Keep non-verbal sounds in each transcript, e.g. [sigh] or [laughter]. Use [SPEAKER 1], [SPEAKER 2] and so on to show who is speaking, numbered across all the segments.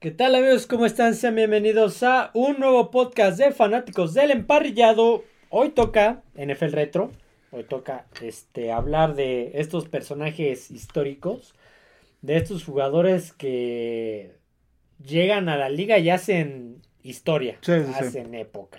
[SPEAKER 1] ¿Qué tal amigos? ¿Cómo están? Sean bienvenidos a un nuevo podcast de fanáticos del emparrillado. Hoy toca NFL Retro. Hoy toca este, hablar de estos personajes históricos. De estos jugadores que llegan a la liga y hacen historia.
[SPEAKER 2] Sí, sí, sí.
[SPEAKER 1] hacen época.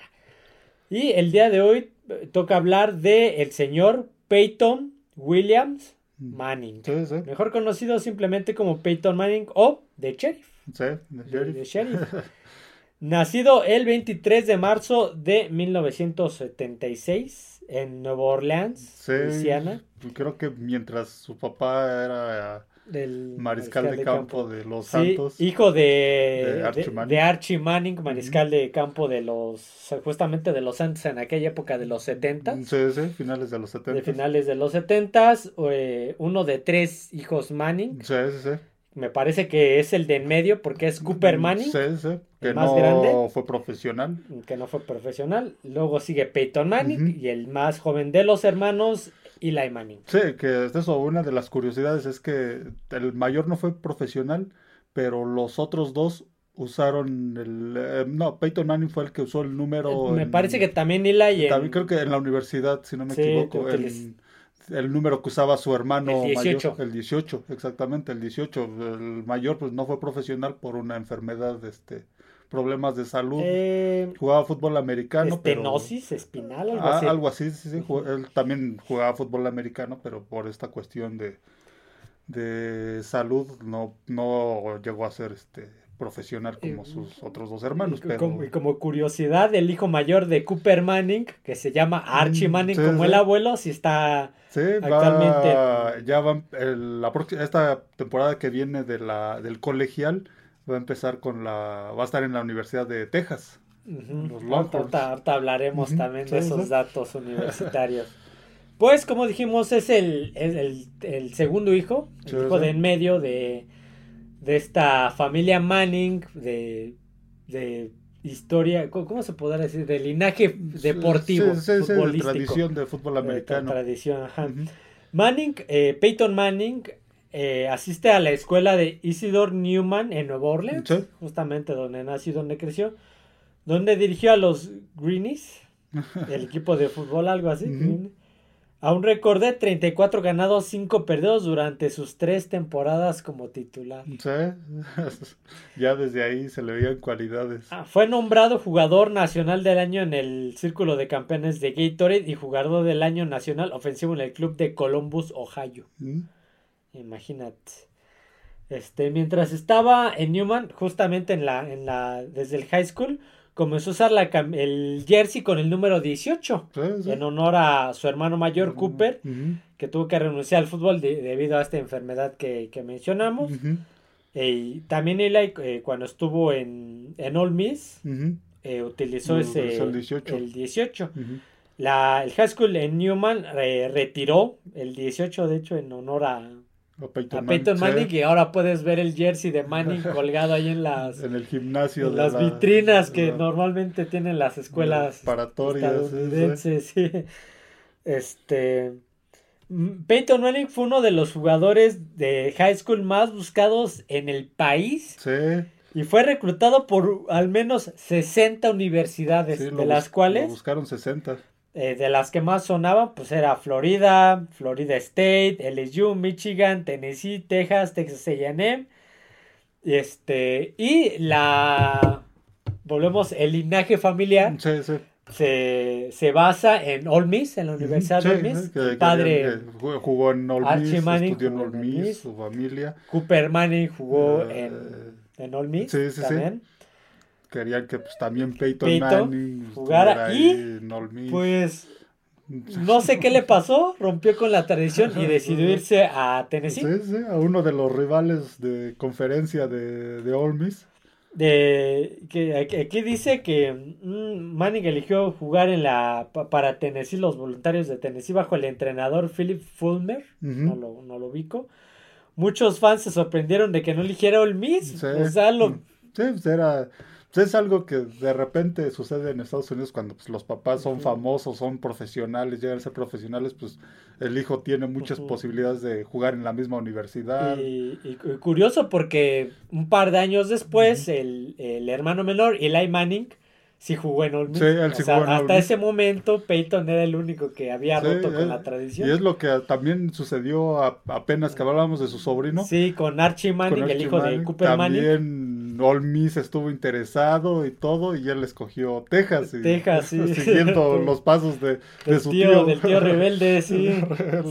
[SPEAKER 1] Y el día de hoy eh, toca hablar de el señor Peyton Williams Manning.
[SPEAKER 2] Sí, sí.
[SPEAKER 1] Mejor conocido simplemente como Peyton Manning o The Sheriff.
[SPEAKER 2] Sí, de
[SPEAKER 1] de-
[SPEAKER 2] Sheriff.
[SPEAKER 1] de Sheriff. [laughs] Nacido el 23 de marzo de 1976 en Nueva Orleans,
[SPEAKER 2] Sí,
[SPEAKER 1] Luisiana.
[SPEAKER 2] Creo que mientras su papá era
[SPEAKER 1] Del
[SPEAKER 2] mariscal de campo de los
[SPEAKER 1] Sí,
[SPEAKER 2] Santos.
[SPEAKER 1] hijo de,
[SPEAKER 2] De Archie
[SPEAKER 1] de
[SPEAKER 2] Manning.
[SPEAKER 1] Archie Manning, mariscal de campo de los, justamente de los Santos en aquella época de los 70
[SPEAKER 2] Sí, sí, finales de los 70.
[SPEAKER 1] de finales de los 70 uno de tres hijos Manning.
[SPEAKER 2] Sí, sí, sí.
[SPEAKER 1] Me parece que es el de en medio porque es Cooper Manning.
[SPEAKER 2] Sí, sí. Que
[SPEAKER 1] el más
[SPEAKER 2] no
[SPEAKER 1] grande.
[SPEAKER 2] fue profesional.
[SPEAKER 1] que no fue profesional. Luego sigue Peyton Manning y el más joven de los hermanos, Eli Manning.
[SPEAKER 2] Sí, que es eso. Una de las curiosidades es que el mayor no fue profesional, pero los otros dos usaron el. eh, no, Peyton Manning fue el que usó el número.
[SPEAKER 1] Me
[SPEAKER 2] en-
[SPEAKER 1] parece que también Eli en-
[SPEAKER 2] También creo que en la universidad, si no me
[SPEAKER 1] Sí,
[SPEAKER 2] equivoco,
[SPEAKER 1] te
[SPEAKER 2] el, número que usaba su hermano
[SPEAKER 1] El 18.
[SPEAKER 2] mayor, el 18, exactamente, el 18. El mayor pues no fue profesional por una enfermedad, este, problemas de salud.
[SPEAKER 1] eh,
[SPEAKER 2] Jugaba fútbol americano, pero
[SPEAKER 1] estenosis espinal, algo
[SPEAKER 2] Ah,
[SPEAKER 1] así.
[SPEAKER 2] algo así, sí, sí, él también jugaba fútbol americano, pero por esta cuestión de, de salud no, no llegó a ser este profesional como sus otros dos hermanos,
[SPEAKER 1] Y
[SPEAKER 2] pero
[SPEAKER 1] como, y como curiosidad, el hijo mayor de Cooper Manning, que se llama Archie
[SPEAKER 2] Mm,
[SPEAKER 1] Manning
[SPEAKER 2] sí,
[SPEAKER 1] como
[SPEAKER 2] sí.
[SPEAKER 1] el abuelo, sí está... Actualmente-
[SPEAKER 2] va, ya va, el- la esta temporada que viene de la, del colegial va a empezar con la, va a estar en la Universidad de Texas.
[SPEAKER 1] Ujú.
[SPEAKER 2] Los Longhorns.
[SPEAKER 1] ahorita- hablaremos también de esos datos [laughs] universitarios. Pues, como dijimos, es el, el, el segundo hijo, el hijo de en medio de, de esta familia Manning, de, de historia, ¿cómo, se podrá decir? De linaje deportivo,
[SPEAKER 2] Sí, sí, sí, de
[SPEAKER 1] futbolístico.
[SPEAKER 2] tradición de fútbol
[SPEAKER 1] Eh, tra-
[SPEAKER 2] americano.
[SPEAKER 1] tradición, ajá. Manning, eh, Peyton Manning, eh, asiste a la escuela de Isidore Newman en Nueva Orleans, justamente donde nació y donde creció, donde dirigió a los Greenies, [laughs] el equipo de fútbol, algo así. Green, a un récord de 34 ganados, 5 perdidos durante sus tres temporadas como titular.
[SPEAKER 2] Sí, [laughs] ya desde ahí se le veían cualidades.
[SPEAKER 1] Ah, fue nombrado jugador nacional del año en el Círculo de Campeones de Gatorade y jugador del año nacional ofensivo en el club de Columbus, Ohio.
[SPEAKER 2] Mm.
[SPEAKER 1] Imagínate. Este, mientras estaba en Newman, justamente en la, en la, desde el high school, comenzó a usar la, el jersey con el número 18,
[SPEAKER 2] Sí, sí.
[SPEAKER 1] en honor a su hermano mayor Cooper,
[SPEAKER 2] Ujú,
[SPEAKER 1] que tuvo que renunciar al fútbol de- debido a esta enfermedad que, que mencionamos. y también Eli, eh, cuando estuvo en, en Ole Miss, eh, utilizó ese,
[SPEAKER 2] el 18.
[SPEAKER 1] el 18.
[SPEAKER 2] ujú.
[SPEAKER 1] La, el high school en Newman retiró el 18, de hecho, en honor a,
[SPEAKER 2] A Peyton,
[SPEAKER 1] a Peyton
[SPEAKER 2] sí,
[SPEAKER 1] Manning y ahora puedes ver el jersey de Manning [laughs] colgado ahí en las,
[SPEAKER 2] en el gimnasio
[SPEAKER 1] en
[SPEAKER 2] de
[SPEAKER 1] las
[SPEAKER 2] la-
[SPEAKER 1] vitrinas que
[SPEAKER 2] la-
[SPEAKER 1] normalmente tienen las escuelas estadounidenses. sí. [laughs] Este mm, Peyton Manning fue uno de los jugadores de high school más buscados en el país
[SPEAKER 2] Sí,
[SPEAKER 1] y fue reclutado por al menos 60 universidades,
[SPEAKER 2] sí,
[SPEAKER 1] de las
[SPEAKER 2] lo
[SPEAKER 1] cuales
[SPEAKER 2] buscaron 60.
[SPEAKER 1] Eh, de las que más sonaban, pues era Florida, Florida State, LSU, Michigan, Tennessee, Texas, Texas A&M, este, y la, volvemos, el linaje familiar
[SPEAKER 2] Sí, sí.
[SPEAKER 1] se, se basa en Ole Miss, en la Universidad
[SPEAKER 2] Sí,
[SPEAKER 1] de Ole Miss,
[SPEAKER 2] que- que-
[SPEAKER 1] padre
[SPEAKER 2] que jugó- en Ole Miss,
[SPEAKER 1] Manning
[SPEAKER 2] estudió en Ole Miss, su familia.
[SPEAKER 1] Cooper Manning jugó en, en Ole Miss
[SPEAKER 2] sí, sí, sí.
[SPEAKER 1] también,
[SPEAKER 2] Querían que pues, también Peyton,
[SPEAKER 1] Peyton
[SPEAKER 2] Manning
[SPEAKER 1] jugara y, pues... No sé qué le pasó, rompió con la tradición y decidió irse a Tennessee.
[SPEAKER 2] Sí, sí, a uno de los rivales de conferencia de, de Ole Miss.
[SPEAKER 1] De, que aquí dice que mm, Manning eligió jugar en la pa- para Tennessee, los voluntarios de Tennessee, bajo el entrenador Philip Fulmer. No, lo, no lo ubico. Muchos fans se sorprendieron de que no eligiera Ole Miss.
[SPEAKER 2] Sí.
[SPEAKER 1] O sea, lo,
[SPEAKER 2] Sí, pues era pues, es algo que de repente sucede en Estados Unidos cuando pues, los papás son famosos, son profesionales, llegan a ser profesionales, pues el hijo tiene muchas posibilidades de jugar en la misma universidad.
[SPEAKER 1] Y, y, curioso porque un par de años después, el, el, hermano menor, Eli Manning, sí jugó en Ole Miss. Sí, él sí jugó en hasta ese momento Peyton era el único que había roto con la tradición.
[SPEAKER 2] Y es lo que también sucedió apenas que hablábamos de su sobrino.
[SPEAKER 1] Sí, con Archie Manning, el hijo de Cooper Manning.
[SPEAKER 2] Ole Miss estuvo interesado y todo y él escogió Texas. Y,
[SPEAKER 1] Texas, sí. [laughs]
[SPEAKER 2] Siguiendo [laughs] los pasos de, de su tío,
[SPEAKER 1] Del tío rebelde, [laughs] sí.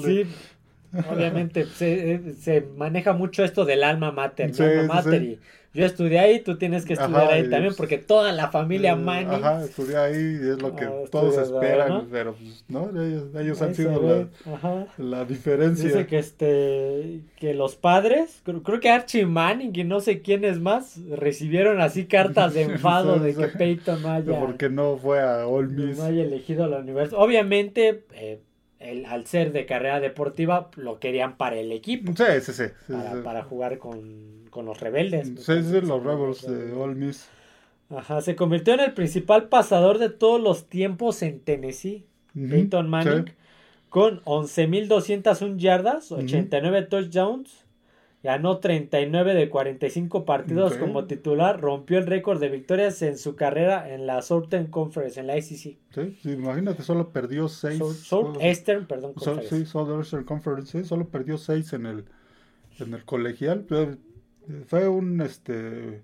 [SPEAKER 1] Sí. Obviamente se, se, maneja mucho esto del alma mater, sí, alma mater y yo estudié ahí, tú tienes que estudiar ahí también, porque toda la familia mm, Manning.
[SPEAKER 2] Ajá, estudié ahí y es lo que ah, todos esperan, pero pues, ¿no? Ellos, han sido la, la, diferencia.
[SPEAKER 1] Dice que este, que los padres, creo, que Archie Manning y no sé quiénes más, recibieron así cartas de [laughs] enfado de que Peyton haya.
[SPEAKER 2] Porque no fue a Ole Miss.
[SPEAKER 1] No haya elegido la universidad. Obviamente, eh, el, al ser de carrera deportiva, lo querían para el equipo.
[SPEAKER 2] Sí, sí, sí.
[SPEAKER 1] para, para jugar con, con, los rebeldes.
[SPEAKER 2] Sí, sí, los Rebels de Ole Miss.
[SPEAKER 1] Ajá, se convirtió en el principal pasador de todos los tiempos en Tennessee. Peyton Manning. Con 11.201 yardas, 89 touchdowns Ganó 39 de 45 partidos como titular, rompió el récord de victorias en su carrera en la Southern Conference, en la ACC.
[SPEAKER 2] Sí, imagínate, solo perdió 6.
[SPEAKER 1] Southeastern, perdón.
[SPEAKER 2] sí, Southern Conference, sí, solo perdió 6 en el, en el colegial. Fue un, este,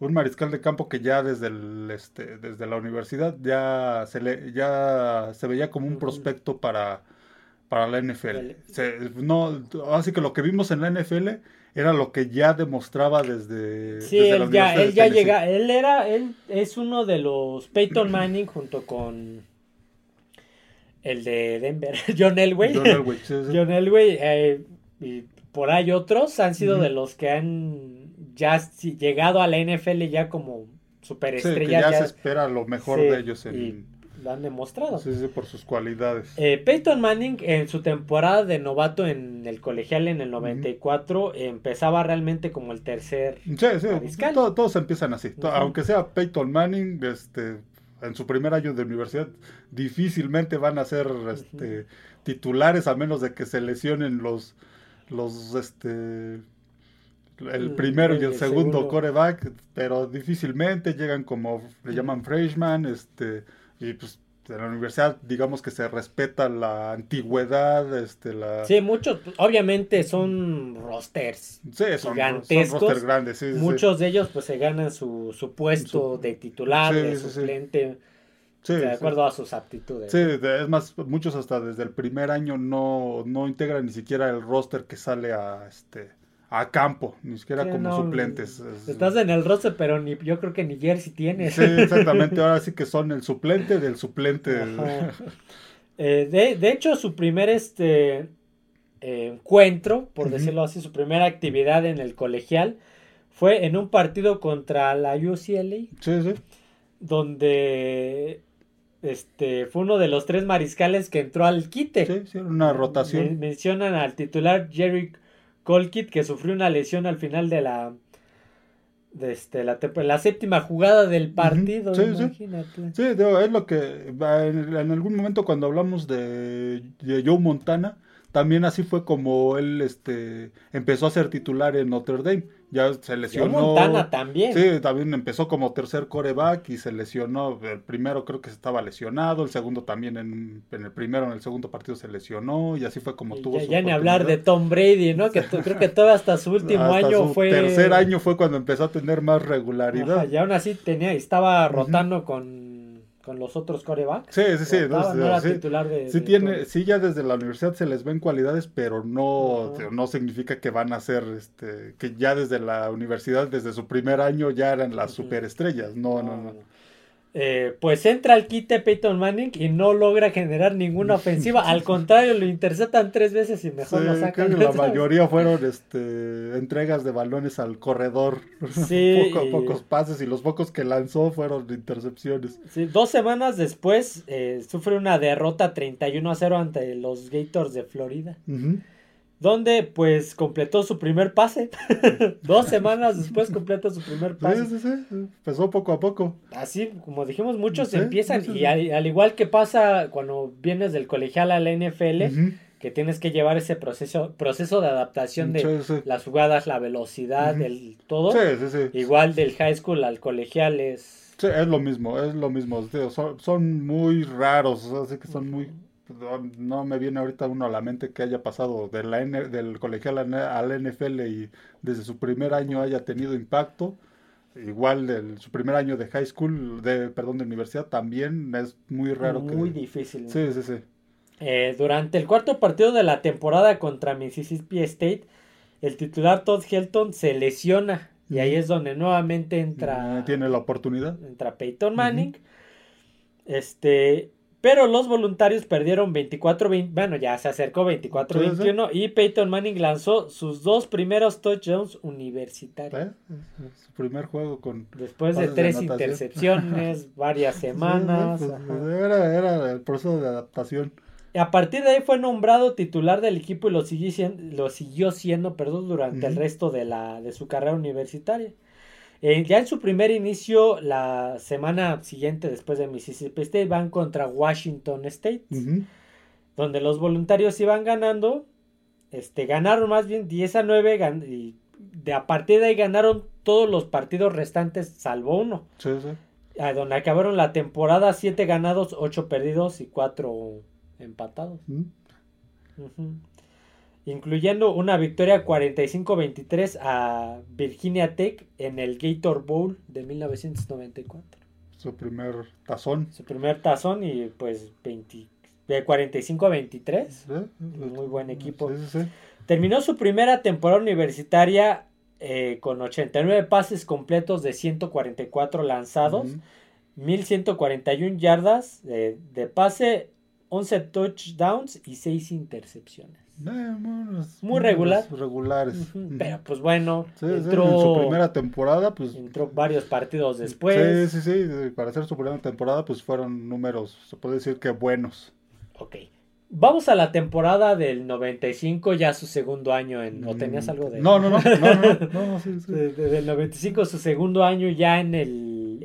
[SPEAKER 2] un mariscal de campo que ya desde, el, este, desde la universidad ya se, le, ya se veía como un prospecto para para la NFL. no, así que lo que vimos en la NFL era lo que ya demostraba desde.
[SPEAKER 1] Sí, él, ya, él ya llega, él era, él es uno de los Peyton Manning junto con el de Denver, [laughs] John Elway. John Elway, John Elway eh, y por ahí otros han sido de los que han ya llegado a la NFL ya como superestrellas.
[SPEAKER 2] Sí, ya, se espera lo mejor de ellos en
[SPEAKER 1] han demostrado.
[SPEAKER 2] Sí, sí, por sus cualidades.
[SPEAKER 1] Eh, Peyton Manning en su temporada de novato en el colegial en el 94 empezaba realmente como el tercer
[SPEAKER 2] sí, sí, todos empiezan así. Aunque sea Peyton Manning, este, en su primer año de universidad difícilmente van a ser este, titulares a menos de que se lesionen los los este el primero y el, segundo, coreback, pero difícilmente llegan como le llaman freshman, este y pues en la universidad digamos que se respeta la antigüedad, este la
[SPEAKER 1] Sí, muchos obviamente son rosters
[SPEAKER 2] sí, son, gigantescos. rosters grandes, sí,
[SPEAKER 1] Muchos de ellos pues se ganan su, su puesto de titular, de suplente. De acuerdo a sus aptitudes.
[SPEAKER 2] Sí, es más, muchos hasta desde el primer año no, no integran ni siquiera el roster que sale a este a campo, ni siquiera como suplentes.
[SPEAKER 1] Estás en el roce, pero ni, yo creo que ni jersey tienes.
[SPEAKER 2] Sí, exactamente, ahora sí que son el suplente del suplente. [laughs]
[SPEAKER 1] Eh, de, de, hecho, su primer este eh, encuentro, por decirlo así, su primera actividad en el colegial fue en un partido contra la UCLA.
[SPEAKER 2] Sí, sí.
[SPEAKER 1] Donde este fue uno de los tres mariscales que entró al quite.
[SPEAKER 2] Sí, sí, una rotación.
[SPEAKER 1] mencionan al titular Jerry Colkit que sufrió una lesión al final de la de este, la, la séptima jugada del partido, sí, imagínate.
[SPEAKER 2] Sí, es lo que en, algún momento cuando hablamos de, de Joe Montana, también así fue como él este empezó a ser titular en Notre Dame ya se lesionó.
[SPEAKER 1] Montana también.
[SPEAKER 2] Sí, también empezó como tercer coreback y se lesionó. El primero creo que estaba lesionado, el segundo también en, el primero, en el segundo partido se lesionó y así fue como tuvo
[SPEAKER 1] ya, Ya ni hablar de Tom Brady, ¿no? Que creo que todo hasta su [laughs] último año fue...
[SPEAKER 2] tercer año fue cuando empezó a tener más regularidad.
[SPEAKER 1] y aún así tenía, estaba rotando con con los otros corebacks.
[SPEAKER 2] Sí, sí, sí.
[SPEAKER 1] No, sí, titular de,
[SPEAKER 2] sí, tiene, sí, ya desde la universidad se les ven cualidades, pero no, no significa que van a ser, este, que ya desde la universidad, desde su primer año, ya eran las superestrellas. No, no, no.
[SPEAKER 1] Eh, pues entra al quite Peyton Manning y no logra generar ninguna [laughs] ofensiva. Al contrario, lo interceptan tres veces y mejor lo sacan. [laughs]
[SPEAKER 2] la mayoría fueron este, entregas de balones al corredor. [laughs] Sí, pocos pases y los pocos que lanzó fueron intercepciones.
[SPEAKER 1] Sí, dos semanas después eh, sufre una derrota 31 a 0 ante los Gators de Florida. Donde pues completó su primer pase. [laughs] Dos semanas después completa su primer pase.
[SPEAKER 2] Sí, sí, sí. Empezó poco a poco.
[SPEAKER 1] Así, como dijimos, muchos
[SPEAKER 2] Sí,
[SPEAKER 1] empiezan
[SPEAKER 2] sí, sí,
[SPEAKER 1] y al, al igual que pasa cuando vienes del colegial a la NFL, que tienes que llevar ese proceso, proceso de adaptación de las jugadas, la velocidad,
[SPEAKER 2] Ujú.
[SPEAKER 1] el todo.
[SPEAKER 2] Sí, sí, sí.
[SPEAKER 1] Igual del high school al colegial es...
[SPEAKER 2] Sí, es lo mismo, es lo mismo. tío, son, son muy raros, así que son muy... no- me viene ahorita uno a la mente que haya pasado de la N- del colegial al NFL y desde su primer año haya tenido impacto. Igual del, su primer año de high school, de perdón, de universidad también es muy raro
[SPEAKER 1] muy
[SPEAKER 2] que...
[SPEAKER 1] difícil.
[SPEAKER 2] Sí, sí, sí.
[SPEAKER 1] Eh, durante el cuarto partido de la temporada contra Mississippi State, el titular Todd Helton se lesiona y ahí es donde nuevamente entra,
[SPEAKER 2] Eh, Tiene la oportunidad.
[SPEAKER 1] entra Peyton Manning. Este, pero los voluntarios perdieron 24-20, bueno, ya se acercó 24-21 y Peyton Manning lanzó sus dos primeros touchdowns universitarios.
[SPEAKER 2] ¿eh? Su primer juego con...
[SPEAKER 1] Después de tres intercepciones, [laughs] varias semanas.
[SPEAKER 2] Sí, pues, era, era el proceso de adaptación.
[SPEAKER 1] Y a partir de ahí fue nombrado titular del equipo y lo siguió siendo, lo siguió siendo perdón, durante el resto de, la, de su carrera universitaria. Eh, ya en su primer inicio, la semana siguiente después de Mississippi State, van contra Washington State, donde los voluntarios iban ganando. Este, ganaron más bien 10 a 9 gan- y de, a partir de ahí ganaron todos los partidos restantes salvo uno.
[SPEAKER 2] Sí, sí.
[SPEAKER 1] a donde acabaron la temporada 7 ganados, 8 perdidos y 4 empatados. Incluyendo una victoria 45-23 a Virginia Tech en el Gator Bowl de 1994.
[SPEAKER 2] Su primer tazón.
[SPEAKER 1] Su primer tazón y pues 20 de 45-23.
[SPEAKER 2] ¿sí?
[SPEAKER 1] Muy buen equipo.
[SPEAKER 2] Sí, sí, sí.
[SPEAKER 1] Terminó su primera temporada universitaria eh, con 89 pases completos de 144 lanzados.
[SPEAKER 2] Ujú.
[SPEAKER 1] 1141 yardas de, de pase, 11 touchdowns y 6 intercepciones.
[SPEAKER 2] Eh, buenos-
[SPEAKER 1] Muy regular.
[SPEAKER 2] Regulares.
[SPEAKER 1] Pero pues bueno,
[SPEAKER 2] Sí, sí,
[SPEAKER 1] entró,
[SPEAKER 2] En su primera temporada, pues.
[SPEAKER 1] entró varios partidos después.
[SPEAKER 2] Sí, sí, sí. Para hacer su primera temporada, pues fueron números, se puede decir que buenos.
[SPEAKER 1] Ok. Vamos a la temporada del 95, ya su segundo año en... ¿O tenías algo de...?
[SPEAKER 2] Mm, No, no, no. No, no, no, [laughs] sí, sí.
[SPEAKER 1] De- de- del 95, su segundo año ya en el,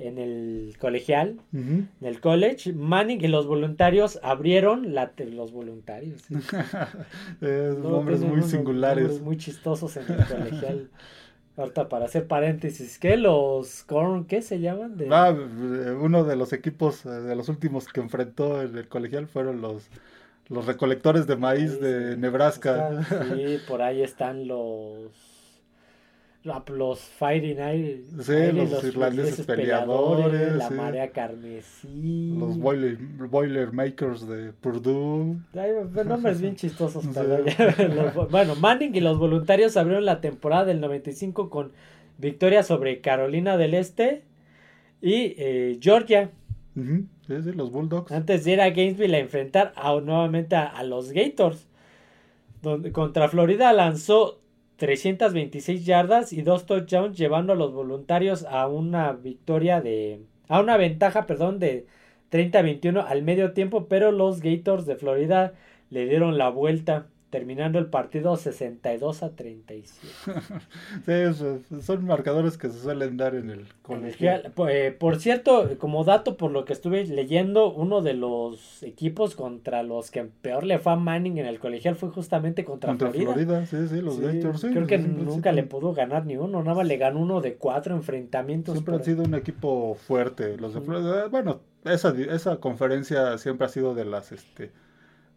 [SPEAKER 1] en el colegial, en el college. Manning y los voluntarios abrieron la... Los voluntarios. sí. [laughs]
[SPEAKER 2] Eh,
[SPEAKER 1] No,
[SPEAKER 2] nombres muy
[SPEAKER 1] unos
[SPEAKER 2] singulares.
[SPEAKER 1] nombres muy chistosos en el colegial. Ahorita para hacer paréntesis, ¿qué? Los Corn, ¿qué se llaman? De-
[SPEAKER 2] Ah, uno de los equipos, eh, de los últimos que enfrentó en el colegial fueron los, los recolectores de maíz de Nebraska.
[SPEAKER 1] Está- Sí, por ahí están los los Fighting Irish,
[SPEAKER 2] Sí, los irlandeses peleadores,
[SPEAKER 1] la
[SPEAKER 2] sí.
[SPEAKER 1] marea carmesí.
[SPEAKER 2] Los boiler, Boilermakers de Purdue.
[SPEAKER 1] Hay nombres bien chistosos. [laughs]
[SPEAKER 2] Sí. [laughs]
[SPEAKER 1] los- bueno, Manning y los voluntarios abrieron la temporada del 95 con victoria sobre Carolina del Este y eh, Georgia.
[SPEAKER 2] Sí, sí, los Bulldogs.
[SPEAKER 1] Antes de ir a Gainesville a enfrentar a- nuevamente a, a los Gators. Donde, contra Florida lanzó 326 yardas y dos touchdowns, llevando a los voluntarios a una victoria de. a una ventaja, perdón, de 30-21 al medio tiempo, pero los Gators de Florida le dieron la vuelta, terminando el partido 62 a 37. [laughs]
[SPEAKER 2] Sí, eso- son marcadores que se suelen dar en el colegial.
[SPEAKER 1] Por, eh, por cierto, como dato por lo que estuve leyendo, uno de los equipos contra los que peor le fue a Manning en el colegial fue justamente contra,
[SPEAKER 2] Contra
[SPEAKER 1] Florida.
[SPEAKER 2] Florida, sí, sí, los
[SPEAKER 1] Sí,
[SPEAKER 2] Gators. sí,
[SPEAKER 1] creo que nunca le pudo ganar ni uno, nada más le ganó uno de cuatro enfrentamientos.
[SPEAKER 2] Siempre
[SPEAKER 1] por
[SPEAKER 2] han sido un equipo fuerte. Los de. Florida, bueno, esa, esa conferencia siempre ha sido de las, este,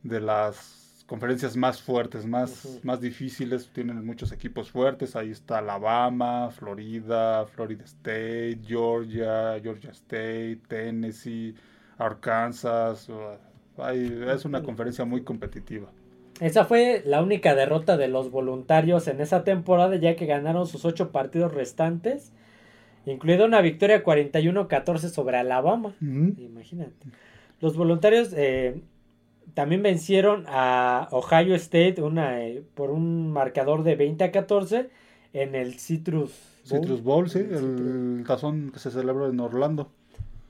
[SPEAKER 2] de las conferencias más fuertes, más, más difíciles. Tienen muchos equipos fuertes. Ahí está Alabama, Florida, Florida State, Georgia, Georgia State, Tennessee, Arkansas. es una conferencia muy competitiva.
[SPEAKER 1] Esa fue la única derrota de los voluntarios en esa temporada, ya que ganaron sus ocho partidos restantes, incluida una victoria 41-14 sobre Alabama. Imagínate. Los voluntarios eh, también vencieron a Ohio State una, eh, por un marcador de 20 a 14 en el Citrus Bowl.
[SPEAKER 2] Citrus Bowl, sí,
[SPEAKER 1] El
[SPEAKER 2] el tazón que se celebra en Orlando.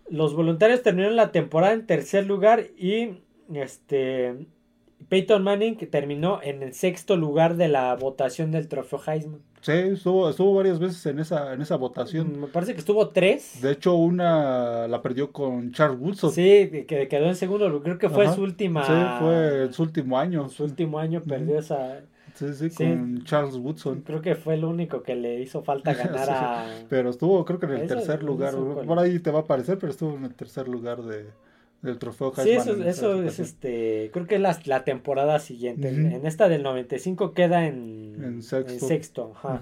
[SPEAKER 1] Los voluntarios terminaron la temporada en tercer lugar y este Peyton Manning terminó en el sexto lugar de la votación del trofeo Heisman.
[SPEAKER 2] Sí, estuvo, estuvo varias veces en esa, en esa votación.
[SPEAKER 1] Me parece que estuvo tres.
[SPEAKER 2] De hecho, una la perdió con Charles Woodson.
[SPEAKER 1] Sí, que quedó en segundo. Creo que fue su última.
[SPEAKER 2] Sí, fue su último año.
[SPEAKER 1] Su último año perdió esa.
[SPEAKER 2] Sí, sí, con Charles Woodson.
[SPEAKER 1] Creo que fue el único que le hizo falta [laughs] ganar a.
[SPEAKER 2] Pero estuvo, creo que en el tercer lugar. Por ahí te va a aparecer, pero estuvo en el tercer lugar de, del trofeo
[SPEAKER 1] Heisman. Sí, eso, es este. Creo que es la, la temporada siguiente. En esta del 95 queda en, en sexto. ajá.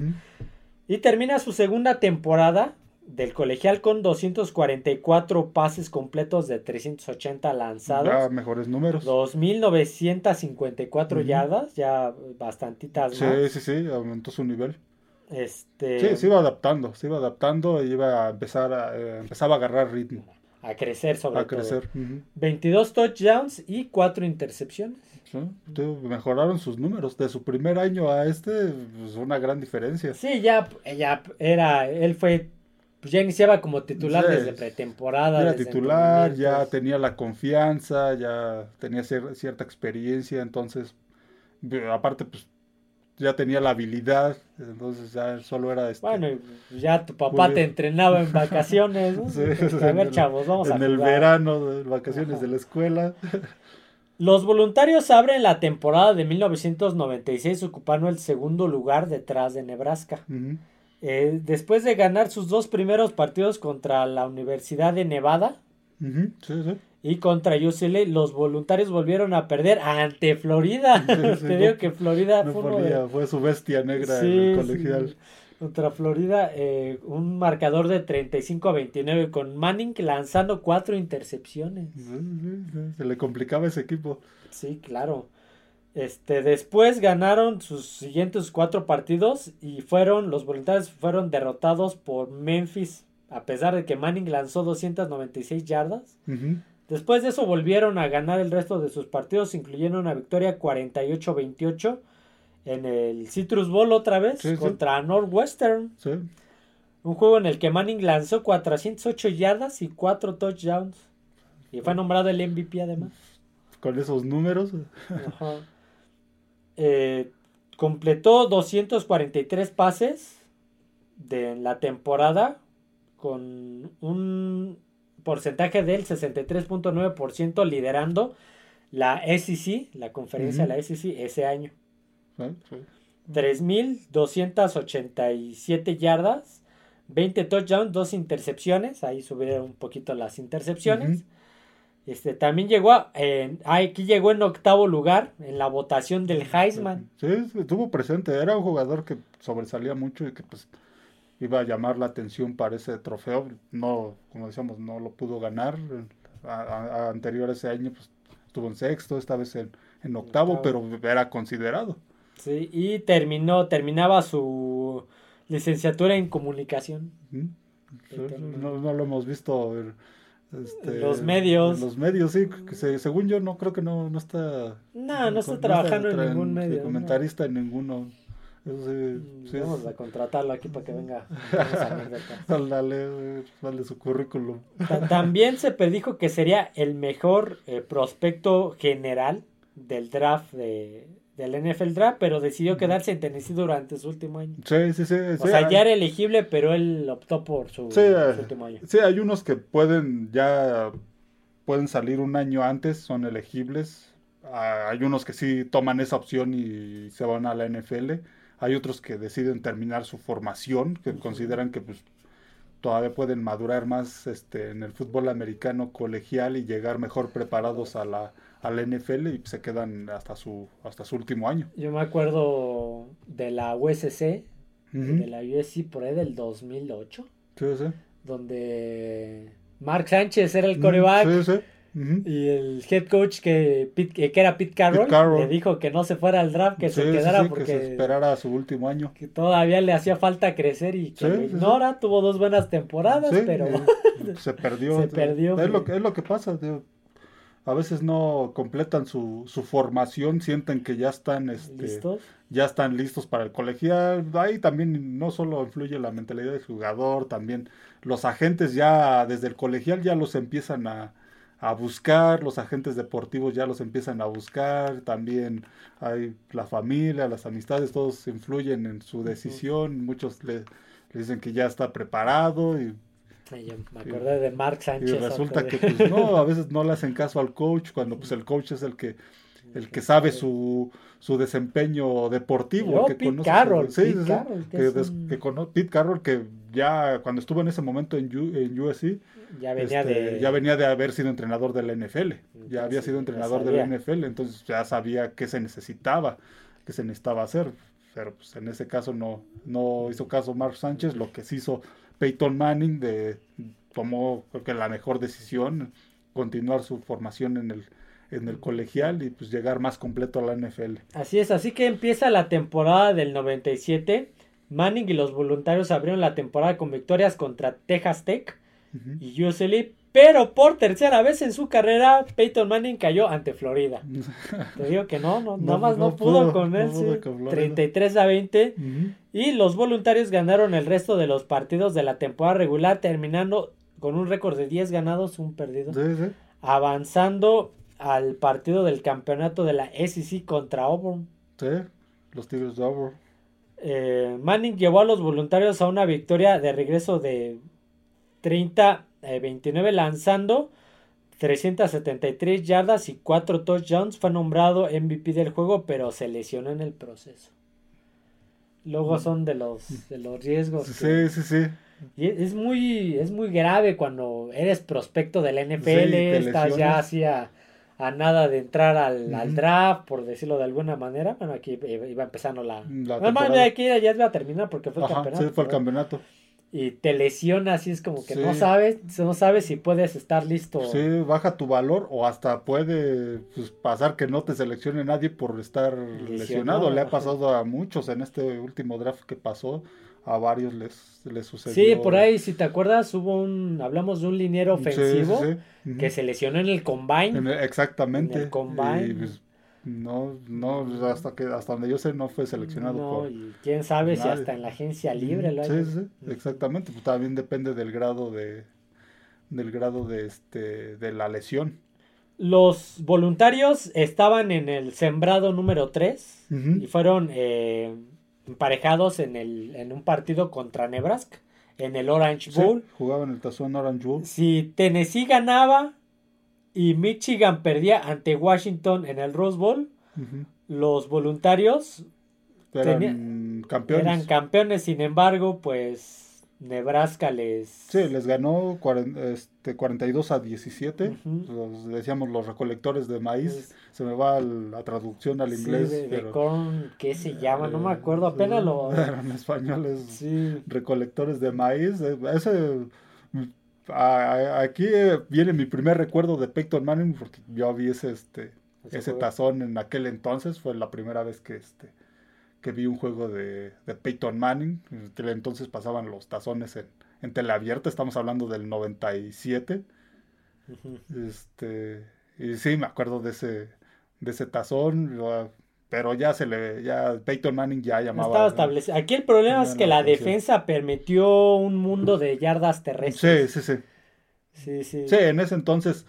[SPEAKER 1] Y termina su segunda temporada del colegial con 244 pases completos de 380 lanzados.
[SPEAKER 2] Ya mejores números.
[SPEAKER 1] 2.954 yardas, ya bastantitas
[SPEAKER 2] más. Sí, sí, sí, aumentó su nivel. Este... Sí, se iba adaptando, se iba adaptando y iba a empezar a, eh, empezaba a agarrar ritmo.
[SPEAKER 1] A crecer sobre
[SPEAKER 2] a crecer.
[SPEAKER 1] 22 touchdowns y 4 intercepciones.
[SPEAKER 2] Sí, mejoraron sus números. De su primer año a este, pues una gran diferencia.
[SPEAKER 1] Sí, ya, ya era, él fue pues ya iniciaba como titular desde pretemporada.
[SPEAKER 2] Era titular, ya tenía la confianza, ya tenía cierta experiencia, entonces, aparte, pues ya tenía la habilidad, entonces ya solo era este.
[SPEAKER 1] Bueno, ya tu papá te entrenaba en vacaciones, ¿no? [laughs] a ver, chavos, vamos
[SPEAKER 2] a
[SPEAKER 1] En
[SPEAKER 2] el verano, vacaciones de la escuela.
[SPEAKER 1] Los voluntarios abren la temporada de 1996 ocupando el segundo lugar detrás de Nebraska. Eh, después de ganar sus dos primeros partidos contra la Universidad de Nevada y contra UCLA, los voluntarios volvieron a perder ante Florida. [laughs] Te digo que Florida
[SPEAKER 2] fue, su bestia negra en el colegial.
[SPEAKER 1] Contra Florida, eh, un marcador de 35 a 29 con Manning lanzando cuatro intercepciones.
[SPEAKER 2] Se le complicaba ese equipo.
[SPEAKER 1] Sí, claro. Este, después ganaron sus siguientes cuatro partidos y fueron, los voluntarios fueron derrotados por Memphis, a pesar de que Manning lanzó 296 yardas. Después de eso volvieron a ganar el resto de sus partidos, incluyendo una victoria 48-28 en el Citrus Bowl otra vez contra Northwestern. Un juego en el que Manning lanzó 408 yardas y 4 touchdowns. Y fue nombrado el MVP además.
[SPEAKER 2] Con esos números. Ajá.
[SPEAKER 1] Eh, completó 243 pases de la temporada con un porcentaje del 63.9% liderando la SEC, la conferencia de la SEC ese año. 3.287 yardas, 20 touchdowns, 2 intercepciones, ahí subieron un poquito las intercepciones. Este, también llegó a, aquí llegó en octavo lugar en la votación del Heisman.
[SPEAKER 2] Sí, estuvo presente, era un jugador que sobresalía mucho y que pues iba a llamar la atención para ese trofeo. No, como decíamos, no lo pudo ganar. A, anterior ese año pues estuvo en sexto, esta vez en, en octavo, pero era considerado.
[SPEAKER 1] Sí, y terminó, terminaba su licenciatura en comunicación.
[SPEAKER 2] no, no, lo hemos visto este,
[SPEAKER 1] los medios.
[SPEAKER 2] Los medios, sí. según yo, no creo que no, no
[SPEAKER 1] está. No, no está trabajando en ningún medio.
[SPEAKER 2] comentarista en ninguno.
[SPEAKER 1] Mm, vamos a contratarlo aquí para que venga. [laughs]
[SPEAKER 2] dale, dale su currículum.
[SPEAKER 1] También se predijo que sería el mejor eh, prospecto general del draft de, del NFL Draft, pero decidió quedarse en Tennessee durante su último año.
[SPEAKER 2] Sí, sí, sí.
[SPEAKER 1] O sea, ya era elegible, pero él optó por su, último año.
[SPEAKER 2] Sí, hay unos que pueden ya pueden salir un año antes, son elegibles. Ah, hay unos que sí toman esa opción y se van a la NFL. Hay otros que deciden terminar su formación, que consideran que pues todavía pueden madurar más este, en el fútbol americano colegial y llegar mejor preparados a la, al NFL y se quedan hasta su, hasta su último año.
[SPEAKER 1] Yo me acuerdo de la USC, de la USC por ahí del 2008.
[SPEAKER 2] Sí, sí.
[SPEAKER 1] Donde Mark Sánchez era el coreback. Sí, sí. Y el head coach que, que era Pete Carroll, le dijo que no se fuera al draft, que se quedara porque que
[SPEAKER 2] se esperara su último año.
[SPEAKER 1] Que todavía le hacía falta crecer y que lo ignora, tuvo dos buenas temporadas, pero [laughs]
[SPEAKER 2] se perdió.
[SPEAKER 1] se perdió.
[SPEAKER 2] Es lo, que, es lo que pasa, a veces no completan su, su formación, sienten que ya están este, ¿Listos? ya están listos para el colegial. Ahí también no solo influye la mentalidad del jugador, también los agentes ya desde el colegial ya los empiezan a, a buscar, los agentes deportivos ya los empiezan a buscar, también hay la familia, las amistades, todos influyen en su decisión, muchos le, dicen que ya está preparado y
[SPEAKER 1] me acordé de Mark Sánchez.
[SPEAKER 2] Y resulta que pues, no, a veces no le hacen caso al coach cuando pues el coach es el que el que sabe su, su desempeño deportivo. que
[SPEAKER 1] Pete Carroll.
[SPEAKER 2] Sí, Carroll, que, Pete Carroll, que ya cuando estuvo en ese momento en, en USC,
[SPEAKER 1] ya venía, este, de...
[SPEAKER 2] ya venía de haber sido entrenador de la NFL. Ya había sido entrenador de la NFL, entonces ya sabía qué se necesitaba, qué se necesitaba hacer. Pero pues en ese caso no, no hizo caso Mark Sánchez, lo que sí hizo Peyton Manning de tomó creo que la mejor decisión, continuar su formación en el en el colegial y pues llegar más completo a la NFL.
[SPEAKER 1] Así es, así que empieza la temporada del 97. Manning y los voluntarios abrieron la temporada con victorias contra Texas Tech y UCLA, pero por tercera vez en su carrera Peyton Manning cayó ante Florida. [laughs] Te digo que no, no, nada más no, pudo, con él, 33 a 20 y los voluntarios ganaron el resto de los partidos de la temporada regular terminando con un récord de 10 ganados, un perdido. Avanzando al partido del campeonato de la SEC contra Auburn.
[SPEAKER 2] Sí, los Tigres de Auburn.
[SPEAKER 1] Eh, Manning llevó a los voluntarios a una victoria de regreso de 30 29 eh, lanzando 373 yardas y 4 touchdowns. Fue nombrado MVP del juego, pero se lesionó en el proceso. Luego son de los, de los riesgos.
[SPEAKER 2] Sí, sí, sí.
[SPEAKER 1] Y es muy, es muy grave cuando eres prospecto del NFL, estás ya hacia a nada de entrar al, draft, por decirlo de alguna manera. Bueno, aquí iba empezando la... la aquí ya iba a terminar porque fue el campeonato.
[SPEAKER 2] Sí, fue el campeonato.
[SPEAKER 1] Y te lesiona, así es como que no sabes, no sabes si puedes estar listo.
[SPEAKER 2] Sí, baja tu valor o hasta puede pues, pasar que no te seleccione nadie por estar lesionado. Le ha pasado a muchos en este último draft que pasó a varios les, les sucedió.
[SPEAKER 1] Sí, por ahí, si te acuerdas, hubo un, hablamos de un liniero ofensivo que se lesionó en el combine.
[SPEAKER 2] exactamente.
[SPEAKER 1] En el combine.
[SPEAKER 2] Pues, no, no, hasta que hasta donde yo sé no fue seleccionado.
[SPEAKER 1] No, y quién sabe si hasta en la agencia libre lo
[SPEAKER 2] hay. Sí, sí, exactamente. Pues también depende del grado de, del grado de este, de la lesión.
[SPEAKER 1] Los voluntarios estaban en el sembrado número 3 y fueron eh, emparejados en, el, en un partido contra Nebraska, en el Orange Bowl.
[SPEAKER 2] jugaban el tazón Orange Bowl.
[SPEAKER 1] Si Tennessee ganaba y Michigan perdía ante Washington en el Rose Bowl, los voluntarios
[SPEAKER 2] eran campeones.
[SPEAKER 1] Eran campeones, sin embargo, pues Nebraska les...
[SPEAKER 2] Sí, les ganó este, 42 a 17. los, decíamos los recolectores de maíz. Se me va la traducción al inglés.
[SPEAKER 1] Sí, de, corn, ¿qué se llama? No me acuerdo, apenas lo... [laughs]
[SPEAKER 2] Eran españoles sí. recolectores de maíz. Eh, ese... aquí viene mi primer recuerdo de Peyton Manning porque yo vi ese, este, ese tazón en aquel entonces. Fue la primera vez que... este que vi un juego de, de Peyton Manning, entonces pasaban los tazones en, en teleabierta, estamos hablando del 97. Este, y sí, me acuerdo de ese, de ese tazón, pero ya se le, ya Peyton Manning ya llamaba.
[SPEAKER 1] Estaba establecido. Aquí el problema es que la defensa permitió un mundo de yardas terrestres.
[SPEAKER 2] Sí, sí,
[SPEAKER 1] sí. Sí, sí.
[SPEAKER 2] Sí, en ese entonces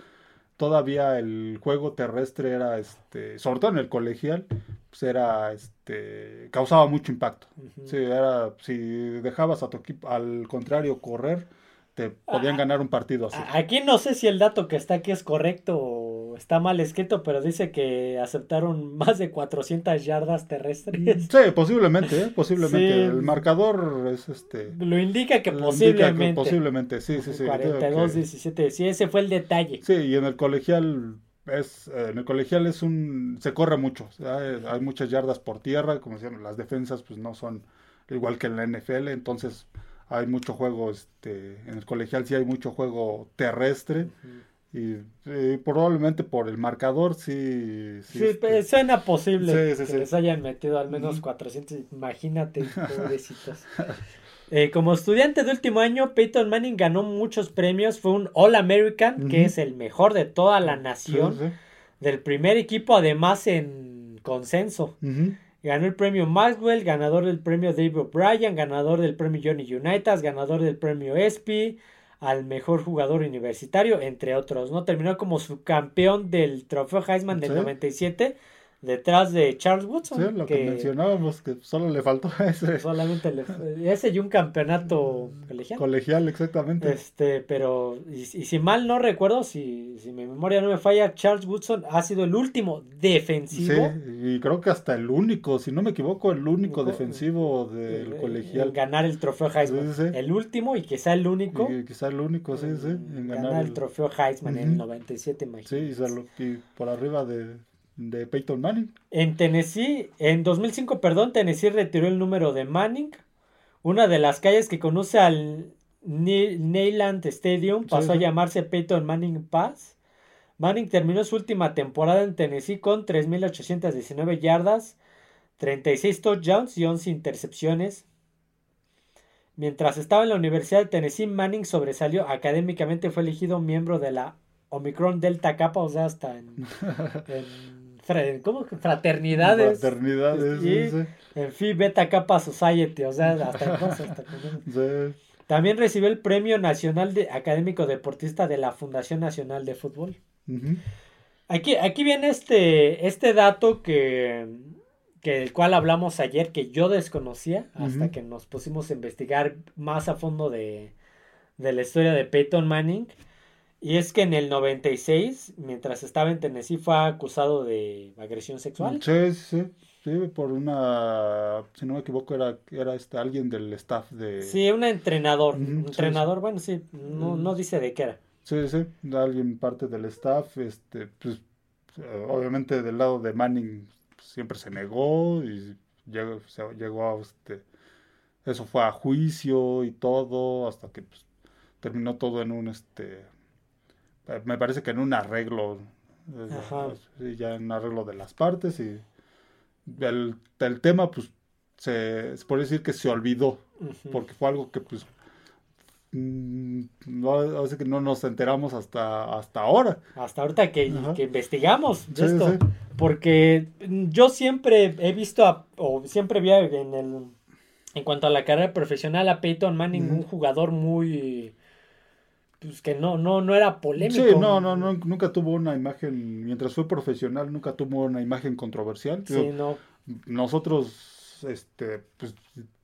[SPEAKER 2] todavía el juego terrestre era, este, sobre todo en el colegial, pues era, este, causaba mucho impacto. era, si dejabas a tu equipo, al contrario, correr, te podían ah, ganar un partido así.
[SPEAKER 1] Aquí no sé si el dato que está aquí es correcto o está mal escrito, pero dice que aceptaron [laughs] más de 400 yardas terrestres.
[SPEAKER 2] Sí, posiblemente, ¿eh? posiblemente. El marcador es este.
[SPEAKER 1] Lo indica que posiblemente.
[SPEAKER 2] posiblemente, sí, sí, sí.
[SPEAKER 1] 42, 17. Sí, ese fue el detalle.
[SPEAKER 2] Sí, y en el colegial es eh, en el colegial es un se corre mucho hay, muchas yardas por tierra como decían las defensas pues no son igual que en la NFL entonces hay mucho juego, este, en el colegial sí hay mucho juego terrestre. Y, probablemente por el marcador sí.
[SPEAKER 1] Sí, este, suena posible que les hayan metido al menos 400. Imagínate, [laughs] pobrecitos. Eh, como estudiante de último año, Peyton Manning ganó muchos premios. Fue un All American, que es el mejor de toda la nación. Del primer equipo, además en consenso. Ganó el premio Maxwell, ganador del premio David O'Brien, ganador del premio Johnny Unitas, ganador del premio ESPY, al mejor jugador universitario, entre otros, ¿no? Terminó como subcampeón del trofeo Heisman del
[SPEAKER 2] Sí.
[SPEAKER 1] 97 detrás de Charles Woodson.
[SPEAKER 2] Sí, lo que, mencionábamos, que solo le faltó a ese [laughs]
[SPEAKER 1] Solamente le ese y un campeonato colegial.
[SPEAKER 2] colegial, exactamente.
[SPEAKER 1] Este, pero, y, y si mal no recuerdo, si, si mi memoria no me falla, Charles Woodson ha sido el último
[SPEAKER 2] Sí,
[SPEAKER 1] defensivo
[SPEAKER 2] y creo que hasta el único, si no me equivoco, el único
[SPEAKER 1] Ojo,
[SPEAKER 2] defensivo
[SPEAKER 1] en-
[SPEAKER 2] del
[SPEAKER 1] en
[SPEAKER 2] colegial.
[SPEAKER 1] ganar el trofeo Heisman.
[SPEAKER 2] Sí, sí, sí.
[SPEAKER 1] El último y quizá el único.
[SPEAKER 2] Y quizá el único, sí, sí, en
[SPEAKER 1] en
[SPEAKER 2] ganar,
[SPEAKER 1] ganar el
[SPEAKER 2] el-
[SPEAKER 1] trofeo Heisman en el
[SPEAKER 2] Ujú.
[SPEAKER 1] 97,
[SPEAKER 2] Sí,
[SPEAKER 1] imagínate.
[SPEAKER 2] lo- y por arriba de, de Peyton Manning.
[SPEAKER 1] En Tennessee, en 2005, perdón, Tennessee retiró el número de Manning. Una de las calles que conoce al Ne- Neyland Stadium pasó
[SPEAKER 2] Sí,
[SPEAKER 1] a llamarse Peyton Manning Pass. Manning terminó su última temporada en Tennessee con 3.819 yardas, 36 touchdowns y 11 intercepciones. Mientras estaba en la Universidad de Tennessee, Manning sobresalió académicamente, fue elegido miembro de la Omicron Delta Kappa, o sea, hasta en, [laughs] ¿cómo? fraternidades.
[SPEAKER 2] Fraternidades,
[SPEAKER 1] Y-
[SPEAKER 2] sí,
[SPEAKER 1] En Phi Beta Kappa Society, o sea, hasta cosas. hasta [laughs]
[SPEAKER 2] sí.
[SPEAKER 1] También recibió el Premio Nacional de Académico Deportista de la Fundación Nacional de Fútbol. Aquí, aquí viene este, este dato que, que del cual hablamos ayer, que yo desconocía, hasta que nos pusimos a investigar más a fondo de, de la historia de Peyton Manning. Y es que en el 96, mientras estaba en Tennessee, fue acusado de agresión sexual.
[SPEAKER 2] Sí, sí, sí, por una, si no me equivoco, era, era este, alguien del staff de...
[SPEAKER 1] Sí, un entrenador. Entrenador, bueno, sí, no, no dice de qué era.
[SPEAKER 2] Sí, sí, alguien parte del staff, este, pues, obviamente del lado de Manning siempre se negó y llegó, se- llegó a, este, eso fue a juicio y todo, hasta que pues, terminó todo en un, este, me parece que en un arreglo, eh,
[SPEAKER 1] Ajá.
[SPEAKER 2] ya en un arreglo de las partes y el, el tema, pues, se, se puede decir que se olvidó porque fue algo que pues mm, no, sí que no nos enteramos hasta, hasta ahora.
[SPEAKER 1] Hasta ahorita que, que investigamos de
[SPEAKER 2] Sí,
[SPEAKER 1] esto.
[SPEAKER 2] sí.
[SPEAKER 1] Porque yo siempre he visto, a- o siempre vi en el, en cuanto a la carrera profesional a Peyton Manning, un jugador muy, pues que no, no, no era polémico.
[SPEAKER 2] Sí, no, no, no, nunca tuvo una imagen, mientras fue profesional, nunca tuvo una imagen controversial.
[SPEAKER 1] Sí, no.
[SPEAKER 2] Nosotros, este, pues,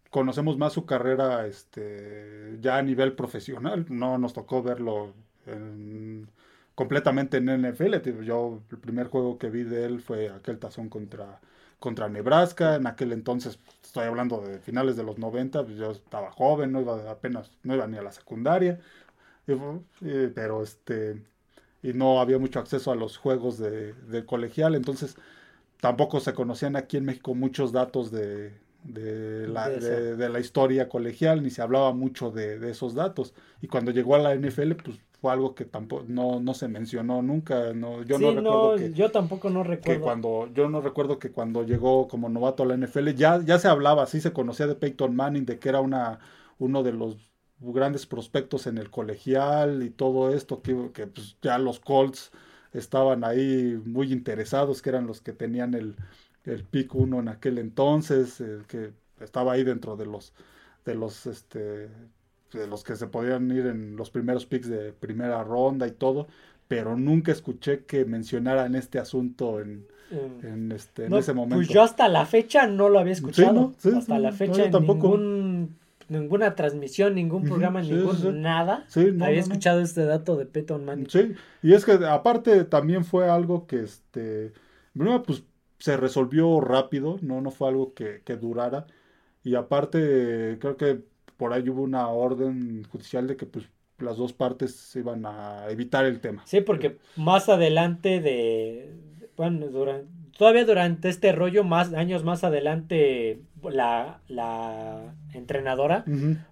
[SPEAKER 2] conocemos más su carrera, este, ya a nivel profesional. No nos tocó verlo en- completamente en NFL. Yo, el primer juego que vi de él fue aquel tazón contra, contra Nebraska. En aquel entonces, estoy hablando de finales de los 90, pues yo estaba joven, no iba apenas, no iba ni a la secundaria. Eh, pero este, y no había mucho acceso a los juegos de, de colegial, entonces tampoco se conocían aquí en México muchos datos de, de la,
[SPEAKER 1] De
[SPEAKER 2] la historia colegial, ni se hablaba mucho de, esos datos. Y cuando llegó a la NFL, pues fue algo que tampoco no, no se mencionó nunca. No, yo
[SPEAKER 1] Sí,
[SPEAKER 2] no recuerdo que,
[SPEAKER 1] yo tampoco no
[SPEAKER 2] que
[SPEAKER 1] recuerdo.
[SPEAKER 2] cuando, yo no recuerdo que cuando llegó como novato a la NFL, ya, ya se hablaba, sí se conocía de Peyton Manning, de que era una, uno de los grandes prospectos en el colegial y todo esto, que, que pues ya los Colts estaban ahí muy interesados, que eran los que tenían el, el pick uno en aquel entonces, eh, que estaba ahí dentro de los, de los, este, de los que se podían ir en los primeros picks de primera ronda y todo, pero nunca escuché que mencionaran este asunto en, en, este, en
[SPEAKER 1] no,
[SPEAKER 2] ese momento.
[SPEAKER 1] Pues yo hasta la fecha no lo había escuchado.
[SPEAKER 2] ¿no? Sí,
[SPEAKER 1] hasta
[SPEAKER 2] sí,
[SPEAKER 1] la
[SPEAKER 2] no,
[SPEAKER 1] fecha en
[SPEAKER 2] tampoco.
[SPEAKER 1] ningún, ninguna transmisión, ningún programa,
[SPEAKER 2] sí,
[SPEAKER 1] ningún
[SPEAKER 2] sí, sí.
[SPEAKER 1] nada.
[SPEAKER 2] Sí, no,
[SPEAKER 1] había
[SPEAKER 2] no, no.
[SPEAKER 1] escuchado este dato de Peyton Manning.
[SPEAKER 2] Sí, y es que aparte también fue algo que, este, primero pues se resolvió rápido, no, no fue algo que, que durara, y aparte creo que por ahí hubo una orden judicial de que pues las dos partes se iban a evitar el tema.
[SPEAKER 1] Sí, porque más adelante de, bueno, durante, todavía durante este rollo, más años más adelante, la, la entrenadora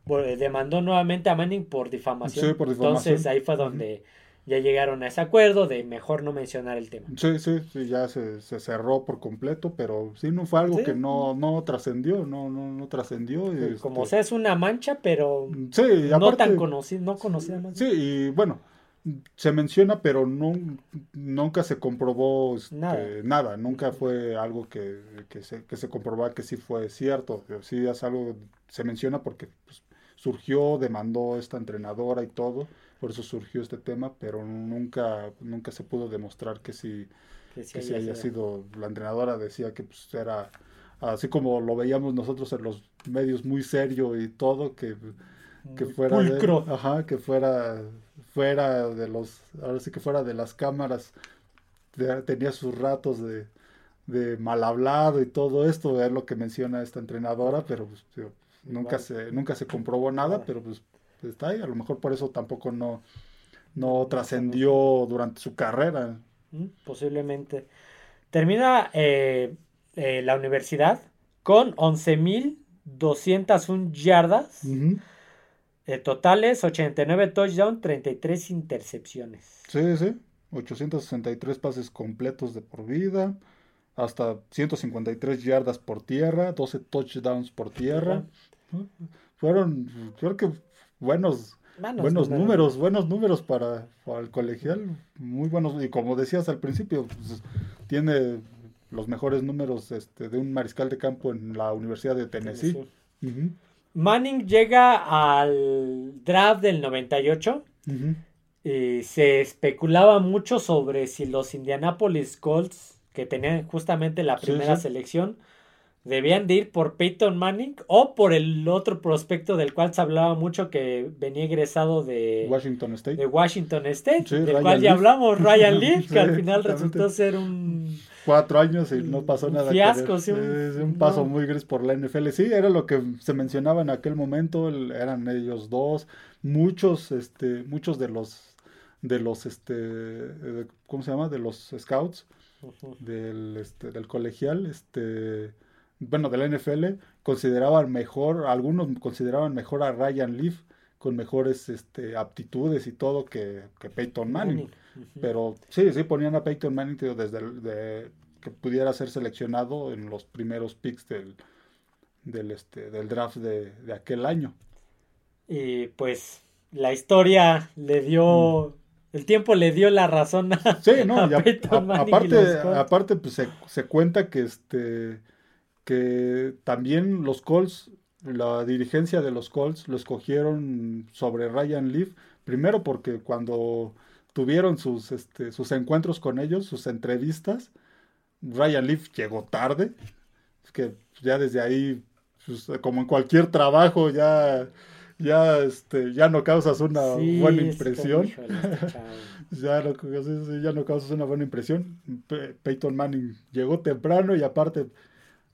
[SPEAKER 1] bo- demandó nuevamente a Manning por difamación.
[SPEAKER 2] Sí, por difamación.
[SPEAKER 1] Entonces ahí fue donde ya llegaron a ese acuerdo de mejor no mencionar el tema.
[SPEAKER 2] Sí, sí, sí, ya se, se cerró por completo, pero sí no fue algo
[SPEAKER 1] Sí.
[SPEAKER 2] que no, no trascendió, no, no, no trascendió.
[SPEAKER 1] Como
[SPEAKER 2] este,
[SPEAKER 1] sea, es una mancha, pero
[SPEAKER 2] sí,
[SPEAKER 1] no tan conocida, no conocida.
[SPEAKER 2] Sí, y bueno, se menciona, pero no, nunca se comprobó este,
[SPEAKER 1] Nada.
[SPEAKER 2] nada. nunca fue algo que, que se, que se comprobaba que sí fue cierto. Sí es algo, se menciona porque pues, surgió, demandó esta entrenadora y todo, por eso surgió este tema, pero nunca, nunca se pudo demostrar que sí, que sí, haya sido, la entrenadora decía que pues era, así como lo veíamos nosotros en los medios muy serio y todo, que, que fuera, ajá, que fuera, fuera de los, ahora sí que fuera de las cámaras, tenía sus ratos de, de mal hablado y todo esto, es lo que menciona esta entrenadora, pero pues, nunca, se, nunca se comprobó nada, pero pues está ahí, a lo mejor por eso tampoco no, no trascendió durante su carrera.
[SPEAKER 1] Mm, posiblemente. Termina eh, eh, la universidad con 11.201 yardas eh, totales, 89 touchdowns, 33 intercepciones.
[SPEAKER 2] Sí, sí, 863 pases completos de por vida, hasta 153 yardas por tierra, 12 touchdowns por tierra. Fueron, creo que buenos, buenos, números. buenos números para, el colegial, muy buenos. Y como decías al principio, pues, tiene los mejores números este, de un mariscal de campo en la Universidad de Tennessee.
[SPEAKER 1] Manning llega al draft del 98. y se especulaba mucho sobre si los Indianapolis Colts que tenían justamente la primera selección, debían de ir por Peyton Manning o por el otro prospecto del cual se hablaba mucho que venía egresado de
[SPEAKER 2] Washington State.
[SPEAKER 1] De Washington State, del cual ya hablamos, Ryan [laughs] Leaf, que al final resultó ser un...
[SPEAKER 2] Cuatro años y no pasó nada. Fiasco, sí. Un, un paso muy gris por la NFL. Sí, era lo que se mencionaba en aquel momento, eran ellos dos, muchos, este, muchos de los, de los, este, ¿cómo se llama? De los scouts del, este, del colegial, este, bueno, del NFL, consideraban mejor, algunos consideraban mejor a Ryan Leaf con mejores este, aptitudes y todo que, que Peyton Manning. Pero sí, sí ponían a Peyton Manning desde de, que pudiera ser seleccionado en los primeros picks del, del, este, del draft de, de aquel año.
[SPEAKER 1] Y pues la historia le dio mm. El tiempo le dio la razón a, sí, no,
[SPEAKER 2] aparte, aparte pues se, cuenta que este que también los Colts, la dirigencia de los Colts lo escogieron sobre Ryan Leaf, primero porque cuando tuvieron sus, este, sus encuentros con ellos, sus entrevistas, Ryan Leaf llegó tarde, es que ya desde ahí, pues, como en cualquier trabajo, ya ya, este, ya no causas una buena impresión. [laughs] ya, no, ya no causas una buena impresión. Peyton Manning llegó temprano y aparte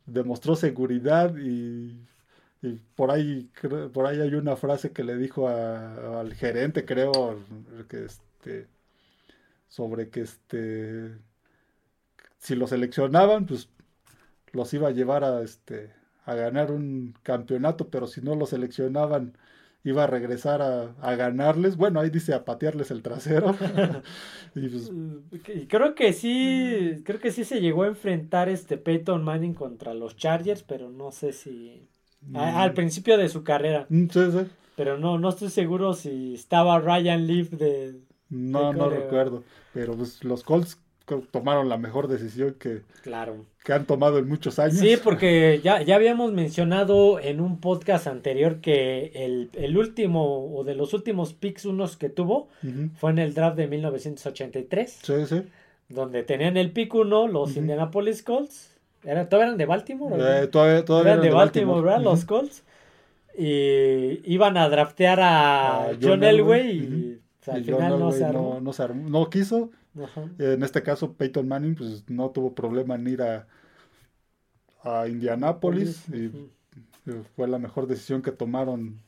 [SPEAKER 2] demostró seguridad y, por ahí por ahí hay una frase que le dijo al gerente, creo, que este sobre que este si lo seleccionaban, pues los iba a llevar a este a ganar un campeonato, pero si no lo seleccionaban iba a regresar a, ganarles. Bueno, ahí dice a patearles el trasero. [laughs] [laughs]
[SPEAKER 1] Pues, y creo que sí, creo que sí se llegó a enfrentar este Peyton Manning contra los Chargers, pero no sé si mm. al principio de su carrera. Mm, sí, sí. Pero no, no estoy seguro si estaba Ryan Leaf de.
[SPEAKER 2] No, no recuerdo. Pero pues los Colts tomaron la mejor decisión que, claro. que han tomado en muchos años.
[SPEAKER 1] Sí, porque ya, ya habíamos mencionado en un podcast anterior que el, último o de los últimos picks unos que tuvo fue en el draft de 1983. Sí, sí. Donde tenían el pick uno los Indianapolis Colts. ¿Era, ¿Todavía eran de Baltimore? Eh, todavía, eran, de Baltimore, Los Colts. Y iban a draftear a, John, Elway y,
[SPEAKER 2] al final no se armó. No, se armó. no quiso en este caso, Peyton Manning pues, no tuvo problema en ir a, a Indianápolis y fue la mejor decisión que tomaron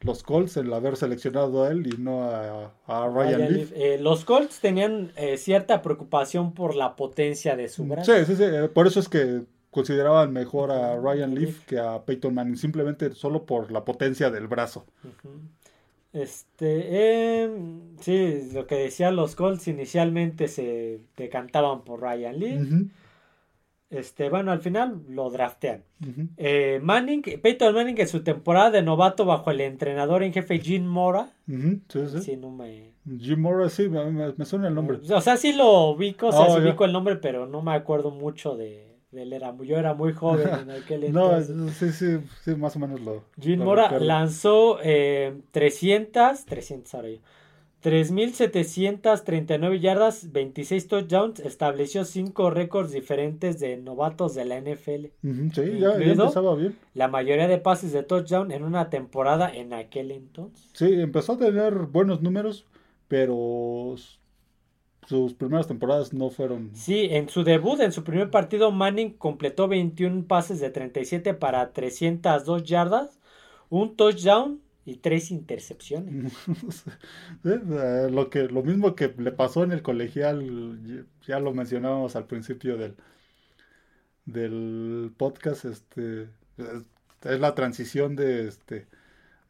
[SPEAKER 2] los Colts el haber seleccionado a él y no a, Ryan, Leaf.
[SPEAKER 1] Eh, los Colts tenían eh, cierta preocupación por la potencia de su
[SPEAKER 2] brazo. Sí, sí, sí. Eh, por eso es que consideraban mejor a Ryan Leaf que a Peyton Manning, simplemente solo por la potencia del brazo.
[SPEAKER 1] Este, em, sí, lo que decían los Colts inicialmente se decantaban por Ryan Lee. Este, bueno, al final lo draftean. Eh, Manning, Peyton Manning en su temporada de novato bajo el entrenador en jefe Jim Mora.
[SPEAKER 2] sí, no me... Jim Mora, sí, me, suena el nombre.
[SPEAKER 1] O sea, sí lo ubico, o sea, oh, ubico el nombre, pero no me acuerdo mucho de, él era, yo era muy joven en aquel [laughs]
[SPEAKER 2] No,
[SPEAKER 1] entonces.
[SPEAKER 2] sí, sí, sí, más o menos lo.
[SPEAKER 1] Jim
[SPEAKER 2] lo
[SPEAKER 1] Mora
[SPEAKER 2] recuerdo.
[SPEAKER 1] lanzó eh, 300, 300 ahora yo, 3.739 yardas, 26 touchdowns, estableció cinco récords diferentes de novatos de la NFL.
[SPEAKER 2] Sí, ya, empezaba bien.
[SPEAKER 1] La mayoría de pases de touchdown en una temporada en aquel entonces.
[SPEAKER 2] Sí, empezó a tener buenos números, pero sus primeras temporadas no fueron.
[SPEAKER 1] Sí, en su debut, en su primer partido, Manning completó 21 pases de 37 para 302 yardas, un touchdown y tres intercepciones. [laughs]
[SPEAKER 2] Eh, lo que, lo mismo que le pasó en el colegial, ya lo mencionábamos al principio del, del podcast, este, es, es la transición de este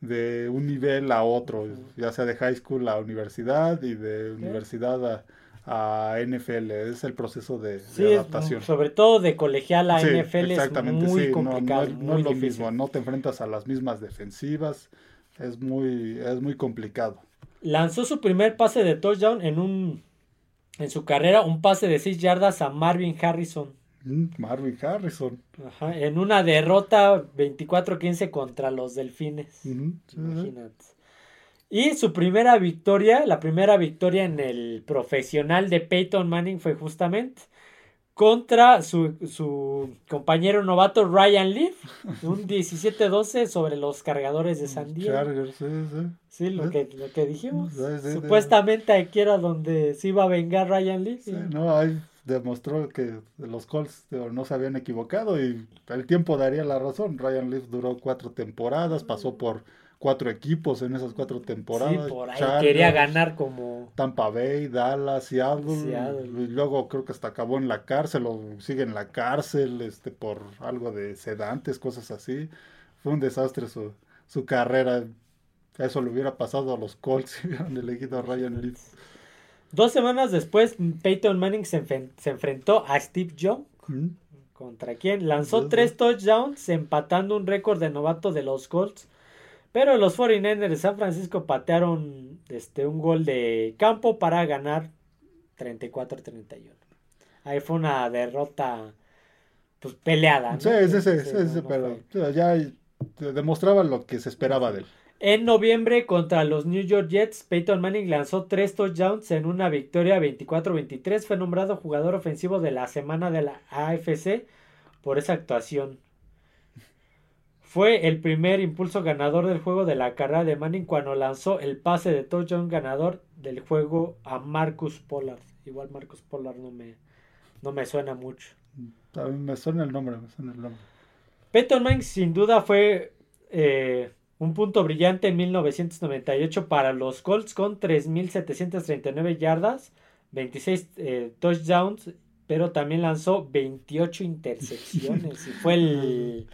[SPEAKER 2] de un nivel a otro, ya sea de high school a universidad y de universidad a, a NFL, es el proceso de, de
[SPEAKER 1] Sí, es-
[SPEAKER 2] adaptación.
[SPEAKER 1] sobre todo de colegial a
[SPEAKER 2] Sí,
[SPEAKER 1] NFL es muy
[SPEAKER 2] sí, no- no,
[SPEAKER 1] complicado.
[SPEAKER 2] es- no
[SPEAKER 1] muy
[SPEAKER 2] es lo mismo, no te enfrentas a las mismas defensivas, es muy, es muy complicado.
[SPEAKER 1] Lanzó su primer pase de touchdown en un en su carrera, un pase de 6 yardas a Marvin Harrison.
[SPEAKER 2] Mm, Marvin Harrison.
[SPEAKER 1] Ajá, en una derrota 24-15 contra los Delfines. Imagínate. Y su primera victoria, la primera victoria en el profesional de Peyton Manning fue justamente contra su, su compañero novato Ryan Leaf, un [laughs] 17-12 sobre los cargadores de San Diego.
[SPEAKER 2] Chargers, sí, sí.
[SPEAKER 1] Sí, lo
[SPEAKER 2] Sí.
[SPEAKER 1] que, lo que dijimos.
[SPEAKER 2] Sí.
[SPEAKER 1] Supuestamente aquí era donde se iba a vengar Ryan Leaf.
[SPEAKER 2] No, ahí demostró que los Colts no se habían equivocado y el tiempo daría la razón. Ryan Leaf duró cuatro temporadas, pasó por cuatro equipos en esas cuatro
[SPEAKER 1] Sí,
[SPEAKER 2] temporadas.
[SPEAKER 1] por ahí
[SPEAKER 2] Chargers,
[SPEAKER 1] quería ganar como...
[SPEAKER 2] Tampa Bay, Dallas, Seattle,
[SPEAKER 1] Seattle.
[SPEAKER 2] y luego creo que hasta acabó en la cárcel o sigue en la cárcel este por algo de sedantes, cosas así. Fue un desastre su, su carrera. Eso le hubiera pasado a los Colts [laughs] si hubieran elegido a Ryan Leaf.
[SPEAKER 1] Dos semanas después, Peyton Manning se, enfrentó a Steve Young.
[SPEAKER 2] ¿Mm?
[SPEAKER 1] ¿Contra quién? Lanzó tres touchdowns, empatando un récord de novato de los Colts. Pero los 49ers de San Francisco patearon este, un gol de campo para ganar 34-31. Ahí fue una derrota pues peleada. ¿no?
[SPEAKER 2] Sí, sí, sí, sí,
[SPEAKER 1] no,
[SPEAKER 2] sí,
[SPEAKER 1] no
[SPEAKER 2] pero
[SPEAKER 1] fue.
[SPEAKER 2] ya demostraba lo que se esperaba de él.
[SPEAKER 1] En noviembre contra los New York Jets, Peyton Manning lanzó tres touchdowns en una victoria 24-23. Fue nombrado jugador ofensivo de la semana de la AFC por esa actuación. Fue el primer impulso ganador del juego de la carrera de Manning cuando lanzó el pase de touchdown ganador del juego a Marcus Pollard. Igual Marcus Pollard no me, no me suena mucho.
[SPEAKER 2] A mí me suena el nombre, me suena el nombre.
[SPEAKER 1] Peyton Manning sin duda fue eh, un punto brillante en 1998 para los Colts con 3.739 yardas, 26 eh, touchdowns, pero también lanzó 28 [laughs] intercepciones y fue el,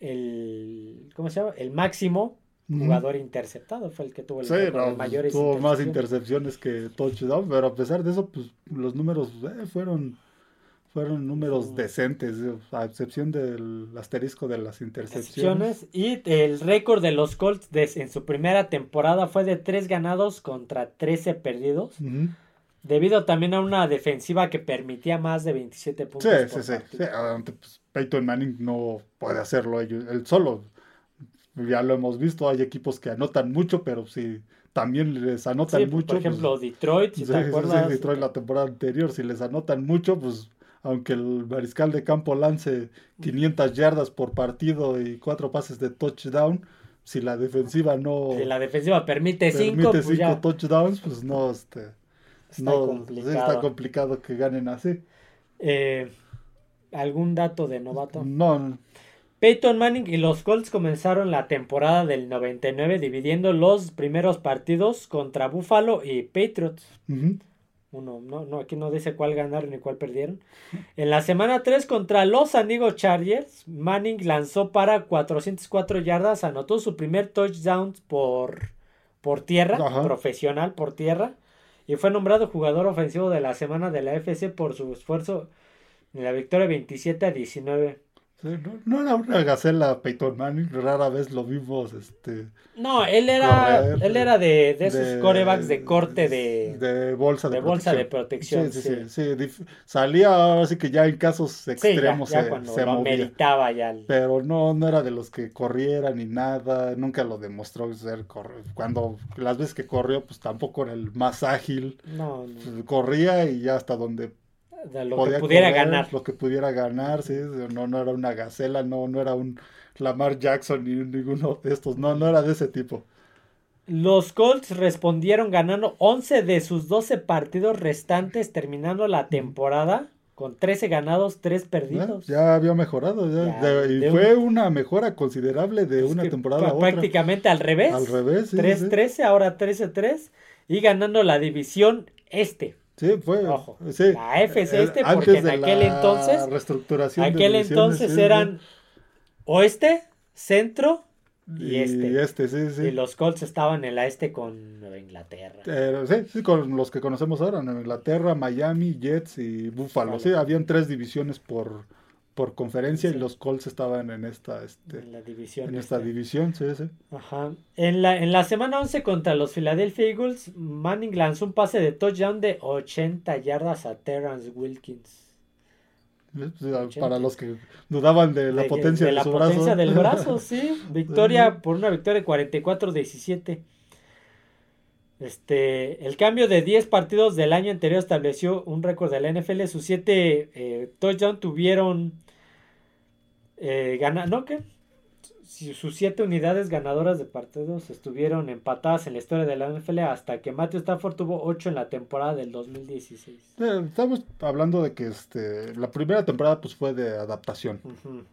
[SPEAKER 1] el ¿cómo se llama? El máximo jugador interceptado, fue el que tuvo el
[SPEAKER 2] Sí, no,
[SPEAKER 1] mayores
[SPEAKER 2] tuvo más
[SPEAKER 1] intercepciones.
[SPEAKER 2] que touchdown, pero a pesar de eso, pues los números eh, fueron fueron números decentes, eh, a excepción del asterisco de las intercepciones.
[SPEAKER 1] Y el récord de los Colts de- en su primera temporada fue de 3 ganados contra 13 perdidos. Debido también a una defensiva que permitía más de 27 puntos.
[SPEAKER 2] Sí,
[SPEAKER 1] por
[SPEAKER 2] sí, sí,
[SPEAKER 1] partido.
[SPEAKER 2] sí, adelante, pues, Peyton Manning no puede hacerlo ellos- él solo. Ya lo hemos visto, hay equipos que anotan mucho, pero si también les anotan
[SPEAKER 1] Sí,
[SPEAKER 2] mucho.
[SPEAKER 1] por ejemplo,
[SPEAKER 2] pues,
[SPEAKER 1] Detroit, si
[SPEAKER 2] sí,
[SPEAKER 1] te
[SPEAKER 2] sí, sí,
[SPEAKER 1] acuerdas.
[SPEAKER 2] Detroit la temporada anterior, si les anotan mucho, pues aunque el mariscal de campo lance 500 yardas por partido y cuatro pases de touchdown, si la defensiva no
[SPEAKER 1] Si la defensiva permite 5,
[SPEAKER 2] permite
[SPEAKER 1] pues
[SPEAKER 2] cinco
[SPEAKER 1] ya
[SPEAKER 2] touchdowns, pues no, este,
[SPEAKER 1] está
[SPEAKER 2] no,
[SPEAKER 1] complicado.
[SPEAKER 2] está complicado que ganen así.
[SPEAKER 1] Eh, ¿Algún dato de novato?
[SPEAKER 2] No,
[SPEAKER 1] Peyton Manning y los Colts comenzaron la temporada del 99 dividiendo los primeros partidos contra Buffalo y Patriots. Uno, no, no, aquí no dice cuál ganaron ni cuál perdieron. En la semana 3 contra los San Diego Chargers, Manning lanzó para 404 yardas, anotó su primer touchdown por, por tierra, profesional por tierra, y fue nombrado jugador ofensivo de la semana de la FC por su esfuerzo la victoria 27 a 19.
[SPEAKER 2] no, no, era una gacela Peyton Manning, rara vez lo vimos, este...
[SPEAKER 1] No, él era, él era de, de esos corebacks de corte de...
[SPEAKER 2] De bolsa de,
[SPEAKER 1] de bolsa de protección.
[SPEAKER 2] Sí, sí, sí. salía así que ya en casos extremos
[SPEAKER 1] ya, se, meritaba ya.
[SPEAKER 2] Pero no, no era de los que corrieran ni nada, nunca lo demostró ser Cuando las veces que corrió, pues tampoco era el más ágil.
[SPEAKER 1] No,
[SPEAKER 2] no. Corría y ya hasta donde
[SPEAKER 1] lo que pudiera ganar.
[SPEAKER 2] Lo que pudiera ganar, sí. No, no era una gacela, no, no era un Lamar Jackson ni ninguno de estos. No, no era de ese tipo.
[SPEAKER 1] Los Colts respondieron ganando 11 de sus 12 partidos restantes, terminando la temporada con 13 ganados, 3 perdidos.
[SPEAKER 2] Ya, había mejorado, y fue una mejora considerable de una temporada a
[SPEAKER 1] otra. Prácticamente al revés.
[SPEAKER 2] Al revés,
[SPEAKER 1] 3-13, ahora 13-3 y ganando la división este.
[SPEAKER 2] Sí, fue.
[SPEAKER 1] Ojo,
[SPEAKER 2] sí.
[SPEAKER 1] La FC este, porque en aquel entonces.
[SPEAKER 2] Reestructuración
[SPEAKER 1] aquel entonces eran oeste, centro y, este.
[SPEAKER 2] Y este, sí.
[SPEAKER 1] Y los Colts estaban en la este con Nueva Inglaterra.
[SPEAKER 2] Eh, sí, sí, con los que conocemos ahora, Nueva Inglaterra, Miami, Jets y Buffalo. Sí, habían tres divisiones por, por conferencia y los Colts estaban en esta este,
[SPEAKER 1] en, la división
[SPEAKER 2] en esta división, sí, sí.
[SPEAKER 1] Ajá. En la, en la semana 11 contra los Philadelphia Eagles, Manning lanzó un pase de touchdown de 80 yardas a Terrence Wilkins.
[SPEAKER 2] Para los que dudaban de la potencia de,
[SPEAKER 1] la potencia del brazo, [laughs] sí. Victoria por una victoria de 44-17. Este, el cambio de 10 partidos del año anterior estableció un récord de la NFL. Sus 7 eh, touchdowns tuvieron eh, gana, ¿no qué? Sus siete unidades ganadoras de partidos estuvieron empatadas en la historia de la NFL hasta que Matthew Stafford tuvo ocho en la temporada del 2016.
[SPEAKER 2] Eh, estamos hablando de que este la primera temporada pues fue de adaptación.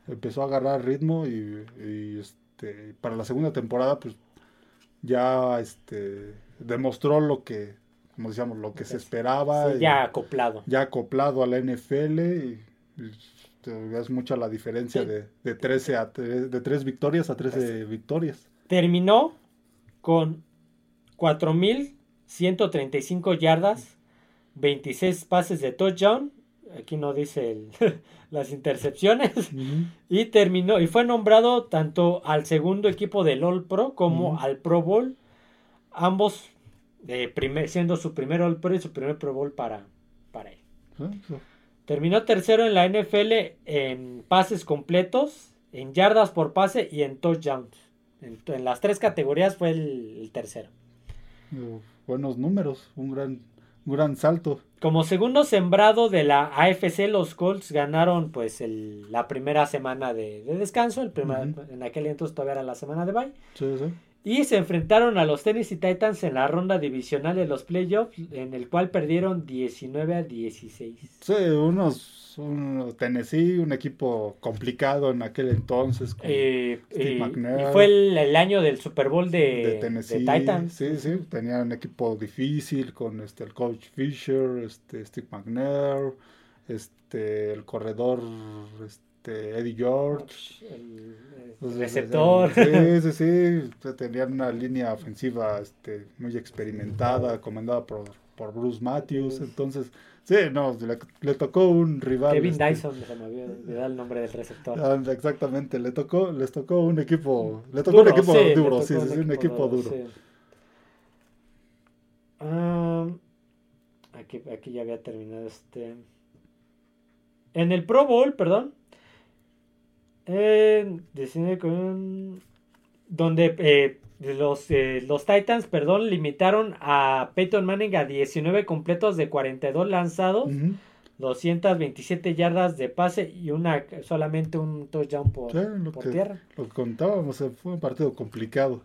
[SPEAKER 2] Empezó a agarrar ritmo y, este, para la segunda temporada pues ya este demostró lo que como decíamos lo que se esperaba.
[SPEAKER 1] ya acoplado.
[SPEAKER 2] Ya acoplado a la NFL y es mucha la diferencia de, de 13 a de 3 victorias a 13 victorias.
[SPEAKER 1] Terminó con 4135 yardas, 26 pases de touchdown, aquí no dice [laughs] las intercepciones, y terminó y fue nombrado tanto al segundo equipo del All Pro como al Pro Bowl, ambos primer, siendo su primer All Pro y su primer Pro Bowl para, para él. Ah, Terminó tercero en la NFL en pases completos, en yardas por pase y en touchdowns. En, las tres categorías fue el, tercero.
[SPEAKER 2] buenos números, un gran, gran salto.
[SPEAKER 1] Como segundo sembrado de la AFC, los Colts ganaron pues la primera semana de, descanso. El primer, En aquel entonces todavía era la semana de bye.
[SPEAKER 2] Sí, sí.
[SPEAKER 1] Y se enfrentaron a los Tennessee Titans en la ronda divisional de los playoffs, en el cual perdieron 19 a 16.
[SPEAKER 2] Sí, unos, un Tennessee, un equipo complicado en aquel entonces.
[SPEAKER 1] Con eh, Steve eh, y fue el, año del Super Bowl de, Tennessee. Titans.
[SPEAKER 2] Sí, sí, tenía un equipo difícil con este, el coach Fisher, este, Steve McNair, este, el corredor... Este, este, Eddie George.
[SPEAKER 1] El, pues, receptor.
[SPEAKER 2] Sí, sí, sí. Tenían una línea ofensiva este, muy experimentada, comandada por, por Bruce Matthews. Entonces, sí, no, le, tocó un rival.
[SPEAKER 1] Kevin este, Dyson, se me olvidó el nombre del receptor.
[SPEAKER 2] Ah, exactamente, le tocó, les tocó un equipo, le tocó un equipo duro, sí, sí, un equipo duro.
[SPEAKER 1] Ah, aquí, aquí ya había terminado este. En el Pro Bowl, perdón, eh, con, donde eh, los, eh, los Titans, perdón, limitaron a Peyton Manning a 19 completos de 42 lanzados, 227 yardas de pase y una solamente un touchdown por, tierra.
[SPEAKER 2] Lo que contábamos, fue un partido complicado.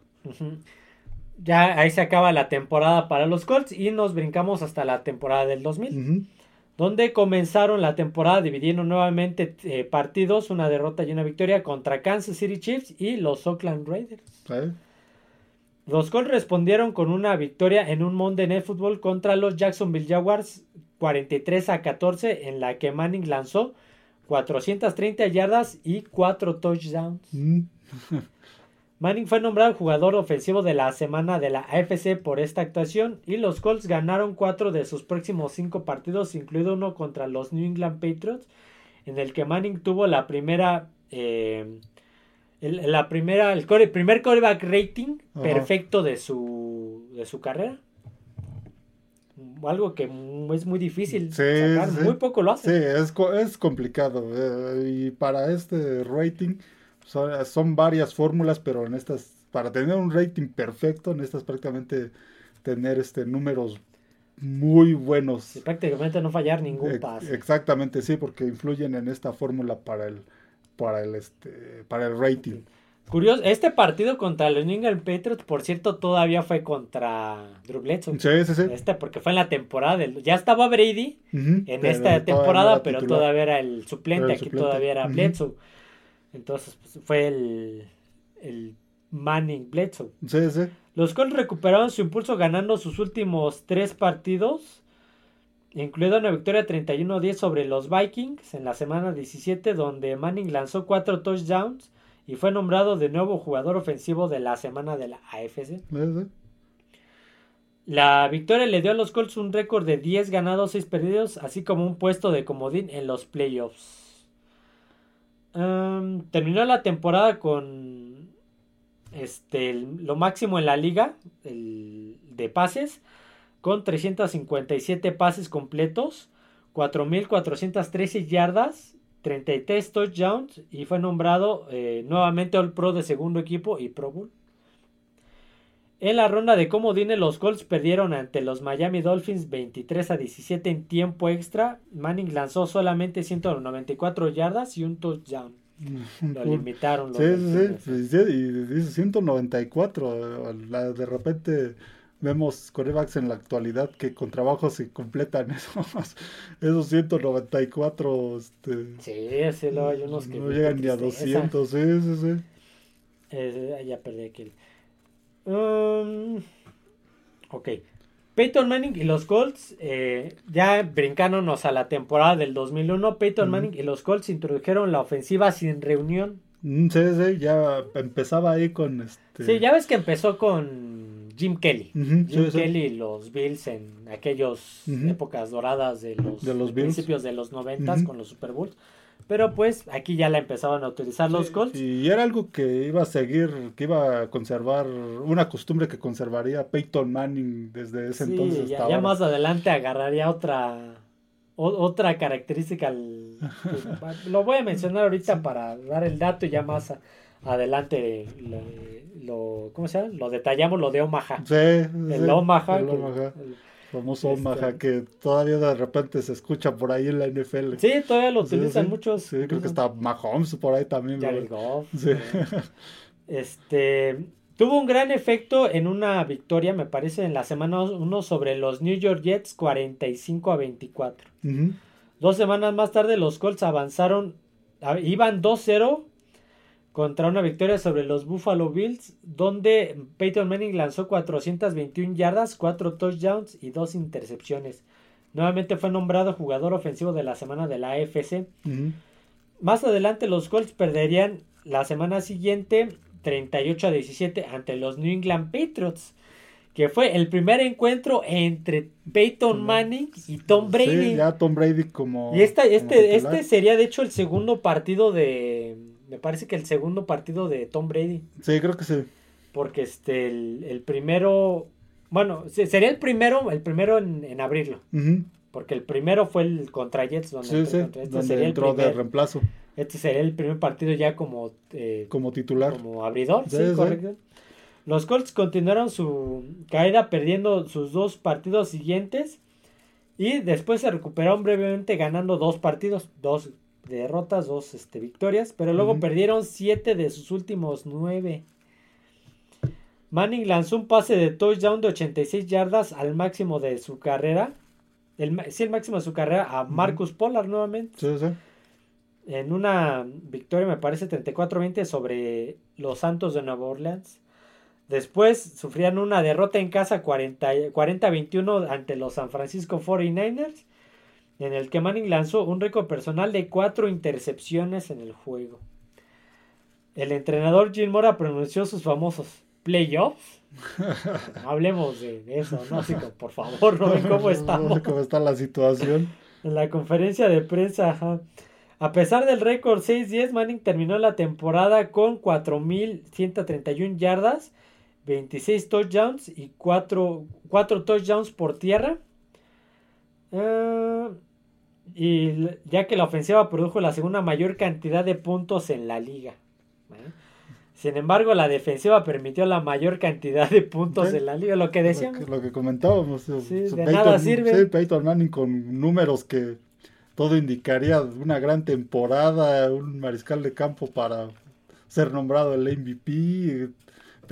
[SPEAKER 1] Ya ahí se acaba la temporada para los Colts y nos brincamos hasta la temporada del 2000 donde comenzaron la temporada dividiendo nuevamente eh, partidos, una derrota y una victoria contra Kansas City Chiefs y los Oakland Raiders. Los Colts respondieron con una victoria en un Monday Night Football contra los Jacksonville Jaguars 43 a 14 en la que Manning lanzó 430 yardas y 4 touchdowns. Mm. [laughs] Manning fue nombrado jugador ofensivo de la semana de la AFC por esta actuación y los Colts ganaron cuatro de sus próximos cinco partidos, incluido uno contra los New England Patriots, en el que Manning tuvo la primera eh, el, la primera, el core- primer coreback rating perfecto de su, de su carrera. Algo que es muy difícil
[SPEAKER 2] Sí,
[SPEAKER 1] sacar,
[SPEAKER 2] sí.
[SPEAKER 1] muy poco lo
[SPEAKER 2] Sí,
[SPEAKER 1] hace.
[SPEAKER 2] es, co- es complicado. eh, y para este rating son, son varias fórmulas, pero en estas, para tener un rating perfecto, necesitas prácticamente tener este números muy buenos.
[SPEAKER 1] Sí, prácticamente no fallar ningún pase.
[SPEAKER 2] Exactamente, sí, porque influyen en esta fórmula para el, para el este, para el rating.
[SPEAKER 1] Curioso, este partido contra los New England Patriots, por cierto, todavía fue contra Drew Bledsoe.
[SPEAKER 2] Sí, sí, sí.
[SPEAKER 1] Este, porque fue en la temporada del. Ya estaba Brady en esta temporada, pero
[SPEAKER 2] titular.
[SPEAKER 1] todavía era el suplente.
[SPEAKER 2] Era el
[SPEAKER 1] aquí
[SPEAKER 2] suplente.
[SPEAKER 1] todavía era
[SPEAKER 2] Ujú.
[SPEAKER 1] Bledsoe. Entonces pues, fue el, el Manning Bledsoe.
[SPEAKER 2] Sí, sí.
[SPEAKER 1] Los Colts recuperaron su impulso ganando sus últimos tres partidos, incluida una victoria 31-10 sobre los Vikings en la semana 17, donde Manning lanzó cuatro touchdowns y fue nombrado de nuevo jugador ofensivo de la semana de la AFC.
[SPEAKER 2] sí.
[SPEAKER 1] La victoria le dio a los Colts un récord de 10 ganados, 6 perdidos, así como un puesto de comodín en los playoffs. Em, terminó la temporada con este, lo máximo en la liga de pases, con 357 pases completos, 4.413 yardas, 33 touchdowns y fue nombrado eh, nuevamente All Pro de segundo equipo y Pro Bowl. En la ronda de comodines, los Colts perdieron ante los Miami Dolphins 23 a 17 en tiempo extra. Manning lanzó solamente 194 yardas y un touchdown. Lo limitaron los
[SPEAKER 2] Sí, sí, sí, y dice 194. eh, la- De repente vemos corebacks en la actualidad que con trabajo se completan [laughs] esos, esos 194. Este,
[SPEAKER 1] Sí, sí, luego hay unos que.
[SPEAKER 2] no llegan ni a
[SPEAKER 1] qué tristeza.
[SPEAKER 2] 200. Sí, sí, sí.
[SPEAKER 1] Eh, ya perdí aquí. Um, ok. Peyton Manning y los Colts, eh, ya brincándonos a la temporada del 2001, Peyton. Manning y los Colts introdujeron la ofensiva sin reunión.
[SPEAKER 2] Mm, Sí, sí, ya empezaba ahí con este.
[SPEAKER 1] Sí, ya ves que empezó con Jim Kelly. Jim
[SPEAKER 2] sí.
[SPEAKER 1] Kelly y los Bills en aquellas épocas doradas de los,
[SPEAKER 2] De los Bills.
[SPEAKER 1] principios de los noventas
[SPEAKER 2] Ujú.
[SPEAKER 1] con los Super Bowls. Pero pues aquí ya la empezaban a utilizar los
[SPEAKER 2] Sí,
[SPEAKER 1] Colts.
[SPEAKER 2] Y era algo que iba a seguir, que iba a conservar, una costumbre que conservaría Peyton Manning desde ese
[SPEAKER 1] Sí,
[SPEAKER 2] entonces
[SPEAKER 1] ya,
[SPEAKER 2] hasta
[SPEAKER 1] ya
[SPEAKER 2] ahora.
[SPEAKER 1] más adelante agarraría otra o- otra característica. al- que- [laughs] lo voy a mencionar ahorita para dar el dato y ya más a- adelante lo, lo- ¿cómo se llama? Lo detallamos lo de Omaha.
[SPEAKER 2] Sí,
[SPEAKER 1] El Omaha.
[SPEAKER 2] el Omaha.
[SPEAKER 1] el-
[SPEAKER 2] famoso
[SPEAKER 1] Este-
[SPEAKER 2] Omaha que todavía de repente se escucha por ahí en la NFL.
[SPEAKER 1] sí, todavía lo utilizan
[SPEAKER 2] sí.
[SPEAKER 1] muchos.
[SPEAKER 2] Sí, creo que está Mahomes por ahí también.
[SPEAKER 1] Jared Goff.
[SPEAKER 2] Sí.
[SPEAKER 1] eh, Este tuvo un gran efecto en una victoria, me parece, en la semana 1 sobre los New York Jets 45 a 24.
[SPEAKER 2] Ujú.
[SPEAKER 1] Dos semanas más tarde los Colts avanzaron, iban 2-0 contra una victoria sobre los Buffalo Bills, donde Peyton Manning lanzó 421 yardas, 4 touchdowns y 2 intercepciones. Nuevamente fue nombrado jugador ofensivo de la semana de la AFC. Más adelante los Colts perderían la semana siguiente 38 a 17 ante los New England Patriots, que fue el primer encuentro entre Peyton Manning y Tom Brady.
[SPEAKER 2] Sí, ya Tom Brady como.
[SPEAKER 1] Y esta, este, este sería de hecho el segundo partido de. Me parece que el segundo partido de Tom Brady.
[SPEAKER 2] Sí, creo que sí.
[SPEAKER 1] Porque este, el, el primero. Bueno, se- sería el primero, el primero en, en abrirlo. Porque el primero fue el contra Jets. Donde
[SPEAKER 2] Sí,
[SPEAKER 1] entró
[SPEAKER 2] sí.
[SPEAKER 1] contra- este,
[SPEAKER 2] donde
[SPEAKER 1] sería el
[SPEAKER 2] entró de
[SPEAKER 1] primer,
[SPEAKER 2] reemplazo
[SPEAKER 1] este sería el primer partido ya como, eh,
[SPEAKER 2] como titular.
[SPEAKER 1] como abridor. Sí,
[SPEAKER 2] Sí, sí.
[SPEAKER 1] correcto. Los Colts continuaron su caída perdiendo sus dos partidos siguientes. Y después se recuperaron brevemente ganando dos partidos, dos derrotas, dos este, victorias, pero luego perdieron siete de sus últimos nueve. Manning lanzó un pase de touchdown de 86 yardas al máximo de su carrera. El, sí, el máximo de su carrera a Marcus Pollard nuevamente.
[SPEAKER 2] Sí, sí.
[SPEAKER 1] En una victoria, me parece 34-20 sobre los Santos de Nueva Orleans. Después sufrían una derrota en casa 40 40-21 ante los San Francisco 49ers, en el que Manning lanzó un récord personal de cuatro intercepciones en el juego. El entrenador Jim Mora pronunció sus famosos playoffs. [laughs] Hablemos de eso, ¿no? Así como, por favor, no ven cómo [laughs] estamos.
[SPEAKER 2] cómo está la situación.
[SPEAKER 1] En la conferencia de prensa, ajá. A pesar del récord 6-10, Manning terminó la temporada con 4.131 yardas, 26 touchdowns y 4, 4 touchdowns por tierra. Eh, y ya que la ofensiva produjo la segunda mayor cantidad de puntos en la liga. ¿eh? Sin embargo, la defensiva permitió la mayor cantidad de puntos en la liga, lo que decíamos.
[SPEAKER 2] Lo que, comentábamos.
[SPEAKER 1] Sí, de nada sirve.
[SPEAKER 2] Sí, Peyton Manning con números que todo indicaría una gran temporada, un mariscal de campo para ser nombrado el MVP,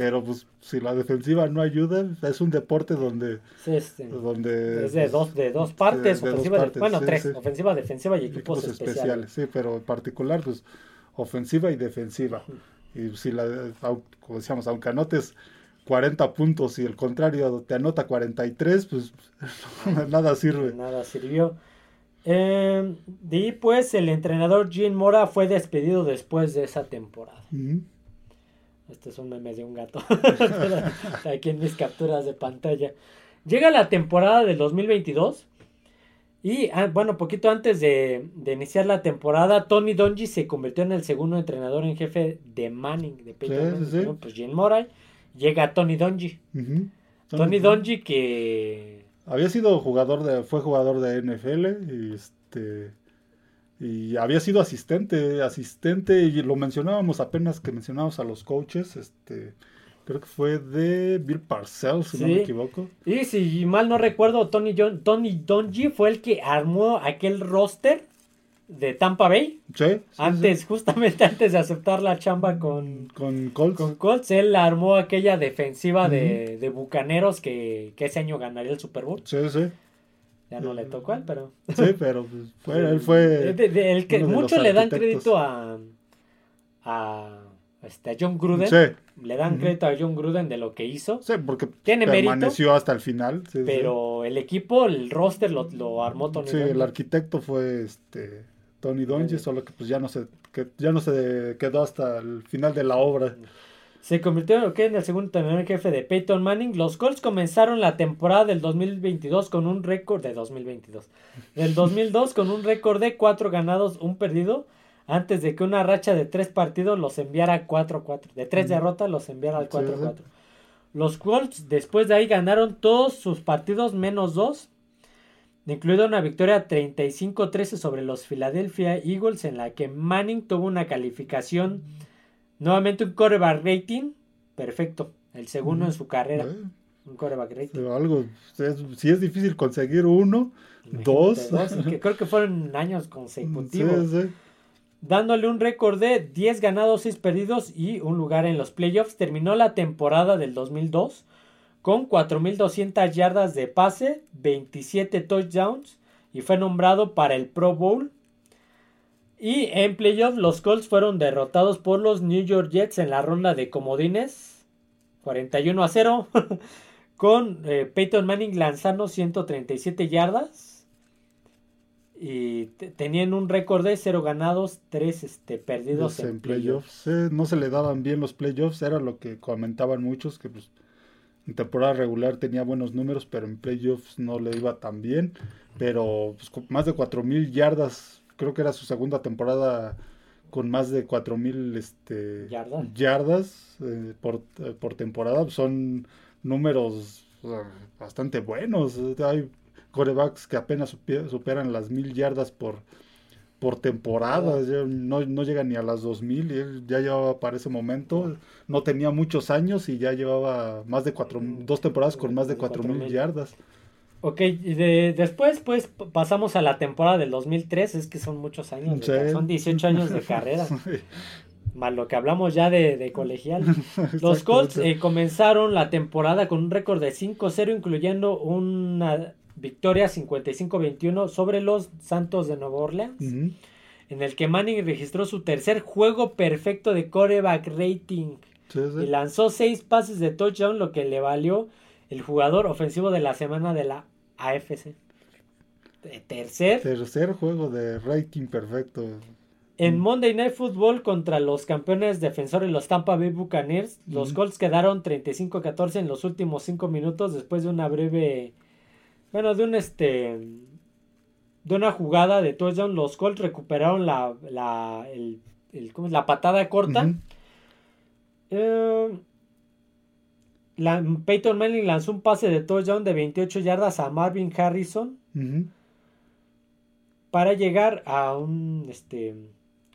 [SPEAKER 2] pero pues si la defensiva no ayuda, es un deporte donde...
[SPEAKER 1] este,
[SPEAKER 2] donde
[SPEAKER 1] es de dos, de dos partes, ofensiva, bueno, tres, ofensiva, defensiva y equipos, especiales.
[SPEAKER 2] Sí, pero en particular, pues ofensiva y defensiva. Y si la, como decíamos, aunque anotes 40 puntos y el contrario te anota 43, pues [laughs] nada sirve.
[SPEAKER 1] Nada sirvió. Eh, y pues el entrenador Gene Mora fue despedido después de esa temporada. Este es un meme de un gato. [laughs] Aquí en mis capturas de pantalla. Llega la temporada del 2022. Y ah, bueno, poquito antes de, iniciar la temporada, Tony Donji se convirtió en el segundo entrenador en jefe de Manning, de Peyton Pues Gene Mora llega Tony Donji. Tony Donji que
[SPEAKER 2] había sido jugador de, fue jugador de NFL y este y había sido asistente, asistente, y lo mencionábamos apenas que mencionábamos a los coaches, este, creo que fue de Bill Parcells, si no me equivoco.
[SPEAKER 1] Y si mal no recuerdo, Tony, John, Tony Donji fue el que armó aquel roster de Tampa Bay.
[SPEAKER 2] Sí.
[SPEAKER 1] antes, [laughs] justamente antes de aceptar la chamba con,
[SPEAKER 2] con Colts.
[SPEAKER 1] Con Colts, él armó aquella defensiva de, de, Bucaneros que, que, ese año ganaría el Super Bowl.
[SPEAKER 2] Sí, sí.
[SPEAKER 1] Ya no le tocó a él, pero. [laughs]
[SPEAKER 2] Sí, pero pues, fue, él fue.
[SPEAKER 1] el que muchos le dan crédito a. a. Este, John Gruden.
[SPEAKER 2] Sí.
[SPEAKER 1] Le dan crédito a John Gruden de lo que hizo.
[SPEAKER 2] Sí, porque Tiene permaneció hasta el final.
[SPEAKER 1] pero el equipo, el roster lo, lo armó Tony
[SPEAKER 2] Sí, el arquitecto fue este Tony Dungy, solo que pues ya no se que ya no se quedó hasta el final de la obra.
[SPEAKER 1] Se convirtió en el segundo entrenador jefe de Peyton Manning. Los Colts comenzaron la temporada del 2022 con un récord de 2022. Del 2002 con un récord de cuatro ganados, un perdido, antes de que una racha de tres partidos los enviara a 4-4. De tres derrotas los enviara al 4-4. Los Colts después de ahí ganaron todos sus partidos menos dos, incluida una victoria 35-13 sobre los Philadelphia Eagles en la que Manning tuvo una calificación Nuevamente un coreback rating. Perfecto. El segundo en su carrera. Un coreback rating.
[SPEAKER 2] algo, si es difícil conseguir uno, dos.
[SPEAKER 1] que creo que fueron años consecutivos. Dándole un récord de 10 ganados, 6 perdidos y un lugar en los playoffs. Terminó la temporada del 2002 con 4.200 yardas de pase, 27 touchdowns y fue nombrado para el Pro Bowl y en playoff los Colts fueron derrotados por los New York Jets en la ronda de comodines. 41 a 0. [laughs] con eh, Peyton Manning lanzando 137 yardas. Y tenían un récord de 0 ganados, 3 este, perdidos
[SPEAKER 2] en, playoffs. no se le daban bien los playoffs, era lo que comentaban muchos, que pues, en temporada regular tenía buenos números, pero en playoffs no le iba tan bien. Pero pues, más de 4.000 yardas creo que era su segunda temporada con más de 4.000 este, yardas eh, por, eh, por, temporada. Son números bastante buenos. Hay corebacks que apenas superan las 1.000 yardas por, por temporada. No, no llegan ni a las 2.000. Y él ya llevaba para ese momento. No tenía muchos años y ya llevaba más de cuatro, mm, dos temporadas con más de 4.000 yardas.
[SPEAKER 1] Ok, y de, después pues pasamos a la temporada del 2003, es que son muchos años, son 18 años de [laughs] carrera. Más lo que hablamos ya de, colegial. [laughs] Los Colts eh, comenzaron la temporada con un récord de 5-0, incluyendo una victoria 55-21 sobre los Santos de Nueva Orleans, en el que Manning registró su tercer juego perfecto de coreback rating. y lanzó seis pases de touchdown, lo que le valió el jugador ofensivo de la semana de la AFC. Tercer.
[SPEAKER 2] Tercer juego de rating perfecto.
[SPEAKER 1] En Monday Night Football contra los campeones defensores, los Tampa Bay Buccaneers, los Colts quedaron 35-14 en los últimos 5 minutos después de una breve. Bueno, de un este. de una jugada de touchdown, los Colts recuperaron la, la, el, el- ¿cómo es? la patada corta. Eh, la- Peyton Manning lanzó un pase de touchdown de 28 yardas a Marvin Harrison para llegar a un este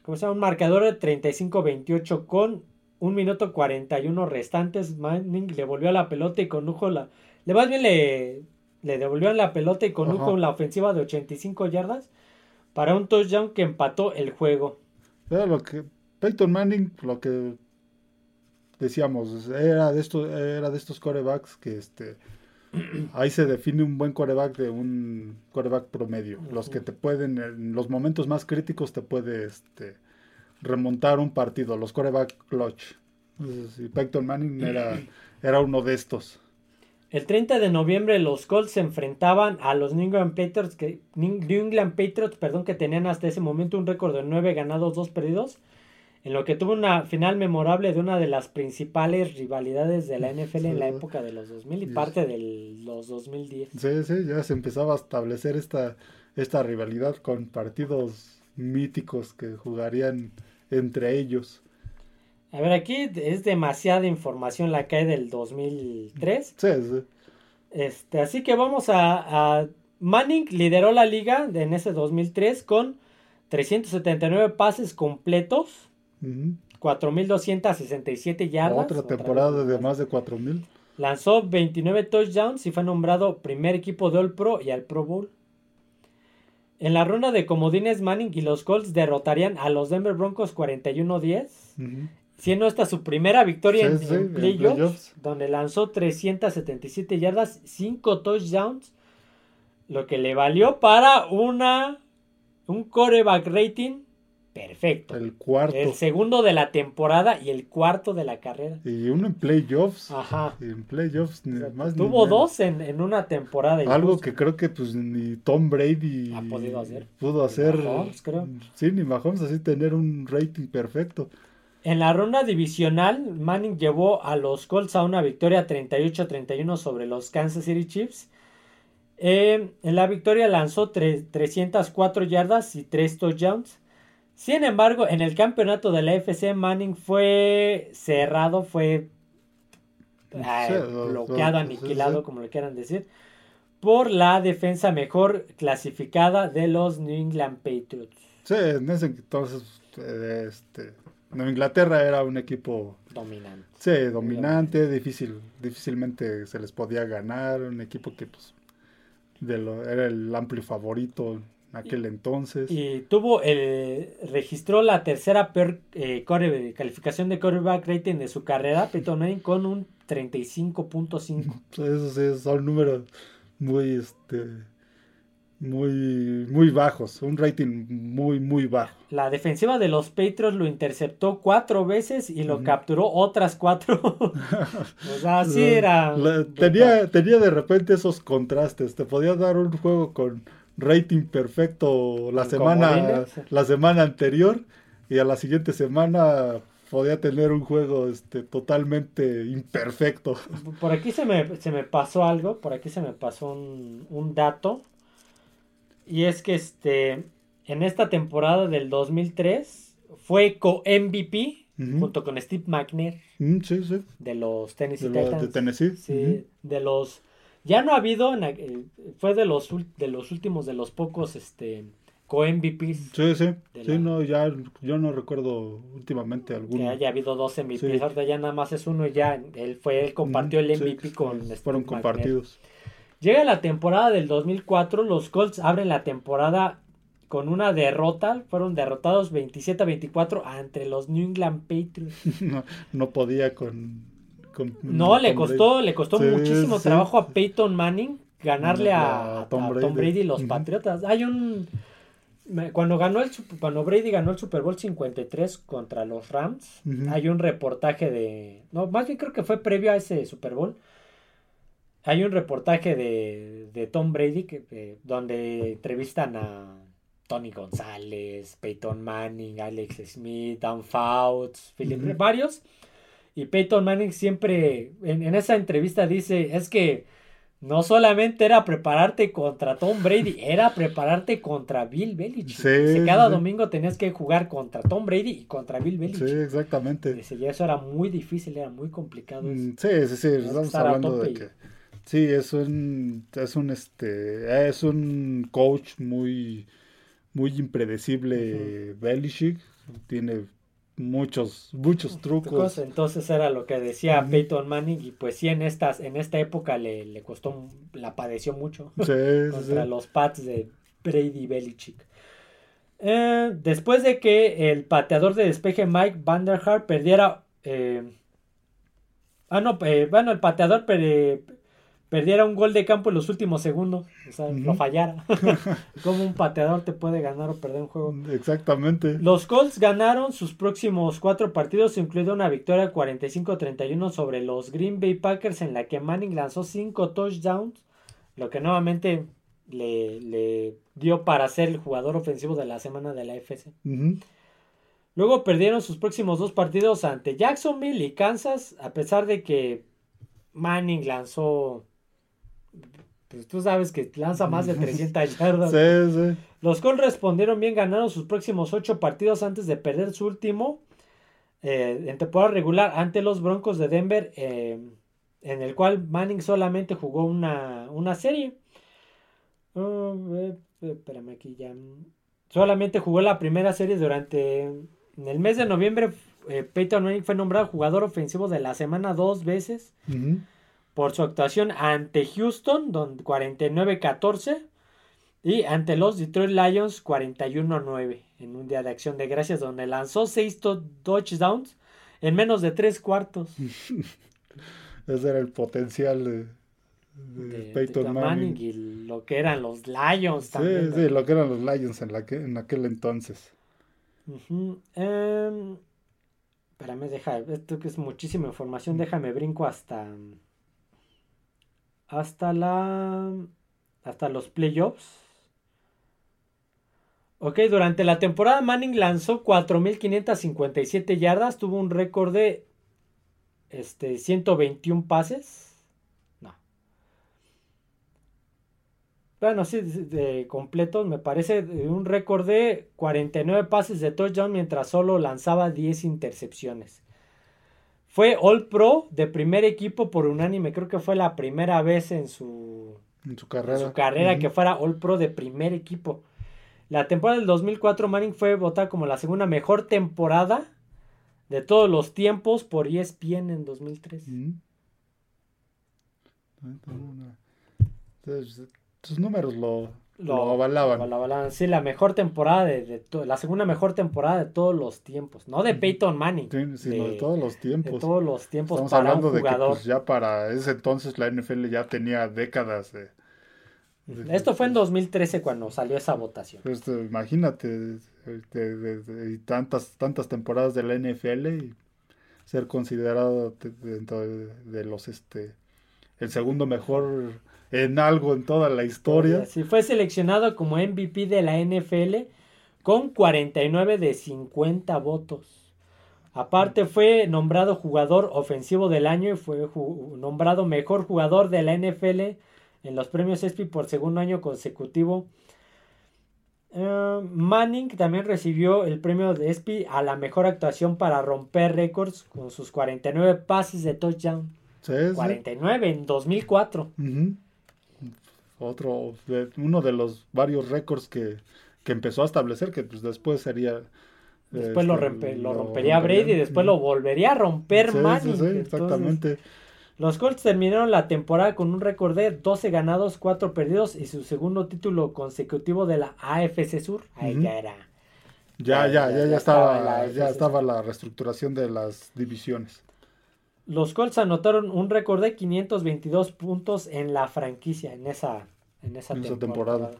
[SPEAKER 1] ¿cómo se llama? un marcador de 35-28 con un minuto 41 restantes. Manning le volvió a la pelota y condujo la le más bien le, le devolvió la pelota y condujo
[SPEAKER 2] Ajá.
[SPEAKER 1] la ofensiva de 85 yardas para un touchdown que empató el juego.
[SPEAKER 2] Era lo que Peyton Manning, lo que decíamos, era de estos, era de estos corebacks que este [clears throat] ahí se define un buen coreback de un coreback promedio. Los que te pueden, en los momentos más críticos te puede este remontar un partido, los coreback clutch. Entonces, y Peyton Manning era, [clears throat] era uno de estos.
[SPEAKER 1] El 30 de noviembre los Colts se enfrentaban a los New England Patriots, que, New England Patriots perdón, que tenían hasta ese momento un récord de 9 ganados, 2 perdidos, en lo que tuvo una final memorable de una de las principales rivalidades de la NFL en la época de los 2000 y
[SPEAKER 2] Yes.
[SPEAKER 1] parte de los 2010.
[SPEAKER 2] Sí, sí, ya se empezaba a establecer esta, esta rivalidad con partidos míticos que jugarían entre ellos.
[SPEAKER 1] A ver, aquí es demasiada información la que hay del 2003.
[SPEAKER 2] Sí, sí.
[SPEAKER 1] Este, así que vamos a, a- Manning lideró la liga en ese 2003 con 379 pases completos,
[SPEAKER 2] Ujú.
[SPEAKER 1] 4.267 yardas.
[SPEAKER 2] Otra
[SPEAKER 1] otra
[SPEAKER 2] temporada
[SPEAKER 1] vez,
[SPEAKER 2] de más de 4000.
[SPEAKER 1] Lanzó 29 touchdowns y fue nombrado primer equipo de All Pro y al Pro Bowl. En la ronda de comodines, Manning y los Colts derrotarían a los Denver Broncos 41-10,
[SPEAKER 2] Ujú.
[SPEAKER 1] siendo esta su primera victoria en,
[SPEAKER 2] Sí,
[SPEAKER 1] en
[SPEAKER 2] en
[SPEAKER 1] playoffs,
[SPEAKER 2] playoffs.
[SPEAKER 1] donde lanzó 377 yardas, 5 touchdowns, lo que le valió para una un coreback rating perfecto.
[SPEAKER 2] El cuarto.
[SPEAKER 1] El segundo de la temporada y el cuarto de la carrera.
[SPEAKER 2] Y uno en playoffs.
[SPEAKER 1] Ajá.
[SPEAKER 2] Y en playoffs, ni más ni
[SPEAKER 1] Tuvo
[SPEAKER 2] menos.
[SPEAKER 1] dos en, en una temporada. y
[SPEAKER 2] Algo que creo que pues ni Tom Brady
[SPEAKER 1] Ha podido hacer.
[SPEAKER 2] pudo
[SPEAKER 1] Ni
[SPEAKER 2] hacer.
[SPEAKER 1] Mahomes, creo.
[SPEAKER 2] Sí, ni Mahomes así tener un rating perfecto.
[SPEAKER 1] En la ronda divisional, Manning llevó a los Colts a una victoria 38-31 sobre los Kansas City Chiefs. Eh, en la victoria lanzó tre- 304 yardas y 3 touchdowns. Sin embargo, en el campeonato de la FC, Manning fue cerrado, fue
[SPEAKER 2] Sí,
[SPEAKER 1] bloqueado, aniquilado,
[SPEAKER 2] sí.
[SPEAKER 1] como le quieran decir, por la defensa mejor clasificada de los New England Patriots.
[SPEAKER 2] Sí, en ese entonces, eh, este, Nueva Inglaterra era un equipo,
[SPEAKER 1] Dominante.
[SPEAKER 2] sí, dominante, difícil, difícilmente se les podía ganar, un equipo que pues de lo, era el amplio favorito aquel entonces.
[SPEAKER 1] Y tuvo el registró la tercera peor eh, core- calificación de quarterback rating de su carrera, Peyton Manning, con un 35.5. [laughs]
[SPEAKER 2] Esos sí son números muy, este, muy, muy bajos, un rating muy, muy bajo.
[SPEAKER 1] La defensiva de los Patriots lo interceptó cuatro veces y lo capturó otras cuatro. [laughs] o sea, así
[SPEAKER 2] La-
[SPEAKER 1] era.
[SPEAKER 2] la- tenía, tenía de repente esos contrastes. Te podía dar un juego con rating perfecto la semana, la semana anterior y a la siguiente semana podía tener un juego este, totalmente imperfecto.
[SPEAKER 1] Por aquí se me, se me pasó algo, por aquí se me pasó un, un dato. Y es que este en esta temporada del 2003 fue co-MVP junto con Steve McNair
[SPEAKER 2] Mm, sí, sí.
[SPEAKER 1] de los Tennessee
[SPEAKER 2] De, lo-
[SPEAKER 1] Titans.
[SPEAKER 2] de Tennessee.
[SPEAKER 1] Sí, de los ya no ha habido eh, fue de los de los últimos de los pocos este co-MVPs.
[SPEAKER 2] Sí, sí. Sí,
[SPEAKER 1] la-
[SPEAKER 2] no, ya, yo no recuerdo últimamente
[SPEAKER 1] que
[SPEAKER 2] alguno.
[SPEAKER 1] haya habido dos MVPs,
[SPEAKER 2] Sí.
[SPEAKER 1] ahorita ya nada más es uno y ya él fue él compartió el
[SPEAKER 2] Sí,
[SPEAKER 1] MVP con Steve
[SPEAKER 2] Fueron
[SPEAKER 1] McNair.
[SPEAKER 2] compartidos.
[SPEAKER 1] Llega la temporada del 2004, los Colts abren la temporada con una derrota, fueron derrotados 27 a 24 ante los New England Patriots. [laughs]
[SPEAKER 2] no, no podía con. Con-
[SPEAKER 1] No, le costó, le costó
[SPEAKER 2] Sí,
[SPEAKER 1] muchísimo
[SPEAKER 2] sí.
[SPEAKER 1] trabajo a Peyton Manning ganarle a, a Tom, Brady. y los
[SPEAKER 2] Ujú.
[SPEAKER 1] Patriotas. Hay un cuando ganó el cuando Brady ganó el Super Bowl 53 contra los Rams, hay un reportaje de no, más bien creo que fue previo a ese Super Bowl. Hay un reportaje de, de Tom Brady que, eh, donde entrevistan a Tony González, Peyton Manning, Alex Smith, Dan Fouts, Philip, varios. Y Peyton Manning siempre en, en esa entrevista dice, es que no solamente era prepararte contra Tom Brady, era prepararte contra Bill Belichick.
[SPEAKER 2] Sí,
[SPEAKER 1] cada
[SPEAKER 2] sí.
[SPEAKER 1] domingo tenías que jugar contra Tom Brady y contra Bill Belichick.
[SPEAKER 2] Sí, exactamente.
[SPEAKER 1] Dice, y eso era muy difícil, era muy complicado. eso.
[SPEAKER 2] Mm, Sí, sí, sí,
[SPEAKER 1] que
[SPEAKER 2] estamos hablando de que sí, es un es un este es un coach muy muy impredecible Belichick, tiene muchos muchos trucos.
[SPEAKER 1] Entonces era lo que decía. Peyton Manning y pues sí, en, estas, en esta época le, le costó, la padeció mucho.
[SPEAKER 2] Sí, [laughs]
[SPEAKER 1] contra
[SPEAKER 2] sí.
[SPEAKER 1] los Pats de Brady Belichick. Eh, después de que el pateador de despeje Mike Vanderhart perdiera. eh, ah, no, eh, bueno, el pateador per- perdiera un gol de campo en los últimos segundos. O sea, lo fallara. [laughs] [laughs] Como un pateador te puede ganar o perder un juego.
[SPEAKER 2] Exactamente.
[SPEAKER 1] Los Colts ganaron sus próximos cuatro partidos, incluida una victoria 45-31 sobre los Green Bay Packers, en la que Manning lanzó cinco touchdowns, lo que nuevamente le, le dio para ser el jugador ofensivo de la semana de la FC. Luego perdieron sus próximos dos partidos ante Jacksonville y Kansas, a pesar de que Manning lanzó. Pues tú sabes que lanza más de [laughs] 300 yardas.
[SPEAKER 2] Sí, sí.
[SPEAKER 1] Los Colts respondieron bien, ganaron sus próximos ocho partidos antes de perder su último eh, en temporada regular ante los Broncos de Denver, eh, en el cual Manning solamente jugó una, una serie. Oh, eh, espérame aquí ya. Solamente jugó la primera serie durante. En el mes de noviembre, eh, Peyton Manning fue nombrado jugador ofensivo de la semana dos veces
[SPEAKER 2] Ujú.
[SPEAKER 1] Por su actuación ante Houston, donde 49-14, y ante los Detroit Lions 41-9 en un día de acción de gracias, donde lanzó 6 touchdowns en menos de 3 cuartos [laughs]
[SPEAKER 2] Ese era el potencial de, de
[SPEAKER 1] de,
[SPEAKER 2] Peyton
[SPEAKER 1] de
[SPEAKER 2] Manning.
[SPEAKER 1] y lo que eran los Lions también.
[SPEAKER 2] Sí, sí, lo que eran los Lions en, la que- en aquel entonces.
[SPEAKER 1] Ujú, em, espérame, deja, esto que es muchísima información, déjame brinco hasta hasta la hasta los playoffs. Ok, durante la temporada Manning lanzó 4.557 yardas, tuvo un récord de este, 121 pases. No. Bueno, sí, de, completos, me parece un récord de 49 pases de touchdown mientras solo lanzaba 10 intercepciones. Fue All Pro de primer equipo por unánime, creo que fue la primera vez en su,
[SPEAKER 2] En su
[SPEAKER 1] en
[SPEAKER 2] carrera.
[SPEAKER 1] su carrera que fuera All Pro de primer equipo. La temporada del 2004 Manning fue votada como la segunda mejor temporada de todos los tiempos por ESPN en 2003.
[SPEAKER 2] Ujú. Entonces, sus números lo, lo avalaban.
[SPEAKER 1] lo avalaban. Sí, la mejor temporada de, de to- la segunda mejor temporada de todos los tiempos, no de. Peyton Manning,
[SPEAKER 2] Sí, sino de,
[SPEAKER 1] de-
[SPEAKER 2] todos los
[SPEAKER 1] de
[SPEAKER 2] tiempos.
[SPEAKER 1] todos los tiempos
[SPEAKER 2] Estamos
[SPEAKER 1] para
[SPEAKER 2] hablando
[SPEAKER 1] un
[SPEAKER 2] de que pues, ya para ese entonces la NFL ya tenía décadas de... de-
[SPEAKER 1] Esto fue en 2013 cuando salió esa votación.
[SPEAKER 2] pues, imagínate, de- de- de- de- y tantas, tantas temporadas de la NFL y ser considerado dentro de, de los, este, el segundo mejor en algo en toda la historia.
[SPEAKER 1] Sí, fue seleccionado como MVP de la NFL con 49 de 50 votos. Aparte fue nombrado jugador ofensivo del año y fue nombrado mejor jugador de la NFL en los premios ESPY por segundo año consecutivo. Eh, Manning también recibió el premio de ESPY a la mejor actuación para romper récords con sus 49 pases de touchdown.
[SPEAKER 2] Sí, sí.
[SPEAKER 1] 49 en 2004.
[SPEAKER 2] Ujú. Otro, de- uno de los varios récords que, que empezó a establecer, que pues después sería...
[SPEAKER 1] Después lo,
[SPEAKER 2] este,
[SPEAKER 1] rompe- lo rompería. Brady y después lo volvería a romper
[SPEAKER 2] Sí,
[SPEAKER 1] Manning.
[SPEAKER 2] exactamente.
[SPEAKER 1] los Colts terminaron la temporada con un récord de 12 ganados, 4 perdidos y su segundo título consecutivo de la AFC Sur. Ahí ya era.
[SPEAKER 2] Ya,
[SPEAKER 1] Ya-
[SPEAKER 2] ya,
[SPEAKER 1] ya- estaba
[SPEAKER 2] estaba, ya estaba la reestructuración de las divisiones.
[SPEAKER 1] Los Colts anotaron un récord de 522 puntos en la franquicia en esa, en esa,
[SPEAKER 2] En
[SPEAKER 1] temporada.
[SPEAKER 2] temporada.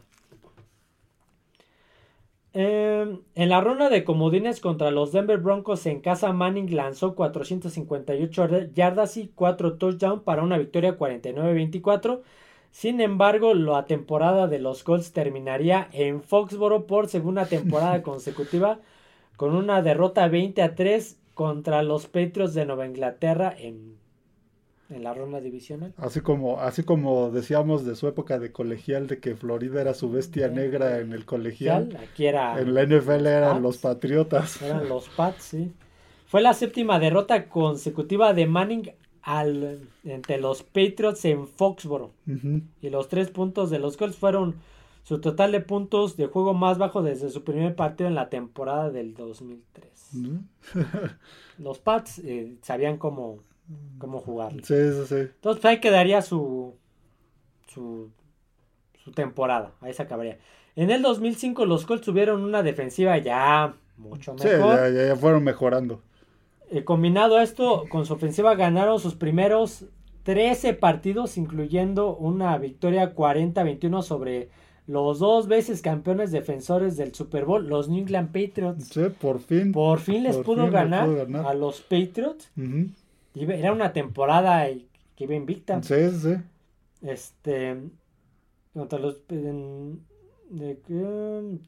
[SPEAKER 1] Eh, en la ronda de comodines contra los Denver Broncos en casa, Manning lanzó 458 yardas y 4 touchdowns para una victoria 49-24. Sin embargo, la temporada de los Colts terminaría en Foxboro por segunda temporada [laughs] consecutiva con una derrota 20 a 3 contra los Patriots de Nueva Inglaterra en, en la ronda divisional.
[SPEAKER 2] Así como, así como decíamos de su época de colegial, de que Florida era su bestia negra en el colegial.
[SPEAKER 1] Aquí era
[SPEAKER 2] en la NFL eran los Patriotas.
[SPEAKER 1] Eran los Pats, sí. Fue la séptima derrota consecutiva de Manning al, entre los Patriots en Foxboro. Y los tres puntos de los Colts fueron su total de puntos de juego más bajo desde su primer partido en la temporada del 2003. Los Pats eh, sabían cómo cómo jugar.
[SPEAKER 2] Sí, sí, sí.
[SPEAKER 1] Entonces pues, ahí quedaría su, su, su temporada, ahí se acabaría. En el 2005 los Colts tuvieron una defensiva ya mucho mejor.
[SPEAKER 2] Sí, ya, ya, fueron mejorando.
[SPEAKER 1] Eh, combinado esto, con su ofensiva ganaron sus primeros 13 partidos, incluyendo una victoria 40-21 sobre los dos veces campeones defensores del Super Bowl, los New England Patriots.
[SPEAKER 2] Sí, por fin.
[SPEAKER 1] Por fin les, pudo, ganar a los Patriots. Era una temporada que iba invicta.
[SPEAKER 2] Sí, sí.
[SPEAKER 1] Este. Contra los.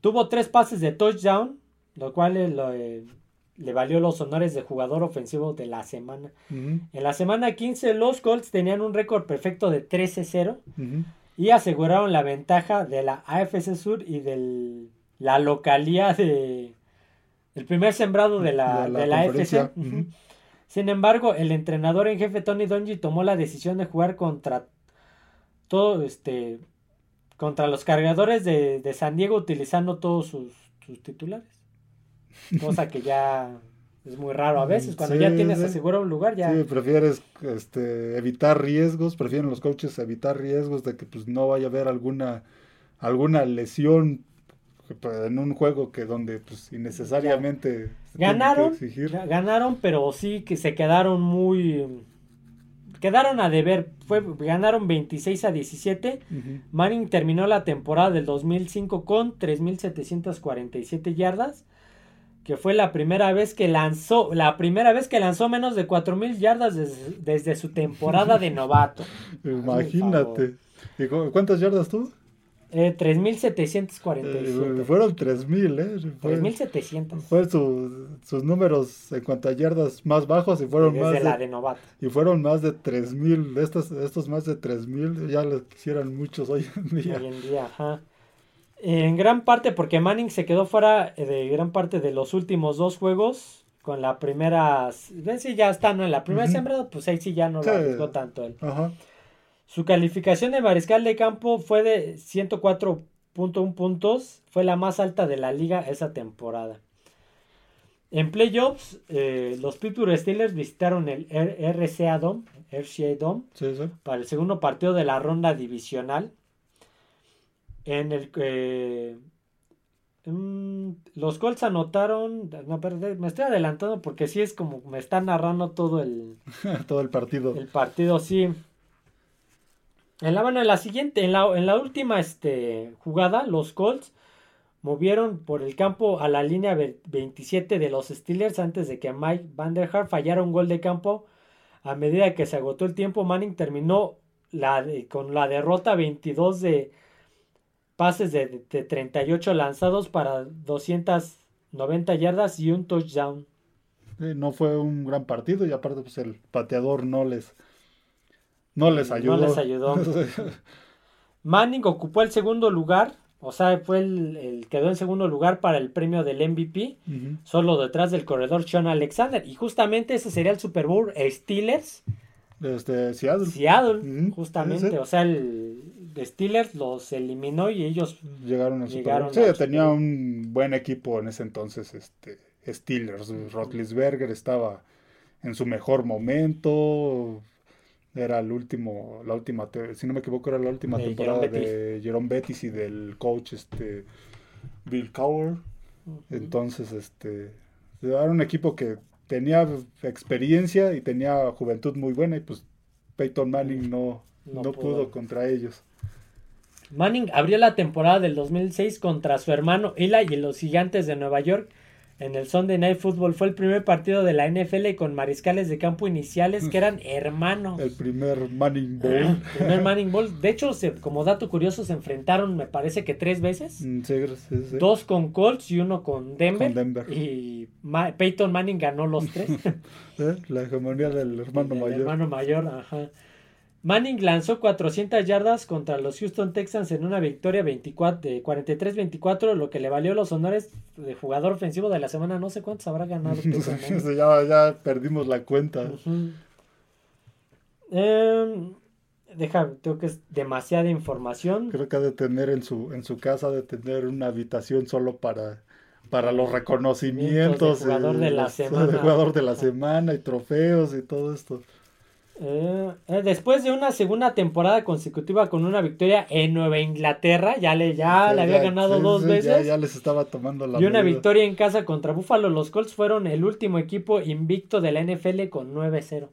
[SPEAKER 1] tuvo tres pases de touchdown, lo cual eh, le valió los honores de jugador ofensivo de la semana. En la semana 15, los Colts tenían un récord perfecto de 13-0 y aseguraron la ventaja de la AFC Sur y de la localía de. El primer sembrado de la, de la, AFC. Sin embargo, el entrenador en jefe Tony Dungy tomó la decisión de jugar contra todo este contra los cargadores de, San Diego utilizando todos sus, titulares. Cosa que ya es muy raro a veces. Cuando ya tienes asegurado un lugar, ya.
[SPEAKER 2] Sí, prefieres este, evitar riesgos, prefieren los coaches evitar riesgos de que pues no vaya a haber alguna, alguna lesión pues, en un juego que donde pues innecesariamente
[SPEAKER 1] ganaron ganaron pero sí que se quedaron muy quedaron a deber fue ganaron 26 a 17 Manning terminó la temporada del 2005 con 3747 yardas que fue la primera vez que lanzó la primera vez que lanzó menos de 4000 yardas desde, su temporada de novato [laughs]
[SPEAKER 2] imagínate ¿Y cuántas yardas tuvo
[SPEAKER 1] eh, 3.747.
[SPEAKER 2] Eh, fueron 3.000, ¿eh?
[SPEAKER 1] 3.700.
[SPEAKER 2] Fue sus números en cuanto a yardas más bajos y fueron más.
[SPEAKER 1] De la de novato.
[SPEAKER 2] Y fueron más de 3.000. Estos, estos más de 3.000 ya les quisieran muchos hoy en día.
[SPEAKER 1] Hoy en día, ajá. En gran parte porque Manning se quedó fuera de gran parte de los últimos dos juegos. Con la primera. Ven si ya está, ¿no? En la primera sembrada, pues ahí sí ya no lo arriesgó tanto él. Ajá. Su calificación de mariscal de campo fue de 104.1 puntos, fue la más alta de la liga esa temporada. En playoffs, eh, los Pittsburgh Steelers visitaron el RCA Dome, RCA Dome para el segundo partido de la ronda divisional. En el que mm, los Colts anotaron. No, me estoy adelantando porque sí es como me está narrando todo el. [laughs]
[SPEAKER 2] todo el partido.
[SPEAKER 1] El partido, sí. En la, en la siguiente, en la, en la última este, jugada, los Colts movieron por el campo a la línea 27 de los Steelers antes de que Mike Vanderhart fallara un gol de campo. A medida que se agotó el tiempo, Manning terminó la, con la derrota 22 de pases de, 38 lanzados para 290 yardas y un touchdown.
[SPEAKER 2] no fue un gran partido y aparte pues el pateador no les no les ayudó.
[SPEAKER 1] No les ayudó. Manning ocupó el segundo lugar, o sea, fue el, quedó en segundo lugar para el premio del MVP, solo detrás del corredor Sean Alexander. Y justamente ese sería el Super Bowl Steelers.
[SPEAKER 2] Desde Seattle.
[SPEAKER 1] Seattle, justamente. O sea, el Steelers los eliminó y ellos
[SPEAKER 2] llegaron al Super Bowl. Sí, tenía un buen equipo en ese entonces, este Steelers. Rotlisberger estaba en su mejor momento era el último, la última, si no me equivoco, era la última temporada de Jerome Bettis y del coach este Bill Cowher. Entonces, este, era un equipo que tenía experiencia y tenía juventud muy buena y pues Peyton Manning no, no, pudo. contra ellos.
[SPEAKER 1] Manning abrió la temporada del 2006 contra su hermano Eli y los Gigantes de Nueva York en el Sunday Night Football. Fue el primer partido de la NFL con mariscales de campo iniciales que eran [laughs] hermanos.
[SPEAKER 2] El primer Manning Bowl.
[SPEAKER 1] El primer Manning Bowl. De hecho, se, como dato curioso, se enfrentaron, me parece que tres veces.
[SPEAKER 2] Mm, sí, sí, sí.
[SPEAKER 1] Dos con Colts y uno con Denver.
[SPEAKER 2] Con Denver.
[SPEAKER 1] Y Ma- Peyton Manning ganó los tres. [laughs]
[SPEAKER 2] ¿Eh? La hegemonía del hermano
[SPEAKER 1] El
[SPEAKER 2] mayor.
[SPEAKER 1] hermano mayor, ajá. Manning lanzó 400 yardas contra los Houston Texans en una victoria 24, de 43-24, lo que le valió los honores de jugador ofensivo de la semana. No sé cuántos habrá ganado. [laughs]
[SPEAKER 2] Ya, ya perdimos la cuenta.
[SPEAKER 1] Em, deja, tengo que es demasiada información.
[SPEAKER 2] Creo que ha de tener en su, en su casa, ha de tener una habitación solo para, para los reconocimientos.
[SPEAKER 1] De jugador de la
[SPEAKER 2] los- [laughs]
[SPEAKER 1] semana.
[SPEAKER 2] de jugador de la
[SPEAKER 1] Ajá.
[SPEAKER 2] semana y trofeos y todo esto.
[SPEAKER 1] Eh, eh, después de una segunda temporada consecutiva con una victoria en Nueva Inglaterra, ya le, ya
[SPEAKER 2] Sí,
[SPEAKER 1] le había
[SPEAKER 2] ya-
[SPEAKER 1] ganado
[SPEAKER 2] sí,
[SPEAKER 1] dos
[SPEAKER 2] sí,
[SPEAKER 1] veces.
[SPEAKER 2] Ya, ya les estaba tomando la
[SPEAKER 1] Y una
[SPEAKER 2] medida.
[SPEAKER 1] victoria en casa contra Buffalo. Los Colts fueron el último equipo invicto de la NFL con 9-0.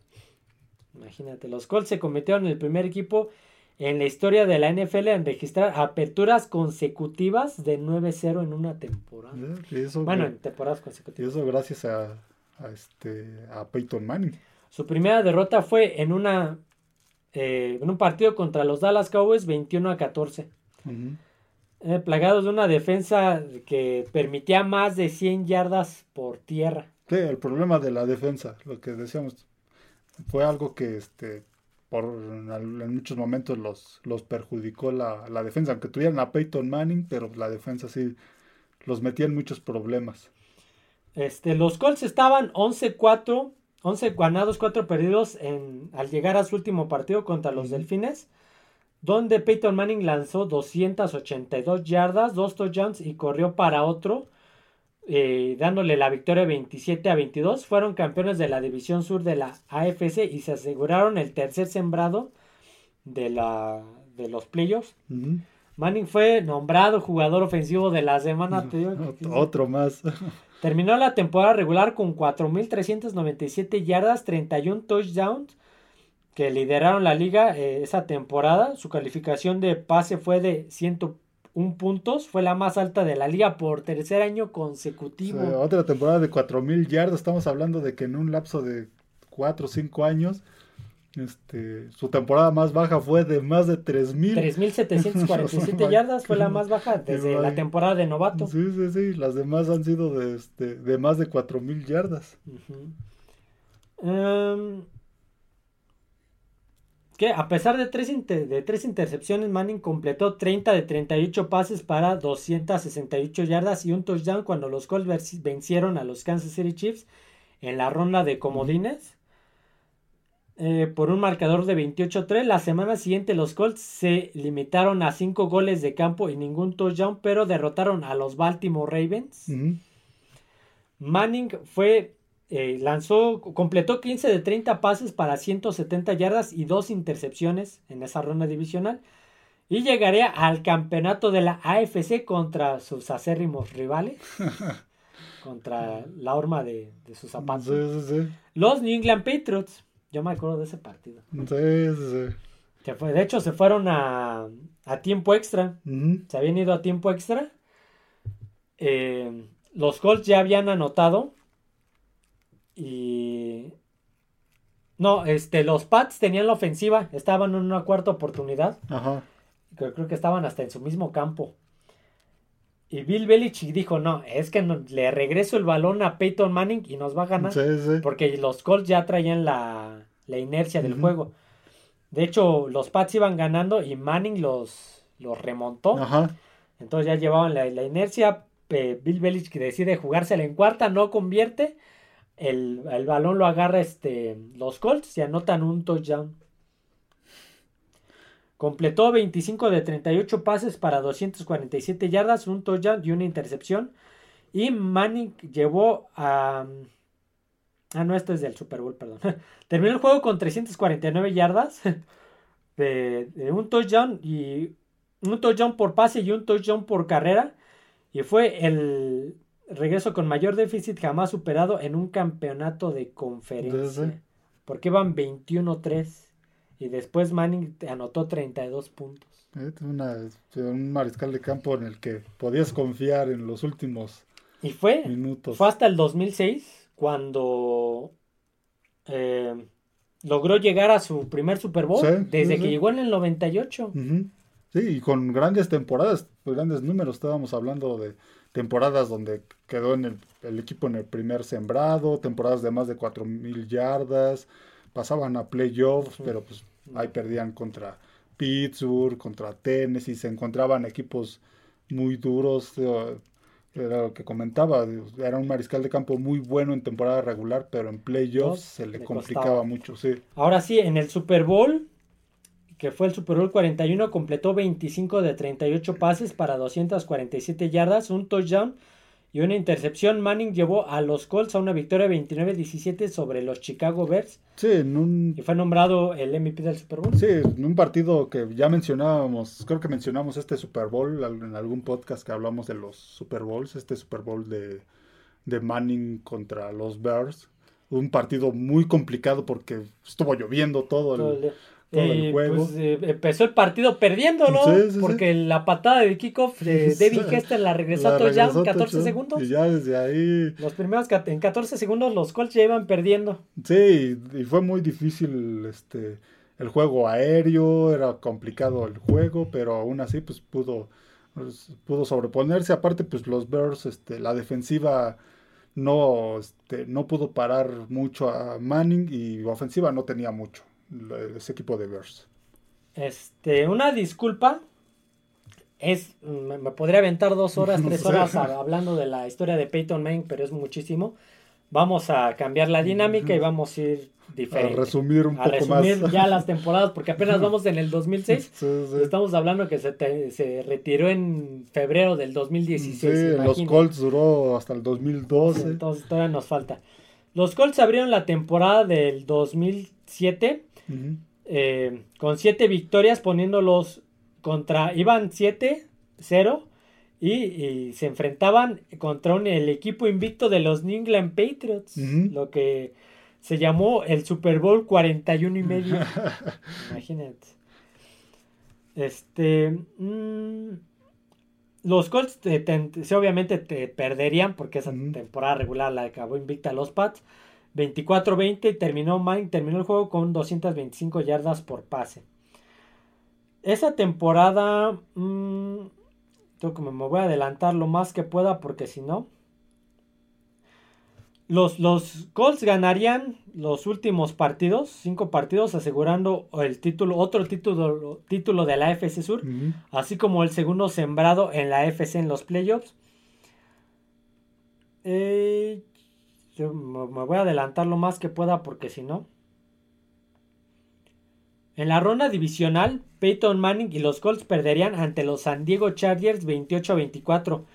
[SPEAKER 1] Imagínate, los Colts se convirtieron en el primer equipo en la historia de la NFL en registrar aperturas consecutivas de 9-0 en una temporada.
[SPEAKER 2] ¿Eh? Y eso,
[SPEAKER 1] Bueno, en temporadas
[SPEAKER 2] y
[SPEAKER 1] consecutivas.
[SPEAKER 2] eso gracias a, a este, a Peyton Manning.
[SPEAKER 1] Su primera derrota fue en una eh, en un partido contra los Dallas Cowboys 21 a 14.
[SPEAKER 2] Ujú.
[SPEAKER 1] Eh, plagados de una defensa que permitía más de 100 yardas por tierra.
[SPEAKER 2] Sí, el problema de la defensa, lo que decíamos, fue algo que este por en muchos momentos los, los perjudicó la, la defensa, aunque tuvieran a Peyton Manning, pero la defensa sí los metía en muchos problemas.
[SPEAKER 1] Este, los Colts estaban 11-4, 11 ganados, 4 perdidos en, al llegar a su último partido contra los. Delfines, donde Peyton Manning lanzó 282 yardas, 2 touchdowns y corrió para otro, eh, dándole la victoria 27 a 22. Fueron campeones de la División Sur de la AFC y se aseguraron el tercer sembrado de, la, de los playoffs. Manning fue nombrado jugador ofensivo de la semana. te digo
[SPEAKER 2] Otro más.
[SPEAKER 1] Terminó la temporada regular con 4.397 yardas, 31 touchdowns que lideraron la liga eh, esa temporada. Su calificación de pase fue de 101 puntos, fue la más alta de la liga por tercer año consecutivo.
[SPEAKER 2] otra temporada de 4000 yardas. Estamos hablando de que en un lapso de 4 o 5 años, este, su temporada más baja fue de más de 3000.
[SPEAKER 1] 3.747 [laughs] yardas fue la más baja desde la temporada de novato.
[SPEAKER 2] Sí, sí, sí. Las demás han sido de, este, de más de 4000 yardas.
[SPEAKER 1] Em, que a pesar de tres, de tres intercepciones, Manning completó 30 de 38 pases para 268 yardas y un touchdown cuando los Colts vencieron a los Kansas City Chiefs en la ronda de comodines. Eh, por un marcador de 28-3. La semana siguiente los Colts se limitaron a 5 goles de campo y ningún touchdown, pero derrotaron a los Baltimore Ravens. Manning fue, eh, lanzó, completó 15 de 30 pases para 170 yardas y dos intercepciones en esa ronda divisional. Y llegaría al campeonato de la AFC contra sus acérrimos rivales. [laughs] contra la horma de, de sus zapatos.
[SPEAKER 2] Sí, sí, sí.
[SPEAKER 1] Los New England Patriots. Yo me acuerdo de ese partido.
[SPEAKER 2] Sí, sí, sí.
[SPEAKER 1] Que fue, de hecho, se fueron a, a tiempo extra. Se habían ido a tiempo extra. Eh, los Colts ya habían anotado. Y. No, este, los Pats tenían la ofensiva. Estaban en una cuarta oportunidad.
[SPEAKER 2] Ajá.
[SPEAKER 1] Creo, creo que estaban hasta en su mismo campo. Y Bill Belichick dijo: No, es que no- le regreso el balón a Peyton Manning y nos va a ganar.
[SPEAKER 2] Sí, sí.
[SPEAKER 1] Porque los Colts ya traían la, la inercia del juego. De hecho, los Pats iban ganando y Manning los, los remontó.
[SPEAKER 2] Ajá.
[SPEAKER 1] Entonces ya llevaban la, la inercia. eh, Bill Belichick decide jugársela en cuarta, no convierte. El, el balón lo agarra este, los Colts y anotan un touchdown. Completó 25 de 38 pases para 247 yardas, un touchdown y una intercepción. Y Manning llevó a... Ah, no, esto es del Super Bowl, perdón. [laughs] Terminó el juego con 349 yardas [laughs] de, de un touchdown y un touchdown por pase y un touchdown por carrera. Y fue el regreso con mayor déficit jamás superado en un campeonato de conferencia. Porque iban 21-3. Y después Manning anotó 32 puntos.
[SPEAKER 2] Eh, una- un mariscal de campo en el que podías confiar en los últimos
[SPEAKER 1] Y fue,
[SPEAKER 2] minutos.
[SPEAKER 1] fue hasta el 2006 cuando eh, logró llegar a su primer Super Bowl
[SPEAKER 2] Sí,
[SPEAKER 1] desde
[SPEAKER 2] sí,
[SPEAKER 1] que
[SPEAKER 2] sí.
[SPEAKER 1] llegó en el 98.
[SPEAKER 2] Ujú. Sí, y con grandes temporadas, grandes números. Estábamos hablando de temporadas donde quedó en el, el equipo en el primer sembrado, temporadas de más de 4.000 yardas, pasaban a playoffs, pero pues ahí perdían contra Pittsburgh, contra Tennessee, se encontraban equipos muy duros. eh, Era lo que comentaba, era un mariscal de campo muy bueno en temporada regular, pero en playoffs se le,
[SPEAKER 1] le
[SPEAKER 2] complicaba
[SPEAKER 1] costaba.
[SPEAKER 2] mucho, sí.
[SPEAKER 1] Ahora sí, en el Super Bowl, que fue el Super Bowl 41, completó 25 de 38 pases para 247 yardas, un touchdown y una intercepción. Manning llevó a los Colts a una victoria 29-17 sobre los Chicago Bears
[SPEAKER 2] Sí, en un
[SPEAKER 1] y fue nombrado el MVP del Super Bowl.
[SPEAKER 2] Sí, en un partido que ya mencionábamos, creo que mencionamos este Super Bowl en algún podcast que hablamos de los Super Bowls, este Super Bowl de, de Manning contra los Bears. Un partido muy complicado porque estuvo lloviendo todo el...
[SPEAKER 1] Todo el-
[SPEAKER 2] todo el
[SPEAKER 1] eh,
[SPEAKER 2] juego.
[SPEAKER 1] pues, eh, empezó el partido perdiéndolo
[SPEAKER 2] Sí, sí, sí.
[SPEAKER 1] porque la patada de kickoff de. David Hester la regresó a touchdown
[SPEAKER 2] regresó
[SPEAKER 1] 14
[SPEAKER 2] touchdown,
[SPEAKER 1] segundos.
[SPEAKER 2] Y ya desde ahí...
[SPEAKER 1] Los primeros en 14 segundos los Colts ya iban perdiendo.
[SPEAKER 2] Sí, y fue muy difícil este el juego aéreo, era complicado el juego, pero aún así pues pudo pues, pudo sobreponerse. Aparte pues los Bears este la defensiva no este, no pudo parar mucho a Manning y ofensiva no tenía mucho ese equipo de Bears.
[SPEAKER 1] Este, una disculpa. Es, me, me podría aventar dos horas, [laughs] tres horas a- hablando de la historia de Peyton Manning, pero es muchísimo. Vamos a cambiar la dinámica y vamos a ir
[SPEAKER 2] A
[SPEAKER 1] diferente.
[SPEAKER 2] resumir un
[SPEAKER 1] A
[SPEAKER 2] poco
[SPEAKER 1] resumir
[SPEAKER 2] más.
[SPEAKER 1] ya las temporadas, porque apenas [laughs] vamos en el 2006.
[SPEAKER 2] Sí, sí.
[SPEAKER 1] Estamos hablando que se, te- se retiró en febrero del 2016.
[SPEAKER 2] Sí, los. Colts duró hasta el 2012.
[SPEAKER 1] Entonces todavía nos falta. Los Colts abrieron la temporada del 2007 Eh, con siete victorias poniéndolos contra, iban 7-0 y, y se enfrentaban contra un- el equipo invicto de los New England Patriots, lo que se llamó el Super Bowl 41 y medio. [laughs] Imagínate. Este, mm, los Colts te- te- sí, obviamente te perderían porque esa temporada regular la acabó invicta los Pats. 24-20 y terminó terminó el juego con 225 yardas por pase. Esa temporada, mm, tengo que me voy a adelantar lo más que pueda porque si no, los, los Colts ganarían los últimos partidos, cinco partidos, asegurando el título, otro título, título de la FC Sur, así como el segundo sembrado en la FC en los playoffs. Eh, yo me voy a adelantar lo más que pueda porque si no. En la ronda divisional, Peyton Manning y los Colts perderían ante los San Diego Chargers 28 a 24.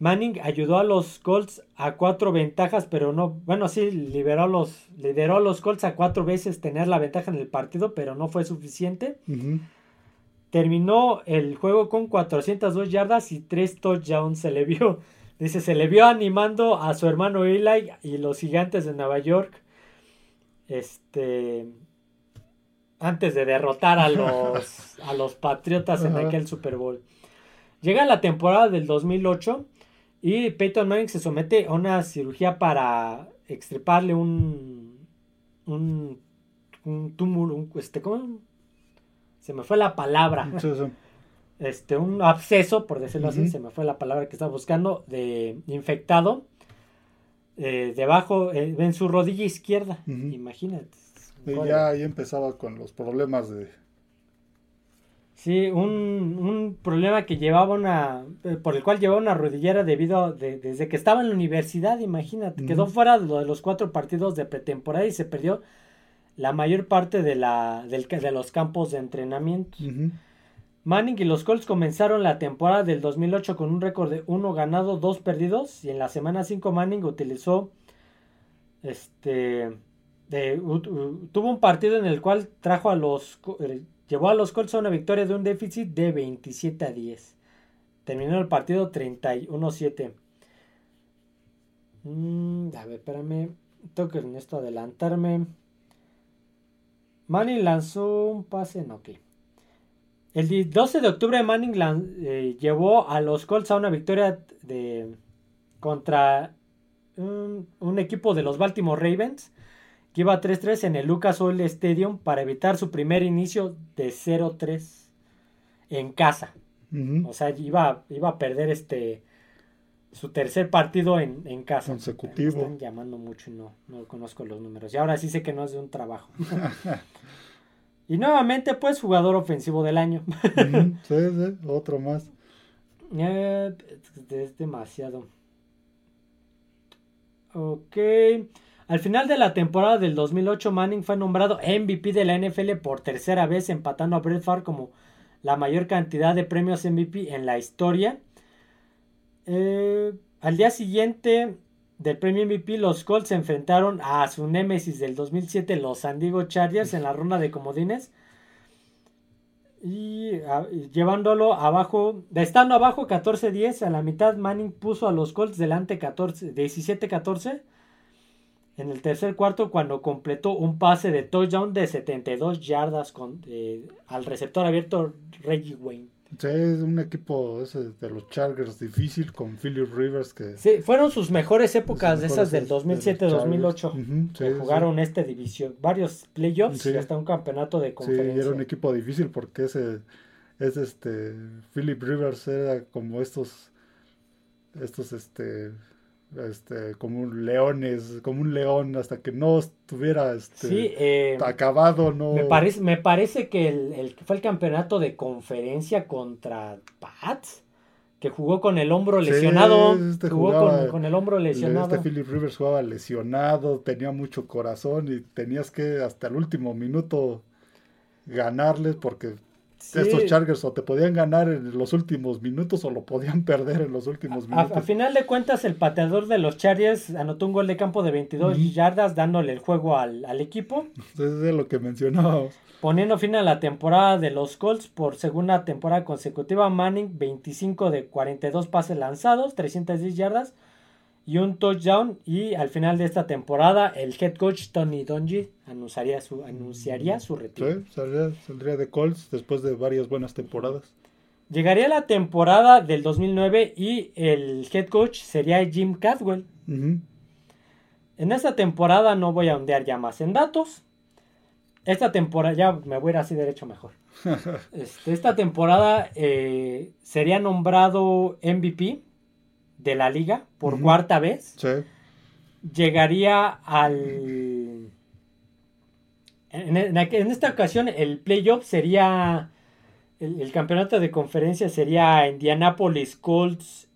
[SPEAKER 1] Manning ayudó a los Colts a cuatro ventajas, pero no, bueno, sí, liberó a los, lideró a los Colts a cuatro veces tener la ventaja en el partido, pero no fue suficiente. Terminó el juego con 402 yardas y 3 touchdowns. Se le vio, dice, se le vio animando a su hermano Eli y los gigantes de Nueva York. Este. Antes de derrotar a los, [laughs] a los Patriotas en aquel Super Bowl. Llega la temporada del 2008 y Peyton Manning se somete a una cirugía para extirparle un. Un, un túmulo. Un, este, ¿cómo? Se me fue la palabra
[SPEAKER 2] Sí, sí.
[SPEAKER 1] Este, un absceso, por decirlo así, se me fue la palabra que estaba buscando, de infectado, eh, debajo, eh, en su rodilla izquierda, imagínate.
[SPEAKER 2] Y ya ahí empezaba con los problemas de...
[SPEAKER 1] Sí, un, un problema que llevaba una, eh, por el cual llevaba una rodillera debido a, de- desde que estaba en la universidad, imagínate, quedó fuera de, lo de los cuatro partidos de pretemporada y se perdió la mayor parte de, la, del, de los campos de entrenamiento. Manning y los Colts comenzaron la temporada del 2008 con un récord de 1 ganado, 2 perdidos. Y en la semana 5 Manning utilizó, este, de- u- u- tuvo un partido en el cual trajo a los, eh, llevó a los Colts a una victoria de un déficit de 27 a 10. Terminó el partido 31-7. Mm, a ver, espérame. Tengo que en esto adelantarme. Manning lanzó un pase, no, ok. El di- 12 de octubre Manning eh, llevó a los Colts a una victoria de contra un, un equipo de los Baltimore Ravens que iba 3-3 en el Lucas Oil Stadium para evitar su primer inicio de 0-3 en casa. O sea, iba, iba a perder este su tercer partido en, en casa.
[SPEAKER 2] Consecutivo.
[SPEAKER 1] Me están llamando mucho y no, no conozco los números. Y ahora sí sé que no es de un trabajo. [laughs] y nuevamente, pues, jugador ofensivo del año. [laughs]
[SPEAKER 2] Sí, sí, otro más.
[SPEAKER 1] Eh, es demasiado. Ok. Al final de la temporada del 2008, Manning fue nombrado MVP de la NFL por tercera vez, empatando a Brett Favre como la mayor cantidad de premios MVP en la historia. Eh, al día siguiente del premio MVP, los Colts se enfrentaron a su némesis del 2007, los San Diego Chargers, en la ronda de comodines. Y, llevándolo abajo, estando abajo 14-10, a la mitad Manning puso a los Colts delante 14 17-14 en el tercer cuarto cuando completó un pase de touchdown de 72 yardas con, eh, al receptor abierto Reggie Wayne.
[SPEAKER 2] Sí, es un equipo ese de los Chargers difícil con Philip Rivers que
[SPEAKER 1] Sí, fueron sus mejores épocas de esas del
[SPEAKER 2] es- de los
[SPEAKER 1] 2007-2008.
[SPEAKER 2] Chargers. Ujú, sí,
[SPEAKER 1] que
[SPEAKER 2] sí.
[SPEAKER 1] jugaron esta división, varios playoffs
[SPEAKER 2] Sí.
[SPEAKER 1] y hasta un campeonato de
[SPEAKER 2] Sí,
[SPEAKER 1] conferencia.
[SPEAKER 2] era un equipo difícil porque ese es este Philip Rivers era como estos estos este este como un leones, como un león hasta que no estuviera este
[SPEAKER 1] Sí, eh,
[SPEAKER 2] acabado, no
[SPEAKER 1] me, parece, me parece que el, el fue el campeonato de conferencia contra Pats, que jugó con el hombro
[SPEAKER 2] Sí,
[SPEAKER 1] lesionado.
[SPEAKER 2] este
[SPEAKER 1] jugó
[SPEAKER 2] jugaba-
[SPEAKER 1] con, con el hombro lesionado.
[SPEAKER 2] Este Philip Rivers jugaba lesionado, tenía mucho corazón y tenías que hasta el último minuto ganarles porque
[SPEAKER 1] Sí,
[SPEAKER 2] estos Chargers o te podían ganar en los últimos minutos o lo podían [laughs] perder en los últimos
[SPEAKER 1] a,
[SPEAKER 2] minutos.
[SPEAKER 1] a final de cuentas, el pateador de los Chargers anotó un gol de campo de 22
[SPEAKER 2] Ujú.
[SPEAKER 1] yardas, dándole el juego al, al equipo.
[SPEAKER 2] Eso es de lo que mencionábamos.
[SPEAKER 1] Poniendo fin a la temporada de los Colts por segunda temporada consecutiva, Manning 25 de 42 pases lanzados, 310 yardas y un touchdown. Y al final de esta temporada, el head coach Tony Dungy anunciaría su, anunciaría su retiro.
[SPEAKER 2] Sí, saldría, saldría de Colts después de varias buenas temporadas.
[SPEAKER 1] Llegaría la temporada del 2009 y el head coach sería Jim Cadwell.
[SPEAKER 2] Ujú.
[SPEAKER 1] En esta temporada no voy a ondear ya más en datos. Esta temporada, ya me voy a ir así derecho mejor. [laughs] Este, esta temporada eh, sería nombrado MVP de la liga por cuarta vez.
[SPEAKER 2] Sí,
[SPEAKER 1] Llegaría al... En, en aqu- en esta ocasión el playoff sería... El, el campeonato de conferencia sería Indianapolis Colts,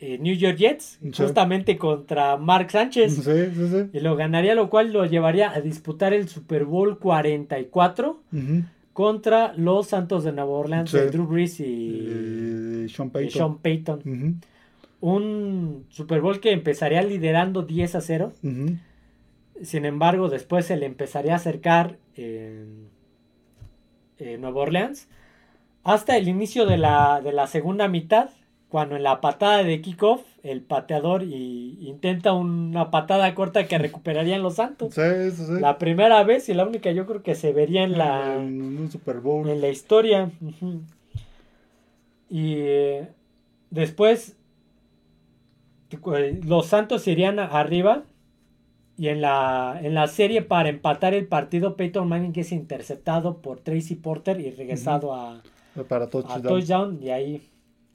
[SPEAKER 1] eh, New York Jets,
[SPEAKER 2] Sí.
[SPEAKER 1] justamente contra Mark Sánchez.
[SPEAKER 2] sí.
[SPEAKER 1] Y lo ganaría, lo cual lo llevaría a disputar el Super Bowl 44
[SPEAKER 2] Ujú.
[SPEAKER 1] contra los Santos de Nueva Orleans,
[SPEAKER 2] Sí.
[SPEAKER 1] de Drew Brees y,
[SPEAKER 2] Y Sean
[SPEAKER 1] y
[SPEAKER 2] Payton.
[SPEAKER 1] Sean Payton.
[SPEAKER 2] Ujú,
[SPEAKER 1] Un Super Bowl que empezaría liderando 10 a 0.
[SPEAKER 2] ujú.
[SPEAKER 1] Sin embargo, después se le empezaría a acercar en, en Nueva Orleans hasta el inicio de la, de la segunda mitad, cuando en la patada de kickoff el pateador y, intenta una patada corta que recuperarían los Santos.
[SPEAKER 2] Sí, sí, sí.
[SPEAKER 1] La primera vez y la única yo creo que se vería en la,
[SPEAKER 2] En un Super Bowl.
[SPEAKER 1] en la historia. Y eh, después los Santos irían arriba. Y en la, en la serie para empatar el partido, Peyton Manning es interceptado por Tracy Porter y regresado a,
[SPEAKER 2] Para
[SPEAKER 1] a
[SPEAKER 2] touchdown.
[SPEAKER 1] Y ahí,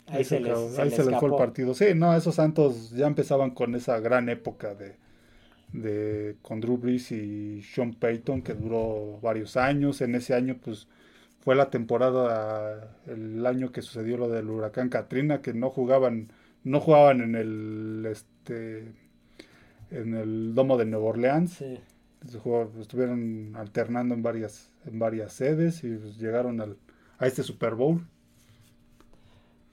[SPEAKER 1] ahí,
[SPEAKER 2] Ahí
[SPEAKER 1] se,
[SPEAKER 2] se,
[SPEAKER 1] les, se
[SPEAKER 2] ahí
[SPEAKER 1] les
[SPEAKER 2] se les fue el partido. Sí, no, esos Santos ya empezaban con esa gran época de, de con Drew Brees y Sean Payton que duró varios años. En ese año, pues fue la temporada, el año que sucedió lo del huracán Katrina, que no jugaban, no jugaban en el este en el domo de Nueva Orleans.
[SPEAKER 1] Sí.
[SPEAKER 2] Estuvieron alternando en varias, en varias sedes y pues, llegaron al, a este Super Bowl.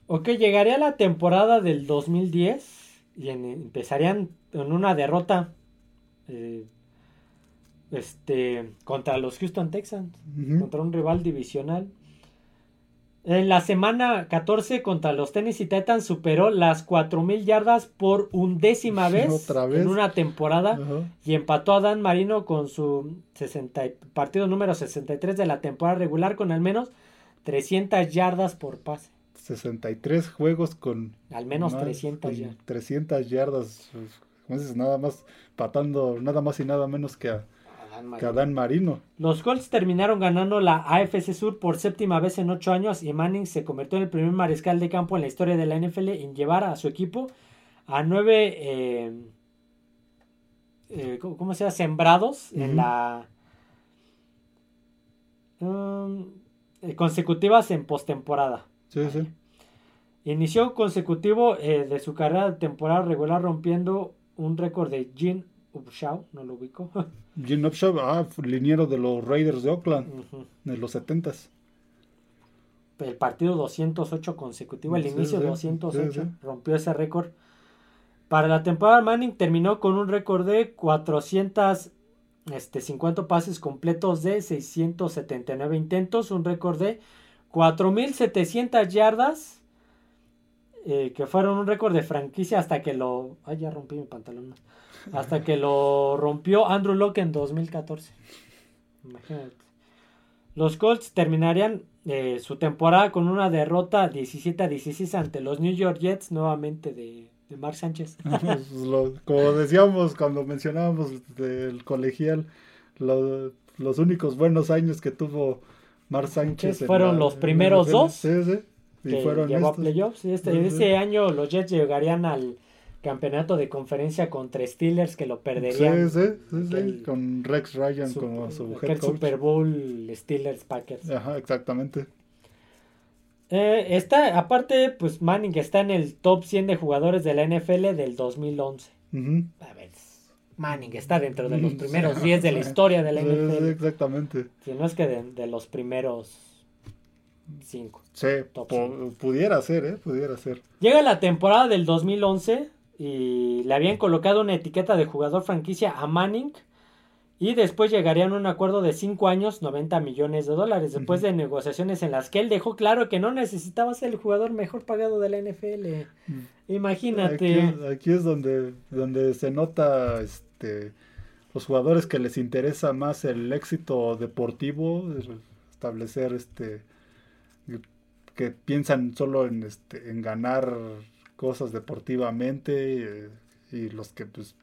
[SPEAKER 1] Ok, llegaría la temporada del 2010 y en- empezarían en una derrota eh, este, contra los Houston Texans, contra un rival divisional. En la semana 14 contra los Tennessee Titans superó las 4.000 yardas por undécima vez,
[SPEAKER 2] Otra vez.
[SPEAKER 1] en una temporada
[SPEAKER 2] Ajá.
[SPEAKER 1] y empató a Dan Marino con su 60 y- partido número 63 de la temporada regular con al menos 300 yardas por pase.
[SPEAKER 2] 63 juegos con
[SPEAKER 1] al menos
[SPEAKER 2] más
[SPEAKER 1] 300
[SPEAKER 2] de
[SPEAKER 1] ya.
[SPEAKER 2] 300 yardas. pues, nada más patando, nada más y nada menos que a, Dan Marino.
[SPEAKER 1] Los Colts terminaron ganando la AFC Sur por séptima vez en ocho años y Manning se convirtió en el primer mariscal de campo en la historia de la NFL en llevar a su equipo a nueve, eh, eh, ¿cómo se llama? Sembrados en la um, eh, consecutivas en postemporada.
[SPEAKER 2] Sí, sí.
[SPEAKER 1] Inició consecutivo eh, de su carrera de temporada regular rompiendo un récord de Gene Upshaw, no lo ubico. [laughs]
[SPEAKER 2] Jim Upshaw, ah, liniero de los Raiders de Oakland, de los 70s.
[SPEAKER 1] el partido 208 consecutivo, el
[SPEAKER 2] Sí,
[SPEAKER 1] inicio
[SPEAKER 2] sí,
[SPEAKER 1] 208,
[SPEAKER 2] sí, sí.
[SPEAKER 1] rompió ese récord. Para la temporada Manning terminó con un récord de 450 pases completos de 679 intentos, un récord de 4700 yardas, eh, que fueron un récord de franquicia hasta que lo... Ay, ya rompí mi pantalón. Hasta que lo rompió Andrew Locke en 2014. Imagínate. Los Colts terminarían eh, su temporada con una derrota 17 a 16 ante los New York Jets, nuevamente de, de Mark Sánchez. [laughs]
[SPEAKER 2] Pues, lo- como decíamos cuando mencionábamos del colegial, lo- los únicos buenos años que tuvo Mar Sánchez.
[SPEAKER 1] Fueron
[SPEAKER 2] la-
[SPEAKER 1] los primeros dos
[SPEAKER 2] Sí, sí.
[SPEAKER 1] Que
[SPEAKER 2] fueron
[SPEAKER 1] llegó a playoffs. Y Este, ese año los Jets llegarían al campeonato de conferencia contra Steelers que lo perderían.
[SPEAKER 2] Sí, sí, sí, sí,
[SPEAKER 1] Aquel
[SPEAKER 2] con Rex Ryan
[SPEAKER 1] Super-
[SPEAKER 2] como su head coach.
[SPEAKER 1] Super Bowl Steelers Packers.
[SPEAKER 2] Ajá, exactamente.
[SPEAKER 1] Eh, está, aparte, pues Manning está en el top 100 de jugadores de la NFL del 2011.
[SPEAKER 2] Ujú.
[SPEAKER 1] A ver, Manning está dentro de los [laughs] primeros 10 de la historia de la NFL.
[SPEAKER 2] exactamente.
[SPEAKER 1] Si no es que de, de los primeros 5.
[SPEAKER 2] Sí, pudiera ser, ¿eh? Pudiera ser.
[SPEAKER 1] Llega la temporada del 2011 y le habían colocado una etiqueta de jugador franquicia a Manning y después llegarían a un acuerdo de 5 años, 90 millones de dólares, después de negociaciones en las que él dejó claro que no necesitaba ser el jugador mejor pagado de la NFL. Imagínate.
[SPEAKER 2] Aquí, aquí es donde, donde se nota este, los jugadores que les interesa más el éxito deportivo, es establecer este que piensan solo en este en ganar cosas deportivamente eh, y los que pues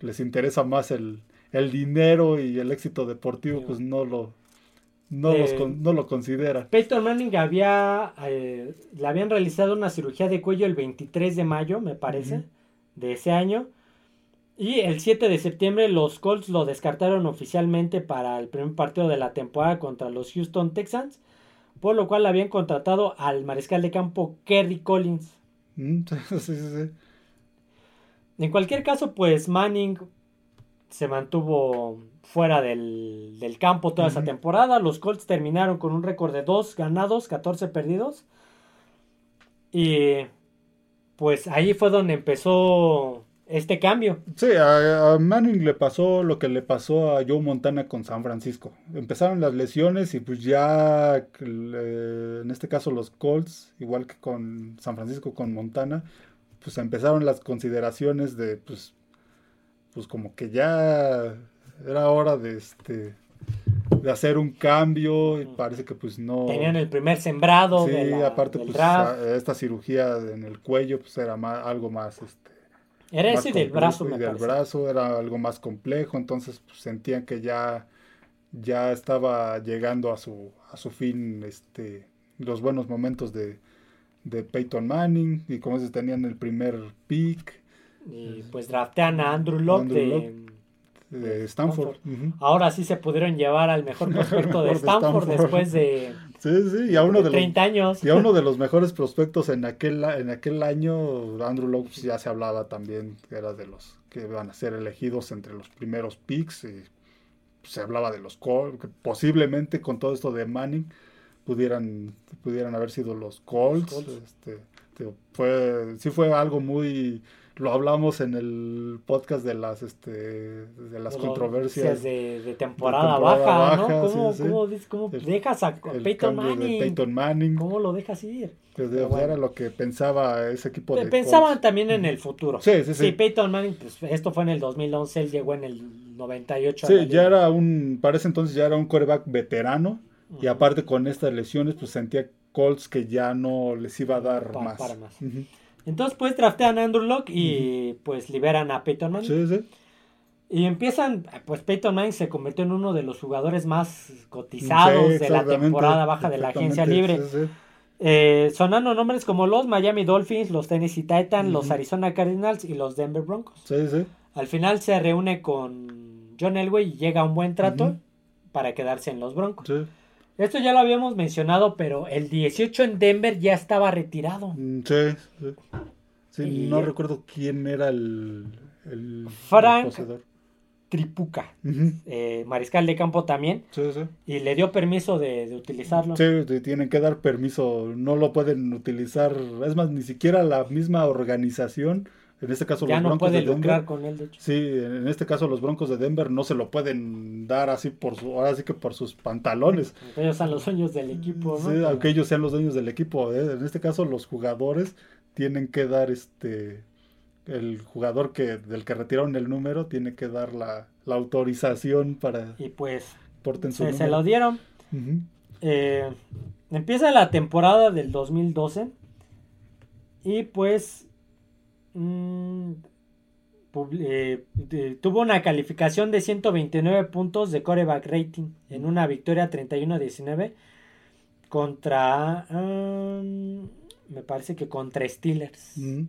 [SPEAKER 2] les interesa más el, el dinero y el éxito deportivo
[SPEAKER 1] Sí.
[SPEAKER 2] pues no lo no,
[SPEAKER 1] Eh,
[SPEAKER 2] los con- no lo consideran.
[SPEAKER 1] Peyton Manning había, eh, le habían realizado una cirugía de cuello el 23 de mayo, me parece, de ese año. Y el 7 de septiembre los Colts lo descartaron oficialmente para el primer partido de la temporada contra los Houston Texans, por lo cual habían contratado al mariscal de campo Kerry Collins.
[SPEAKER 2] Mm, [laughs] sí, sí, sí.
[SPEAKER 1] En cualquier caso, pues Manning se mantuvo fuera del, del campo toda esa temporada. Los Colts terminaron con un récord de 2 ganados, 14 perdidos. Y pues ahí fue donde empezó este cambio.
[SPEAKER 2] Sí, a, a Manning le pasó lo que le pasó a Joe Montana con San Francisco. Empezaron las lesiones y pues ya, en este caso los Colts, igual que con San Francisco con Montana, pues empezaron las consideraciones de pues, pues como que ya era hora de este de hacer un cambio y parece que pues no
[SPEAKER 1] Tenían el primer sembrado
[SPEAKER 2] sí,
[SPEAKER 1] de la-
[SPEAKER 2] aparte
[SPEAKER 1] del
[SPEAKER 2] pues a- esta cirugía en el cuello pues era más, algo más este
[SPEAKER 1] Era ese del brazo, me
[SPEAKER 2] del brazo era algo más complejo, entonces pues, sentían que ya, ya estaba llegando a su, a su fin este, los buenos momentos de, de Peyton Manning y como dices tenían el primer pick
[SPEAKER 1] Y pues draftean a Andrew Locke
[SPEAKER 2] Andrew. Locke. de Stanford. Ujú.
[SPEAKER 1] Ahora sí se pudieron llevar al mejor [laughs] prospecto de
[SPEAKER 2] de
[SPEAKER 1] Stanford,
[SPEAKER 2] Stanford.
[SPEAKER 1] después de,
[SPEAKER 2] Sí, sí, y a uno
[SPEAKER 1] de
[SPEAKER 2] de los,
[SPEAKER 1] 30 años.
[SPEAKER 2] y a uno de los mejores prospectos en aquel, en aquel año, Andrew Locke ya se hablaba también era de los que iban a ser elegidos entre los primeros picks y se hablaba de los Colts, que posiblemente con todo esto de Manning pudieran, pudieran haber sido los Colts.
[SPEAKER 1] Colts.
[SPEAKER 2] Este, fue, sí fue algo muy, lo hablamos en el podcast de las, este, de las
[SPEAKER 1] de
[SPEAKER 2] controversias.
[SPEAKER 1] de, de temporada,
[SPEAKER 2] temporada
[SPEAKER 1] baja,
[SPEAKER 2] baja,
[SPEAKER 1] ¿no? ¿Cómo,
[SPEAKER 2] sí, sí.
[SPEAKER 1] cómo dices- cómo dejas a Peyton
[SPEAKER 2] de
[SPEAKER 1] Manning?
[SPEAKER 2] Peyton Manning.
[SPEAKER 1] ¿Cómo lo dejas ir?
[SPEAKER 2] Pues,
[SPEAKER 1] Pero
[SPEAKER 2] o sea, era
[SPEAKER 1] bueno.
[SPEAKER 2] lo que pensaba ese equipo de
[SPEAKER 1] Pensaban
[SPEAKER 2] Colts.
[SPEAKER 1] también en el futuro.
[SPEAKER 2] Sí, sí, sí.
[SPEAKER 1] Peyton Manning, pues esto fue en el 2011, él llegó en el 98. a la
[SPEAKER 2] Sí, ya era un, para ese entonces ya era un coreback veterano y
[SPEAKER 1] Ujú.
[SPEAKER 2] aparte con estas lesiones pues sentía Colts que ya no les iba a dar
[SPEAKER 1] Pa-
[SPEAKER 2] más.
[SPEAKER 1] para más.
[SPEAKER 2] Ujú.
[SPEAKER 1] Entonces, pues draftean a Andrew Locke y pues liberan a Peyton Manning.
[SPEAKER 2] Sí, sí.
[SPEAKER 1] Y empiezan, pues Peyton Manning se convirtió en uno de los jugadores más cotizados
[SPEAKER 2] Sí,
[SPEAKER 1] de la temporada baja de la agencia libre.
[SPEAKER 2] sí, sí.
[SPEAKER 1] Eh, sonando nombres como los Miami Dolphins, los Tennessee Titans, los. Arizona Cardinals y los Denver Broncos.
[SPEAKER 2] Sí, sí.
[SPEAKER 1] Al final se reúne con John Elway y llega a un buen trato para quedarse en los Broncos. Esto ya lo habíamos mencionado, pero el 18 en Denver ya estaba retirado.
[SPEAKER 2] Mm, Sí, sí. Sí,
[SPEAKER 1] Y-
[SPEAKER 2] no recuerdo quién era el, el,
[SPEAKER 1] Frank.
[SPEAKER 2] el poseedor.
[SPEAKER 1] Tripuca, eh, mariscal de campo también,
[SPEAKER 2] Sí, sí.
[SPEAKER 1] y le dio permiso de, de utilizarlo.
[SPEAKER 2] Sí, te tienen que dar permiso, no lo pueden utilizar, es más, ni siquiera la misma organización, en este caso
[SPEAKER 1] ya
[SPEAKER 2] los
[SPEAKER 1] no
[SPEAKER 2] Broncos
[SPEAKER 1] puede
[SPEAKER 2] de Denver.
[SPEAKER 1] lucrar con él, de hecho.
[SPEAKER 2] Sí, en este caso los Broncos de Denver no se lo pueden dar así por su, ahora sí que por sus pantalones.
[SPEAKER 1] Aunque Ellos son los sueños del equipo, ¿no?
[SPEAKER 2] Sí,
[SPEAKER 1] Pero-
[SPEAKER 2] aunque ellos sean los dueños del equipo, ¿eh? en este caso los jugadores tienen que dar este el jugador que del que retiraron el número tiene que dar la, la autorización para
[SPEAKER 1] Y pues
[SPEAKER 2] porten su
[SPEAKER 1] se, se lo dieron. Eh, empieza la temporada del 2012 y pues mm, eh, tuvo una calificación de 129 puntos de coreback rating en una victoria 31-19 contra um, me parece que contra Steelers.
[SPEAKER 2] Sí.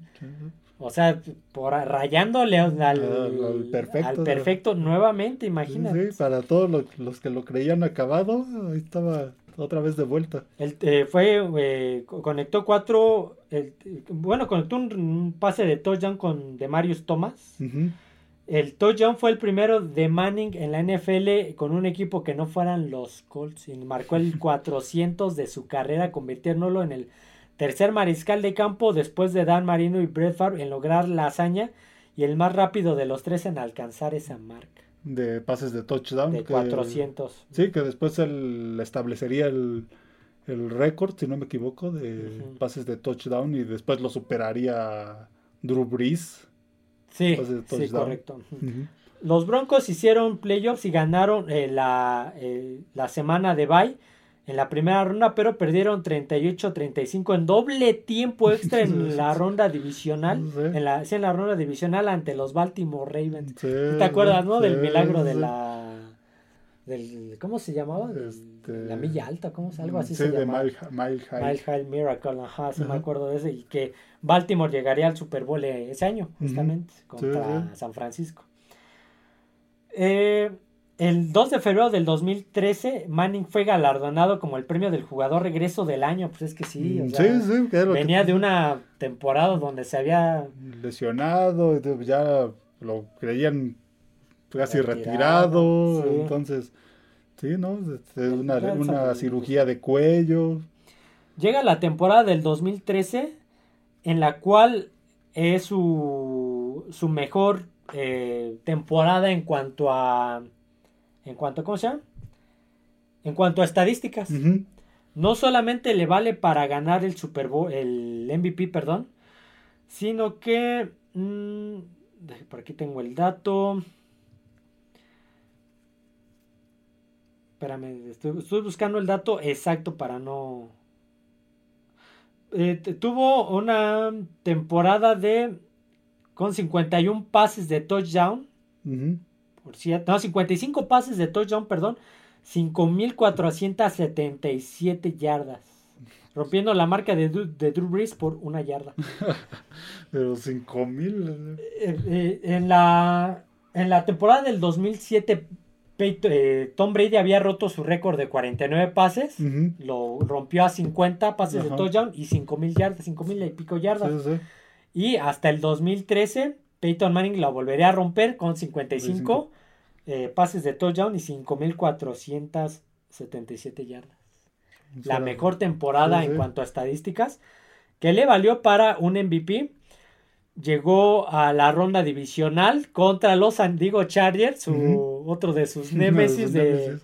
[SPEAKER 1] O sea, por rayándole al, al-
[SPEAKER 2] Al- al perfecto,
[SPEAKER 1] nuevamente, imagínate.
[SPEAKER 2] Sí, para todos los, los que lo creían acabado, ahí estaba otra vez de vuelta.
[SPEAKER 1] Él, eh, fue, eh, co- conectó cuatro, el- bueno, conectó un, un pase de touchdown con de Marius Thomas.
[SPEAKER 2] Ujú.
[SPEAKER 1] El touchdown fue el primero de Manning en la NFL con un equipo que no fueran los Colts y marcó el [laughs] 400 de su carrera, convirtiéndolo en el tercer mariscal de campo después de Dan Marino y Brett Favre en lograr la hazaña y el más rápido de los tres en alcanzar esa marca
[SPEAKER 2] De pases de touchdown.
[SPEAKER 1] de
[SPEAKER 2] que-
[SPEAKER 1] 400.
[SPEAKER 2] Sí, que después él establecería el, el récord, si no me equivoco, de pases de touchdown y después lo superaría Drew Brees.
[SPEAKER 1] Sí, sí, correcto. Los Broncos hicieron playoffs y ganaron eh, la, eh, la semana de bye en la primera ronda, pero perdieron 38-35 en doble tiempo extra en [laughs] la ronda divisional.
[SPEAKER 2] Sí.
[SPEAKER 1] En la, sí, en la ronda divisional ante los Baltimore Ravens.
[SPEAKER 2] Sí,
[SPEAKER 1] ¿Te acuerdas, no? Del milagro de la... Del, ¿Cómo se llamaba?
[SPEAKER 2] Este,
[SPEAKER 1] La milla alta, ¿cómo se Algo así
[SPEAKER 2] sí,
[SPEAKER 1] se
[SPEAKER 2] de
[SPEAKER 1] llama.
[SPEAKER 2] Mile, Mile High.
[SPEAKER 1] Mile High Miracle, ajá, sí me acuerdo de ese. Y que Baltimore llegaría al Super Bowl eh, ese año, justamente, contra
[SPEAKER 2] sí.
[SPEAKER 1] San Francisco. Eh, el 2 de febrero del 2013, Manning fue galardonado como el premio del jugador regreso del año. Pues es que sí, o
[SPEAKER 2] Mm,
[SPEAKER 1] sea,
[SPEAKER 2] sí, sí, que-
[SPEAKER 1] venía de una temporada donde se había
[SPEAKER 2] lesionado, ya lo creían casi
[SPEAKER 1] Retirado,
[SPEAKER 2] retirado,
[SPEAKER 1] sí.
[SPEAKER 2] entonces, sí, ¿no? Este, Una, una cirugía de cuello.
[SPEAKER 1] Llega la temporada del 2013, en la cual es su, su mejor eh, temporada en cuanto a. En cuanto a. ¿Cómo se llama? En cuanto a estadísticas. No solamente le vale para ganar el Super Bowl, el MVP, perdón, sino que. mm, por aquí tengo el dato. Espérame, estoy, estoy buscando el dato exacto para no. Eh, tuvo una temporada de. con 51 pases de touchdown. Por cierto, no, 55 pases de touchdown, perdón. 5.477 yardas. Rompiendo la marca de, Drew- de Drew Brees por una yarda. [laughs]
[SPEAKER 2] Pero cinco mil.
[SPEAKER 1] Eh, eh, en, la, en la temporada del 2007, Peyton- eh, Tom Brady había roto su récord de 49 pases.
[SPEAKER 2] Ujú.
[SPEAKER 1] Lo rompió a 50 pases de
[SPEAKER 2] Ajá.
[SPEAKER 1] touchdown y 5.000 yardas, 5.000 y pico yardas.
[SPEAKER 2] Sí, sí.
[SPEAKER 1] Y hasta el 2013, Peyton Manning la volvería a romper con 55 eh, pases de touchdown y 5.477 yardas. La mejor temporada
[SPEAKER 2] Sí,
[SPEAKER 1] en cuanto a estadísticas, que le valió para un MVP. Llegó a la ronda divisional contra los San Diego Chargers, su, otro [laughs] de sus némesis, de-.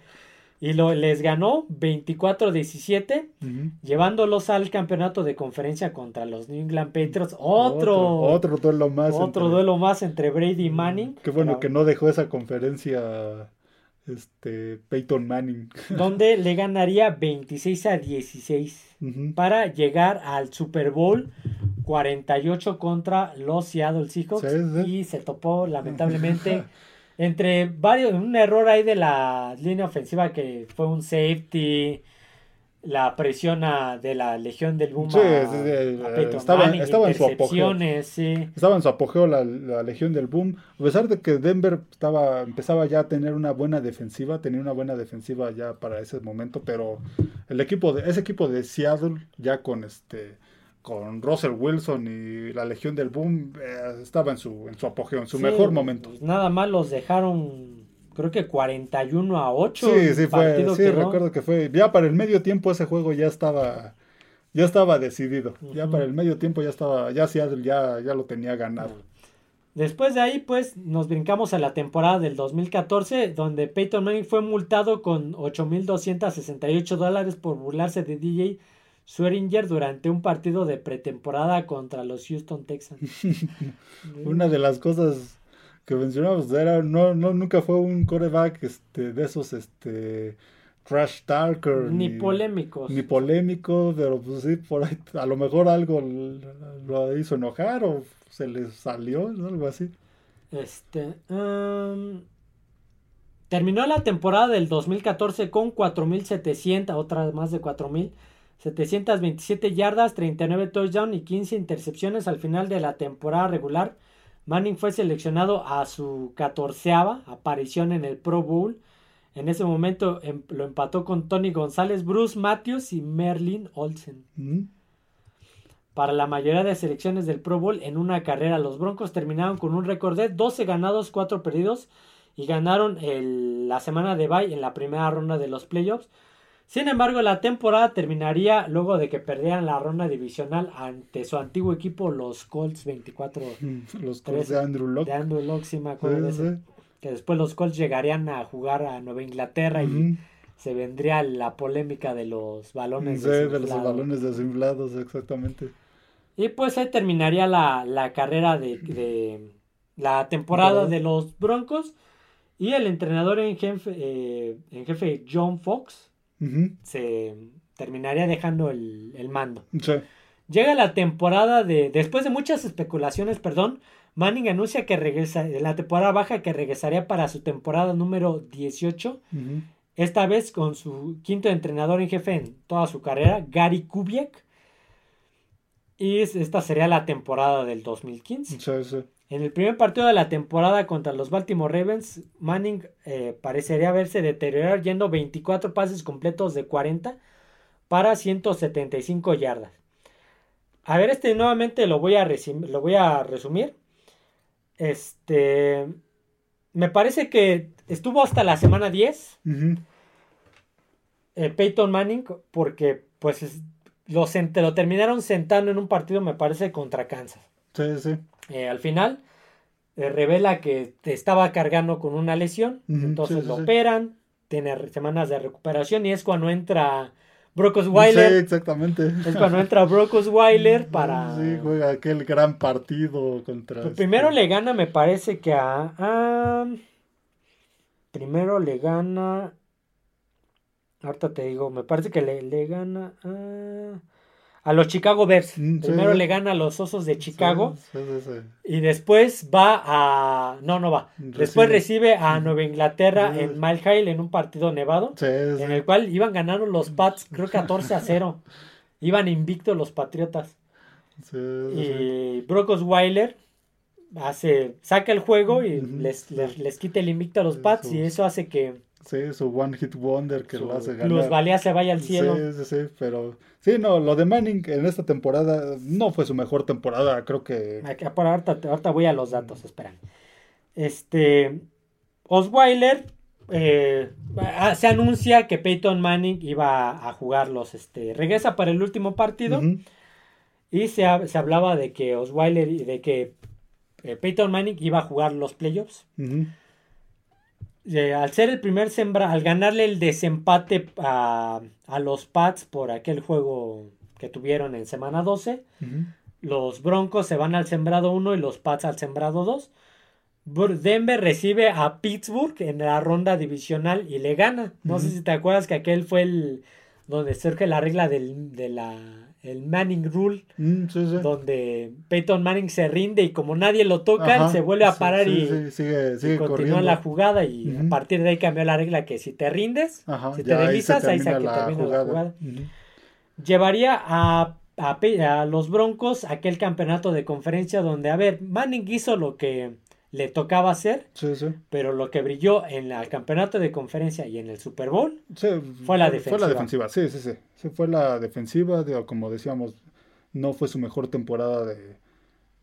[SPEAKER 1] Y lo, les ganó 24-17
[SPEAKER 2] Ujú.
[SPEAKER 1] llevándolos al campeonato de conferencia contra los New England Patriots. Otro,
[SPEAKER 2] otro, duelo más.
[SPEAKER 1] otro
[SPEAKER 2] entre-
[SPEAKER 1] duelo más entre Brady y Manning.
[SPEAKER 2] Qué bueno
[SPEAKER 1] Pero-
[SPEAKER 2] que no dejó esa conferencia este, Peyton Manning. [laughs]
[SPEAKER 1] donde le ganaría 26 a 16
[SPEAKER 2] Ujú.
[SPEAKER 1] para llegar al Super Bowl 48 contra los Seattle Seahawks
[SPEAKER 2] Sí, sí.
[SPEAKER 1] y se topó lamentablemente [laughs] entre varios un error ahí de la línea ofensiva que fue un safety la presión a- de la Legión del Boom
[SPEAKER 2] Sí, sí, sí,
[SPEAKER 1] a Peyton
[SPEAKER 2] estaba-
[SPEAKER 1] Manning,
[SPEAKER 2] estaba en su apogeo. Estaba en su apogeo la, la Legión del Boom. A pesar de que Denver estaba, empezaba ya a tener una buena defensiva, tenía una buena defensiva ya para ese momento, pero el equipo de, ese equipo de Seattle, ya con este con Russell Wilson y la Legión del Boom, eh, estaba en su, en su apogeo, en su
[SPEAKER 1] Sí,
[SPEAKER 2] mejor momento.
[SPEAKER 1] pues nada más los dejaron, creo que 41 a 8.
[SPEAKER 2] Sí, sí fue, sí, recuerdo que fue, ya para el medio tiempo ese juego ya estaba, ya estaba decidido, ya para el medio tiempo ya estaba, ya Seattle ya, ya lo tenía ganado.
[SPEAKER 1] Después de ahí, pues, nos brincamos a la temporada del 2014, donde Peyton Manning fue multado con 8.268 dólares por burlarse de DJ Swearinger durante un partido de pretemporada contra los Houston Texans. [laughs]
[SPEAKER 2] Una de las cosas que mencionamos era no, no nunca fue un coreback este, de esos este trash talker
[SPEAKER 1] Ni polémicos.
[SPEAKER 2] ni polémico, pero pues sí, por ahí a lo mejor algo lo hizo enojar o se le salió, ¿no? algo así.
[SPEAKER 1] Este, um, terminó la temporada del 2014 con 4.700, otras más de 4.727 yardas, 39 touchdowns y 15 intercepciones. Al final de la temporada regular, Manning fue seleccionado a su catorceava aparición en el Pro Bowl. En ese momento em- lo empató con Tony González, Bruce Matthews y Merlin Olsen.
[SPEAKER 2] Ujú.
[SPEAKER 1] Para la mayoría de selecciones del Pro Bowl en una carrera, los Broncos terminaron con un récord de 12 ganados, 4 perdidos y ganaron el- la semana de bye en la primera ronda de los playoffs. Sin embargo, la temporada terminaría luego de que perdieran la ronda divisional ante su antiguo equipo, los Colts 24 [laughs]
[SPEAKER 2] Los Colts de Andrew Locke.
[SPEAKER 1] de Andrew Luck, sí me acuerdo de
[SPEAKER 2] Sí,
[SPEAKER 1] ese.
[SPEAKER 2] sí.
[SPEAKER 1] Que después los Colts llegarían a jugar a Nueva Inglaterra y se vendría la polémica de los balones
[SPEAKER 2] Sí, de los balones desinflados, exactamente.
[SPEAKER 1] Y pues ahí terminaría la, la carrera de, de la temporada de los Broncos. Y el entrenador en jefe, eh, en jefe John Fox Se terminaría dejando el, el mando.
[SPEAKER 2] Sí.
[SPEAKER 1] Llega la temporada de. Después de muchas especulaciones, perdón. Manning anuncia que regresa. En la temporada baja que regresaría para su temporada número 18.
[SPEAKER 2] Ujú.
[SPEAKER 1] Esta vez con su quinto entrenador en jefe en toda su carrera, Gary Kubiak. Y es- esta sería la temporada del 2015.
[SPEAKER 2] Sí, sí.
[SPEAKER 1] En el primer partido de la temporada contra los Baltimore Ravens, Manning eh, parecería haberse deteriorado yendo 24 pases completos de 40 para 175 yardas. A ver, este nuevamente lo voy a, resim- lo voy a resumir. Este. Me parece que estuvo hasta la semana 10
[SPEAKER 2] Ujú.
[SPEAKER 1] eh, Peyton Manning porque pues lo terminaron sentando en un partido me parece contra Kansas.
[SPEAKER 2] Sí, sí.
[SPEAKER 1] Eh, al final eh, revela que te estaba cargando con una lesión, entonces
[SPEAKER 2] sí, sí,
[SPEAKER 1] lo
[SPEAKER 2] sí.
[SPEAKER 1] operan, tiene semanas de recuperación y es cuando entra Brock
[SPEAKER 2] Sí,
[SPEAKER 1] Osweiler,
[SPEAKER 2] exactamente.
[SPEAKER 1] es cuando entra Brock Osweiler [laughs] para...
[SPEAKER 2] Sí, juega aquel gran partido contra.
[SPEAKER 1] Pues primero
[SPEAKER 2] este,
[SPEAKER 1] le gana, me parece que a... a- primero le gana... Ahorita te digo, me parece que le, le gana a... A los Chicago Bears.
[SPEAKER 2] Mm, sí.
[SPEAKER 1] Primero le gana a los Osos de Chicago.
[SPEAKER 2] Sí, sí, sí.
[SPEAKER 1] Y después va a... No, no va. Después recibe a Nueva Inglaterra
[SPEAKER 2] Sí.
[SPEAKER 1] en Mile High en un partido nevado. En el cual iban ganando los Pats, creo 14 a 0. [laughs] Iban invictos los Patriotas. Y Brock Osweiler hace, saca el juego y les, les, les quita el invicto a los Pats. Y eso hace que
[SPEAKER 2] Sí, su One Hit Wonder que
[SPEAKER 1] su
[SPEAKER 2] lo hace ganar.
[SPEAKER 1] plusvalía se vaya al cielo.
[SPEAKER 2] Sí, sí, sí, pero sí, no, lo de Manning en esta temporada no fue su mejor temporada, creo que
[SPEAKER 1] Aquí, por ahorita, ahorita voy a los datos, esperan. Este. Osweiler. eh, se anuncia que Peyton Manning iba a jugar los. Este, regresa para el último partido. Y se, se hablaba de que Osweiler. y de que eh, Peyton Manning iba a jugar los playoffs.
[SPEAKER 2] ujú,
[SPEAKER 1] Eh, al ser el primer sembra. Al ganarle el desempate a, a los Pats por aquel juego que tuvieron en semana 12.
[SPEAKER 2] ujú.
[SPEAKER 1] Los Broncos se van al sembrado 1 y los Pats al sembrado 2. Denver recibe a Pittsburgh en la ronda divisional y le gana. No sé si te acuerdas que aquel fue el donde surge la regla del de la, el Manning Rule,
[SPEAKER 2] Mm, sí, sí.
[SPEAKER 1] donde Peyton Manning se rinde y como nadie lo toca,
[SPEAKER 2] Ajá,
[SPEAKER 1] se vuelve a parar
[SPEAKER 2] sí,
[SPEAKER 1] y,
[SPEAKER 2] sigue,
[SPEAKER 1] continúa
[SPEAKER 2] corriendo.
[SPEAKER 1] la jugada y a partir de ahí cambió la regla que si te rindes,
[SPEAKER 2] Ajá,
[SPEAKER 1] si te
[SPEAKER 2] ya ahí se
[SPEAKER 1] revisas, ahí se
[SPEAKER 2] termina la
[SPEAKER 1] termina la
[SPEAKER 2] jugada.
[SPEAKER 1] Llevaría a, a a los Broncos aquel campeonato de conferencia donde, a ver, Manning hizo lo que le tocaba hacer,
[SPEAKER 2] Sí, sí.
[SPEAKER 1] pero lo que brilló en el campeonato de conferencia y en el Super Bowl
[SPEAKER 2] Sí,
[SPEAKER 1] Fue la
[SPEAKER 2] Fue
[SPEAKER 1] defensiva.
[SPEAKER 2] la defensiva, sí, sí, sí. Fue la defensiva, digo, como decíamos, no fue su mejor temporada de,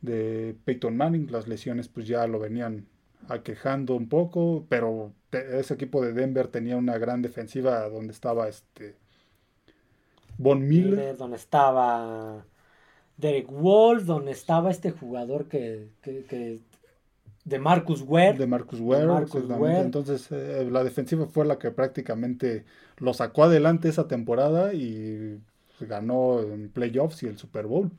[SPEAKER 2] de Peyton Manning. Las lesiones pues ya lo venían aquejando un poco, pero te- ese equipo de Denver tenía una gran defensiva donde estaba este Von Miller.
[SPEAKER 1] Miller, donde estaba Derek Wolf, donde estaba este jugador que, que, que- de Marcus Ware.
[SPEAKER 2] de Marcus Ware,
[SPEAKER 1] Marcus
[SPEAKER 2] exactamente.
[SPEAKER 1] Ware.
[SPEAKER 2] Entonces, eh, la defensiva fue la que prácticamente lo sacó adelante esa temporada y ganó en playoffs y el Super Bowl.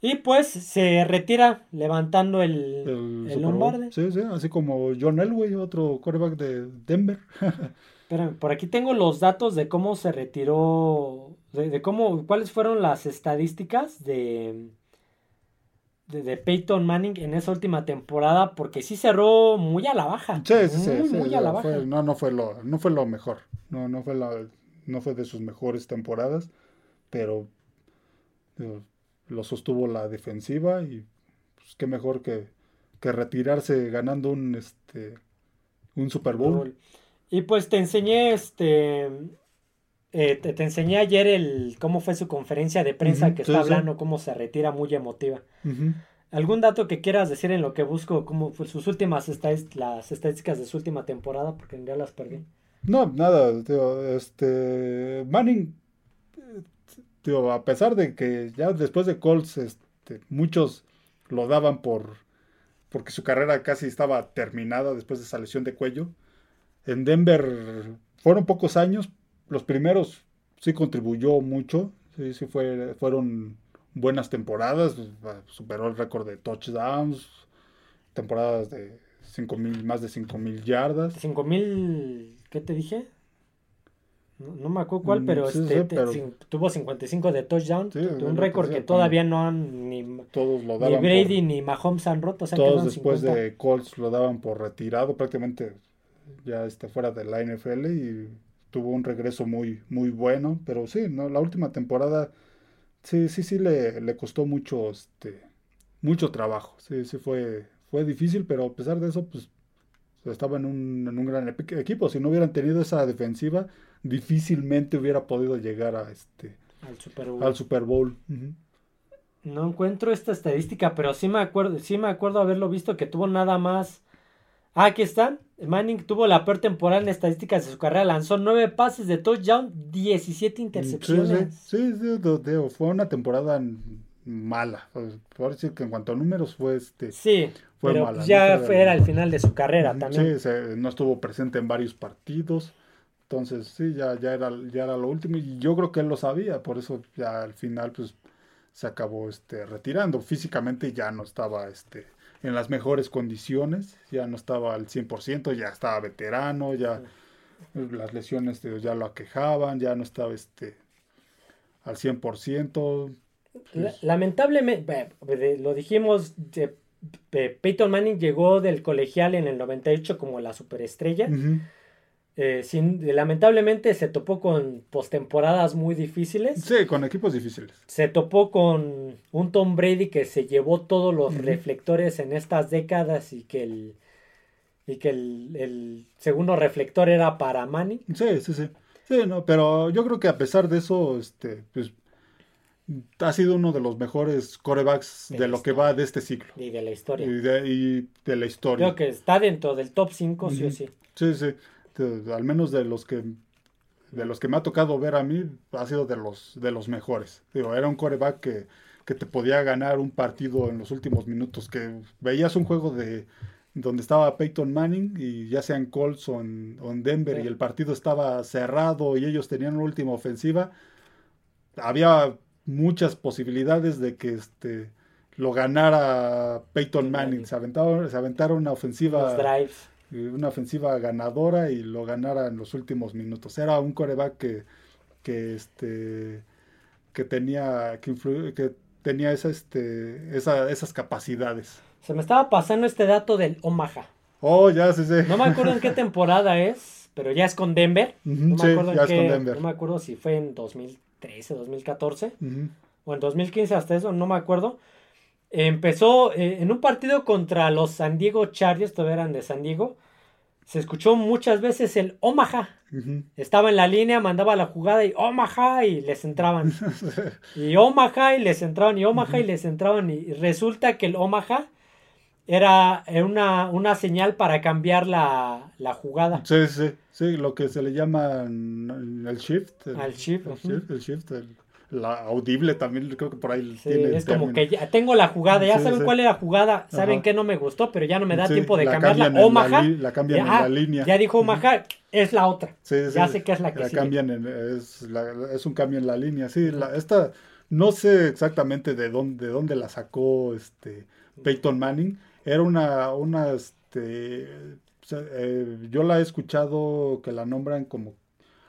[SPEAKER 1] Y pues se retira levantando el,
[SPEAKER 2] El,
[SPEAKER 1] el. Lombardi.
[SPEAKER 2] Sí, sí, así como John Elway, otro quarterback de Denver. [laughs]
[SPEAKER 1] Espérame, por aquí tengo los datos de cómo se retiró, de, de cómo, cuáles fueron las estadísticas de, de, de Peyton Manning en esa última temporada, porque sí cerró muy a la baja.
[SPEAKER 2] Sí, sí, sí,
[SPEAKER 1] muy,
[SPEAKER 2] sí,
[SPEAKER 1] a la baja.
[SPEAKER 2] fue- no, no fue lo, no fue lo mejor. No, no fue la, no fue de sus mejores temporadas, pero lo sostuvo la defensiva y pues, qué mejor que, que retirarse ganando un este un Super Bowl.
[SPEAKER 1] Y pues te enseñé, este, eh, te, te enseñé ayer el cómo fue su conferencia de prensa que está
[SPEAKER 2] sí.
[SPEAKER 1] hablando, cómo se retira muy emotiva. ¿Algún dato que quieras decir en lo que busco, cómo fue sus últimas estadis- las estadísticas de su última temporada? Porque ya las perdí.
[SPEAKER 2] No, nada, tío, este Manning, tío, a pesar de que ya después de Colts, este, muchos lo daban por porque su carrera casi estaba terminada después de esa lesión de cuello. En Denver fueron pocos años, los primeros sí contribuyó mucho, sí, sí fue, fueron buenas temporadas, superó el récord de touchdowns, temporadas de 5 mil, más de 5 mil yardas.
[SPEAKER 1] Cinco mil, ¿qué te dije? No, no me acuerdo cuál,
[SPEAKER 2] Mm,
[SPEAKER 1] pero,
[SPEAKER 2] sí,
[SPEAKER 1] este,
[SPEAKER 2] sí,
[SPEAKER 1] te-
[SPEAKER 2] pero-
[SPEAKER 1] cin- tuvo 55 de touchdown,
[SPEAKER 2] Sí,
[SPEAKER 1] un récord
[SPEAKER 2] que
[SPEAKER 1] que todavía no han ni, ni
[SPEAKER 2] Todos lo daban
[SPEAKER 1] Brady
[SPEAKER 2] por-
[SPEAKER 1] ni Mahomes han roto, o sea,
[SPEAKER 2] todos después
[SPEAKER 1] 50.
[SPEAKER 2] de Colts lo daban por retirado prácticamente ya está fuera de la NFL y tuvo un regreso muy muy bueno pero sí no la última temporada sí sí sí le, le costó mucho este mucho trabajo sí sí fue fue difícil pero a pesar de eso pues estaba en un, en un gran equipo si no hubieran tenido esa defensiva difícilmente hubiera podido llegar a este
[SPEAKER 1] al Super Bowl.
[SPEAKER 2] al Super Bowl.
[SPEAKER 1] No encuentro esta estadística, pero sí me acuerdo, sí me acuerdo haberlo visto que tuvo nada más. Ah, aquí están. Manning tuvo la peor temporada en estadísticas de su carrera. Lanzó 9 pases de touchdown, 17 intercepciones.
[SPEAKER 2] Sí, sí, fue una temporada mala. Por decir que en cuanto a números fue este.
[SPEAKER 1] Sí,
[SPEAKER 2] Fue
[SPEAKER 1] pero
[SPEAKER 2] mala,
[SPEAKER 1] pues
[SPEAKER 2] ¿no?
[SPEAKER 1] ya
[SPEAKER 2] Fue-
[SPEAKER 1] era el final de su carrera también.
[SPEAKER 2] Sí, se- no estuvo presente en varios partidos. Entonces, sí, ya, ya era, ya era lo último. Y yo creo que él lo sabía, por eso ya al final, pues, se acabó este retirando. Físicamente ya no estaba este en las mejores condiciones, ya no estaba al 100%, ya estaba veterano, ya las lesiones de- ya lo aquejaban, ya no estaba este al 100%.
[SPEAKER 1] La-
[SPEAKER 2] pues,
[SPEAKER 1] Lamentablemente, lo dijimos, Peyton Manning llegó del colegial en el 98 como la superestrella. Eh, sin- lamentablemente se topó con postemporadas muy difíciles.
[SPEAKER 2] Sí, con equipos difíciles.
[SPEAKER 1] Se topó con un Tom Brady que se llevó todos los reflectores en estas décadas y que el y que el, el segundo reflector era para Manning.
[SPEAKER 2] Sí, sí, sí. Sí, no, pero yo creo que a pesar de eso, este, pues, ha sido uno de los mejores corebacks
[SPEAKER 1] De
[SPEAKER 2] lo que va de este ciclo
[SPEAKER 1] Y de la historia.
[SPEAKER 2] y de, y de la historia.
[SPEAKER 1] Creo que está dentro del top 5, sí o sí.
[SPEAKER 2] Sí, sí. De- al menos de los que de los que me ha tocado ver a mí, ha sido de los de los mejores. Digo, era un coreback que, que te podía ganar un partido en los últimos minutos, que veías un juego de donde estaba Peyton Manning y ya sea en Colts o en, o en Denver
[SPEAKER 1] Sí.
[SPEAKER 2] y el partido estaba cerrado y ellos tenían una última ofensiva, había muchas posibilidades de que este lo ganara Peyton Manning. Se aventaron, se aventaron una ofensiva.
[SPEAKER 1] Los drives.
[SPEAKER 2] Una ofensiva ganadora y lo ganara en los últimos minutos. Era un coreback que, que este que tenía que, que tenía esa, este, esa, esas capacidades.
[SPEAKER 1] Se me estaba pasando este dato del Omaha.
[SPEAKER 2] Oh, ya sí, sí.
[SPEAKER 1] No me acuerdo en qué [laughs] temporada es, pero ya es con Denver. no me acuerdo ya es con Denver. No me acuerdo si fue en 2013, 2014 o en 2015 hasta eso, no me acuerdo. Empezó eh, en un partido contra los San Diego Chargers, todavía eran de San Diego. Se escuchó muchas veces el Omaha. Estaba en la línea, mandaba la jugada y Omaha y les entraban. y Omaha y les entraban y Omaha y les entraban. Y resulta que el Omaha era una, una señal para cambiar la, jugada.
[SPEAKER 2] Sí, sí, sí, lo que se le llama el shift.
[SPEAKER 1] El, shift,
[SPEAKER 2] el shift, la audible también creo que por ahí
[SPEAKER 1] sí, es como que ya tengo la jugada ya saben cuál es la jugada saben que no me gustó pero ya no me da tiempo de cambiarla. Omaha
[SPEAKER 2] la, cambian en la línea.
[SPEAKER 1] ya dijo Omaha es la otra. Ya sé que es la que
[SPEAKER 2] la cambian es, es, un cambio en la línea. Sí la, esta no sé exactamente de dónde de dónde la sacó este Peyton Manning. Era una una este eh, yo la he escuchado que la nombran como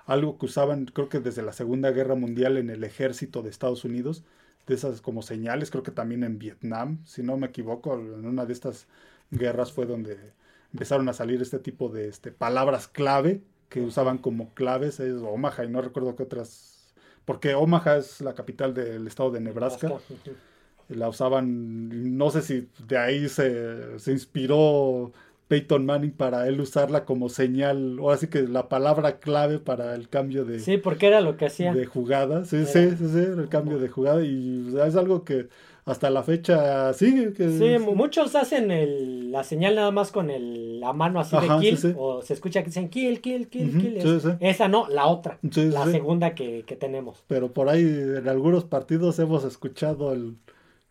[SPEAKER 2] algo que usaban creo que desde la Segunda Guerra Mundial en el ejército de Estados Unidos, de esas como señales, creo que también en Vietnam, si no me equivoco, en una de estas guerras fue donde empezaron a salir este tipo de este, palabras clave que usaban como claves, es Omaha y no recuerdo qué otras, porque Omaha es la capital del estado de Nebraska. La usaban, no sé si de ahí se, se inspiró Peyton Manning para él usarla como señal, o así que la palabra clave para el cambio de...
[SPEAKER 1] Sí, porque era lo que hacía.
[SPEAKER 2] De jugada, sí, sí, sí, sí, el cambio de jugada y es algo que hasta la fecha sigue. Que
[SPEAKER 1] sí, muchos hacen el, la señal nada más con el, la mano así de kill, o se escucha que dicen kill, kill, kill, kill. esa no, la otra, la segunda que, que tenemos.
[SPEAKER 2] Pero por ahí en algunos partidos hemos escuchado el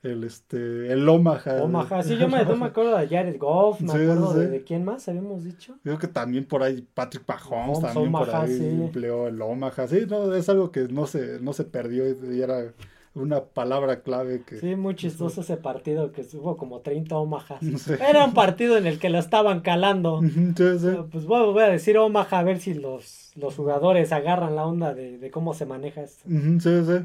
[SPEAKER 2] el este el Omaha.
[SPEAKER 1] Omaha, sí, yo me, me [laughs] acuerdo de Jared Goff, me acuerdo De, quién más habíamos dicho.
[SPEAKER 2] Creo que también por ahí Patrick Mahomes, también por ahí empleó el Omaha. Sí, no, es algo que no se, no se perdió y era una palabra clave que...
[SPEAKER 1] Sí, muy chistoso ese partido que hubo como 30 Omaha. [laughs] Era un partido en el que lo estaban calando. [laughs] Pues voy, voy, a decir Omaha a ver si los, los jugadores agarran la onda de, de cómo se maneja esto.
[SPEAKER 2] Sí, sí.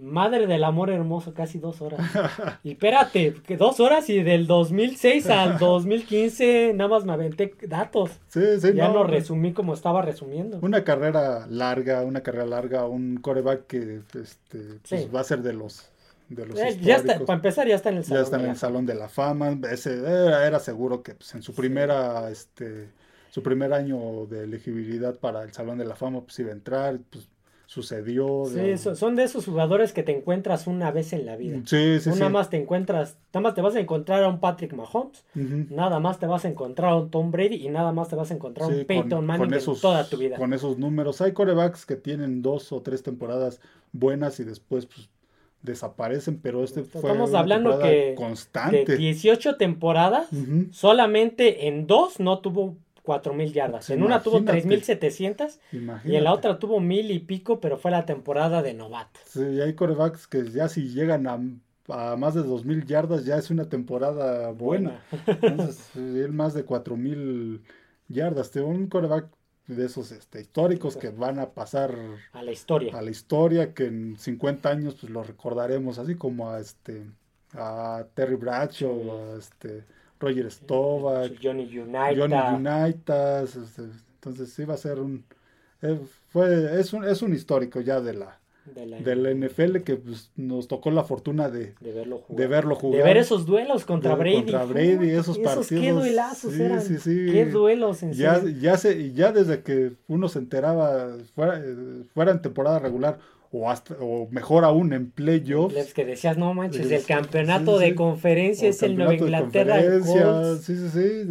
[SPEAKER 1] Madre del amor hermoso, casi dos horas. [laughs] Y espérate, que dos horas y del 2006 al 2015 nada más me aventé datos.
[SPEAKER 2] Sí, sí,
[SPEAKER 1] ya lo resumí como estaba resumiendo.
[SPEAKER 2] Una carrera larga, una carrera larga, un coreback que este, pues, va a ser de los de los
[SPEAKER 1] eh, ya está, para empezar ya está en el
[SPEAKER 2] salón. Ya está en el salón de la fama. Ese, era, seguro que pues, en su primera, este, su primer año de elegibilidad para el salón de la fama, pues iba a entrar, pues sucedió.
[SPEAKER 1] Sí, son de esos jugadores que te encuentras una vez en la vida.
[SPEAKER 2] Sí, sí,
[SPEAKER 1] Nada más te encuentras, nada más te vas a encontrar a un Patrick Mahomes, nada más te vas a encontrar a un Tom Brady y nada más te vas a encontrar a un Peyton Manning en toda tu vida.
[SPEAKER 2] Con esos números. Hay corebacks que tienen dos o tres temporadas buenas y después pues, desaparecen, pero este
[SPEAKER 1] fue Estamos hablando que
[SPEAKER 2] constante.
[SPEAKER 1] de 18 temporadas, solamente en dos no tuvo cuatro mil yardas. en una tuvo tres mil setecientas y en la otra tuvo mil y pico, pero fue la temporada de novato.
[SPEAKER 2] Sí, y hay corebacks que ya si llegan a, más de dos mil yardas ya es una temporada buena. Entonces, [laughs] él más de cuatro mil yardas. Un coreback de esos este, históricos que van a pasar
[SPEAKER 1] a la historia.
[SPEAKER 2] A la historia, que en 50 años pues lo recordaremos, así como a este a Terry Bradshaw, a este Roger Stovak,
[SPEAKER 1] Johnny Unitas.
[SPEAKER 2] Johnny Unitas, este, entonces sí va a ser un, eh, fue, es un, es un histórico ya de la, de la, NFL que pues, nos tocó la fortuna de,
[SPEAKER 1] de, verlo jugar.
[SPEAKER 2] de verlo jugar.
[SPEAKER 1] De ver esos duelos contra Brady.
[SPEAKER 2] Contra Brady, esos, partidos.
[SPEAKER 1] Qué duelazos eran. Sí, sí. Qué duelos en
[SPEAKER 2] ya, ya, se, ya desde que uno se enteraba, fuera, fuera en temporada regular o, hasta, o mejor aún en playoffs.
[SPEAKER 1] que decías, no manches, el campeonato de conferencia es el Nueva Inglaterra.
[SPEAKER 2] Sí, sí, sí,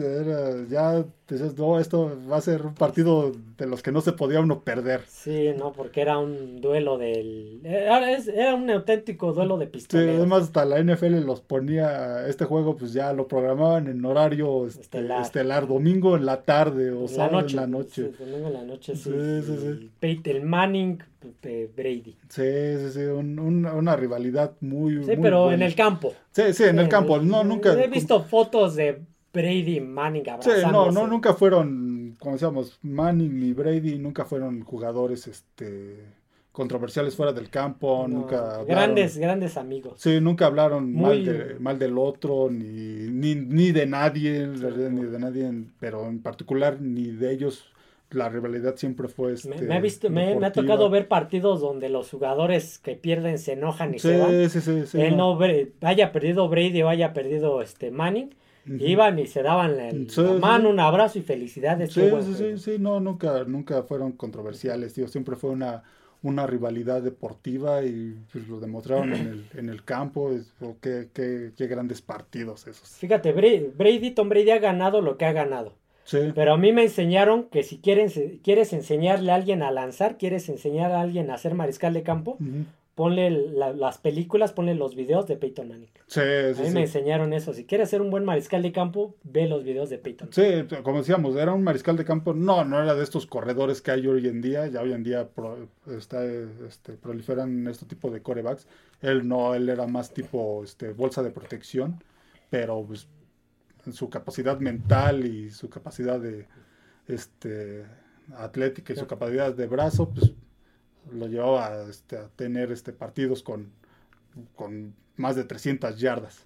[SPEAKER 2] ya decías, no, esto va a ser un partido de los que no se podía uno perder.
[SPEAKER 1] Sí, no, porque era un duelo del... Era, era un auténtico duelo de pistoleros.
[SPEAKER 2] Sí, además hasta la NFL los ponía, este juego pues ya lo programaban en horario este, estelar, domingo en la tarde o sábado en la noche.
[SPEAKER 1] domingo en la noche, sí. sí, sí, sí. Peyton Manning, Brady.
[SPEAKER 2] Sí, sí, sí, un- un- una rivalidad muy.
[SPEAKER 1] Sí,
[SPEAKER 2] muy
[SPEAKER 1] pero
[SPEAKER 2] buena.
[SPEAKER 1] en el campo.
[SPEAKER 2] Sí, sí, en el
[SPEAKER 1] Eh,
[SPEAKER 2] campo. No, nunca.
[SPEAKER 1] He visto fotos de Brady y Manning
[SPEAKER 2] Sí, no, no, nunca fueron, como decíamos, Manning ni Brady nunca fueron jugadores este, controversiales fuera del campo,
[SPEAKER 1] No,
[SPEAKER 2] nunca hablaron-
[SPEAKER 1] Grandes, grandes amigos.
[SPEAKER 2] Sí, nunca hablaron mal,
[SPEAKER 1] Muy-
[SPEAKER 2] de- mal del otro, ni, ni, ni de nadie, ni de nadie, pero en particular ni de ellos. La rivalidad siempre fue
[SPEAKER 1] Me,
[SPEAKER 2] este,
[SPEAKER 1] me ha visto, me, me ha tocado ver partidos donde los jugadores que pierden se enojan y
[SPEAKER 2] Sí,
[SPEAKER 1] se van.
[SPEAKER 2] sí, sí, sí,
[SPEAKER 1] Él
[SPEAKER 2] no.
[SPEAKER 1] no haya perdido Brady o haya perdido este Manning, iban y se daban la,
[SPEAKER 2] Sí,
[SPEAKER 1] la mano, un abrazo y felicidades.
[SPEAKER 2] Sí, sí, sí, sí, no, nunca, nunca fueron controversiales, tío. Siempre fue una, una rivalidad deportiva y pues, lo demostraron en el, en el campo. Es, oh, qué, qué, qué grandes partidos esos.
[SPEAKER 1] Fíjate, Bra- Brady, Tom Brady ha ganado lo que ha ganado.
[SPEAKER 2] Sí,
[SPEAKER 1] Pero a mí me enseñaron que si quieren, quieres enseñarle a alguien a lanzar, quieres enseñar a alguien a ser mariscal de campo,
[SPEAKER 2] Ujú.
[SPEAKER 1] ponle la- las películas, ponle los videos de Peyton Manning.
[SPEAKER 2] sí,
[SPEAKER 1] A
[SPEAKER 2] sí,
[SPEAKER 1] mí
[SPEAKER 2] sí.
[SPEAKER 1] me enseñaron eso. Si quieres ser un buen mariscal de campo, ve los videos de Peyton.
[SPEAKER 2] Sí, como decíamos, era un mariscal de campo. No, no era de estos corredores que hay hoy en día. Ya hoy en día pro- está, este, proliferan este tipo de corebacks. Él no, él era más tipo este, bolsa de protección, pero pues, su capacidad mental y su capacidad de este, atlética y su capacidad de brazo, pues lo llevaba este, a tener este, partidos con, con más de 300 yardas.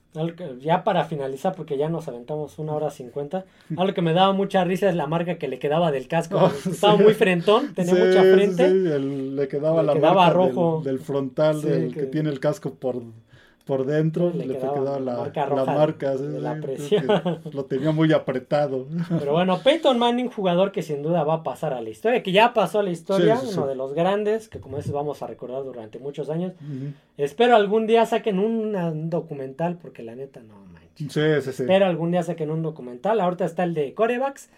[SPEAKER 1] Ya para finalizar, porque ya nos aventamos una hora cincuenta, [laughs] algo que me daba mucha risa es la marca que le quedaba del casco.
[SPEAKER 2] Oh, [laughs]
[SPEAKER 1] Estaba
[SPEAKER 2] sí.
[SPEAKER 1] muy frentón, tenía
[SPEAKER 2] Sí,
[SPEAKER 1] mucha frente.
[SPEAKER 2] sí, el- le quedaba
[SPEAKER 1] Le
[SPEAKER 2] la
[SPEAKER 1] quedaba
[SPEAKER 2] marca
[SPEAKER 1] rojo.
[SPEAKER 2] Del, del frontal, del
[SPEAKER 1] que-
[SPEAKER 2] que, tiene el casco por, por dentro,
[SPEAKER 1] Le
[SPEAKER 2] le,
[SPEAKER 1] quedaba
[SPEAKER 2] quedaba
[SPEAKER 1] la marca
[SPEAKER 2] la
[SPEAKER 1] roja
[SPEAKER 2] marca, sí,
[SPEAKER 1] la
[SPEAKER 2] sí,
[SPEAKER 1] presión.
[SPEAKER 2] lo tenía muy apretado.
[SPEAKER 1] Pero bueno, Peyton Manning, jugador que sin duda va a pasar a la historia, que ya pasó a la historia,
[SPEAKER 2] Sí, sí, sí.
[SPEAKER 1] uno de los grandes, que como dices vamos a recordar durante muchos años. Espero algún día saquen un, un documental, porque la neta no manches.
[SPEAKER 2] Sí, sí, sí.
[SPEAKER 1] Espero algún día saquen un documental. Ahorita está el de corebacks,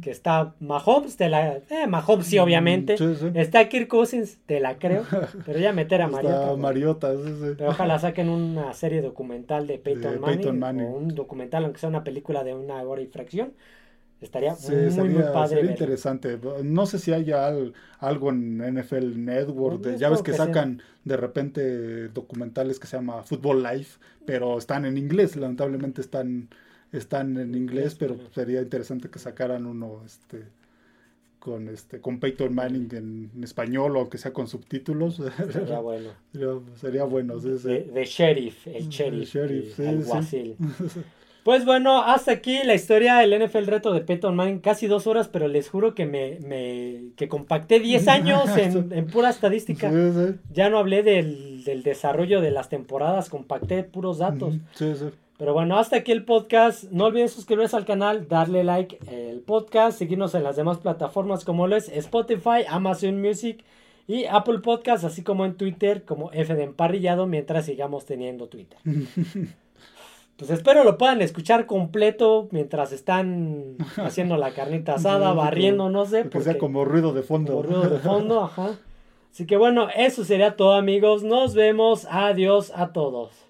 [SPEAKER 1] Que está Mahomes, te la, eh, Mahomes sí, obviamente.
[SPEAKER 2] Sí, sí.
[SPEAKER 1] Está Kirk Cousins, te la creo. [laughs] Pero ya meter a
[SPEAKER 2] Está
[SPEAKER 1] Mariota. güey.
[SPEAKER 2] Mariota, sí.
[SPEAKER 1] Pero ojalá saquen una serie documental de Peyton, Manning,
[SPEAKER 2] Peyton Manning.
[SPEAKER 1] O un documental, aunque sea una película de una hora y fracción. Estaría
[SPEAKER 2] Sí,
[SPEAKER 1] muy,
[SPEAKER 2] sería,
[SPEAKER 1] muy padre.
[SPEAKER 2] sería interesante. No sé si haya al- algo en NFL Network.
[SPEAKER 1] Pues,
[SPEAKER 2] de- ya ves que sacan de repente documentales que se llama Football Life, pero están en inglés. Lamentablemente están, están en inglés, pero sería interesante que sacaran uno este con este con Peyton Manning en, en español o aunque sea con subtítulos.
[SPEAKER 1] Sería [laughs] bueno.
[SPEAKER 2] sería, bueno. sí, sí.
[SPEAKER 1] De, de sheriff, el sheriff.
[SPEAKER 2] sheriff,
[SPEAKER 1] el
[SPEAKER 2] sí,
[SPEAKER 1] alguacil. [laughs] Pues bueno, hasta aquí la historia del NFL reto de Peyton Manning, casi dos horas, pero les juro que me, me que compacté 10 años [laughs] en, en pura estadística.
[SPEAKER 2] Sí, sí.
[SPEAKER 1] Ya no hablé del, del desarrollo de las temporadas, compacté puros datos.
[SPEAKER 2] Sí, sí.
[SPEAKER 1] Pero bueno, hasta aquí el podcast. No olviden suscribirse al canal, darle like al podcast, seguirnos en las demás plataformas como lo es Spotify, Amazon Music y Apple Podcast, así como en Twitter como F de Emparrillado mientras sigamos teniendo Twitter. [laughs] Pues espero lo puedan escuchar completo mientras están haciendo la carnita [laughs] asada, barriendo, no sé.
[SPEAKER 2] Que sea
[SPEAKER 1] porque-
[SPEAKER 2] como ruido de fondo.
[SPEAKER 1] como ruido de fondo, [laughs] ajá. Así que bueno, eso sería todo amigos. Nos vemos. Adiós a todos.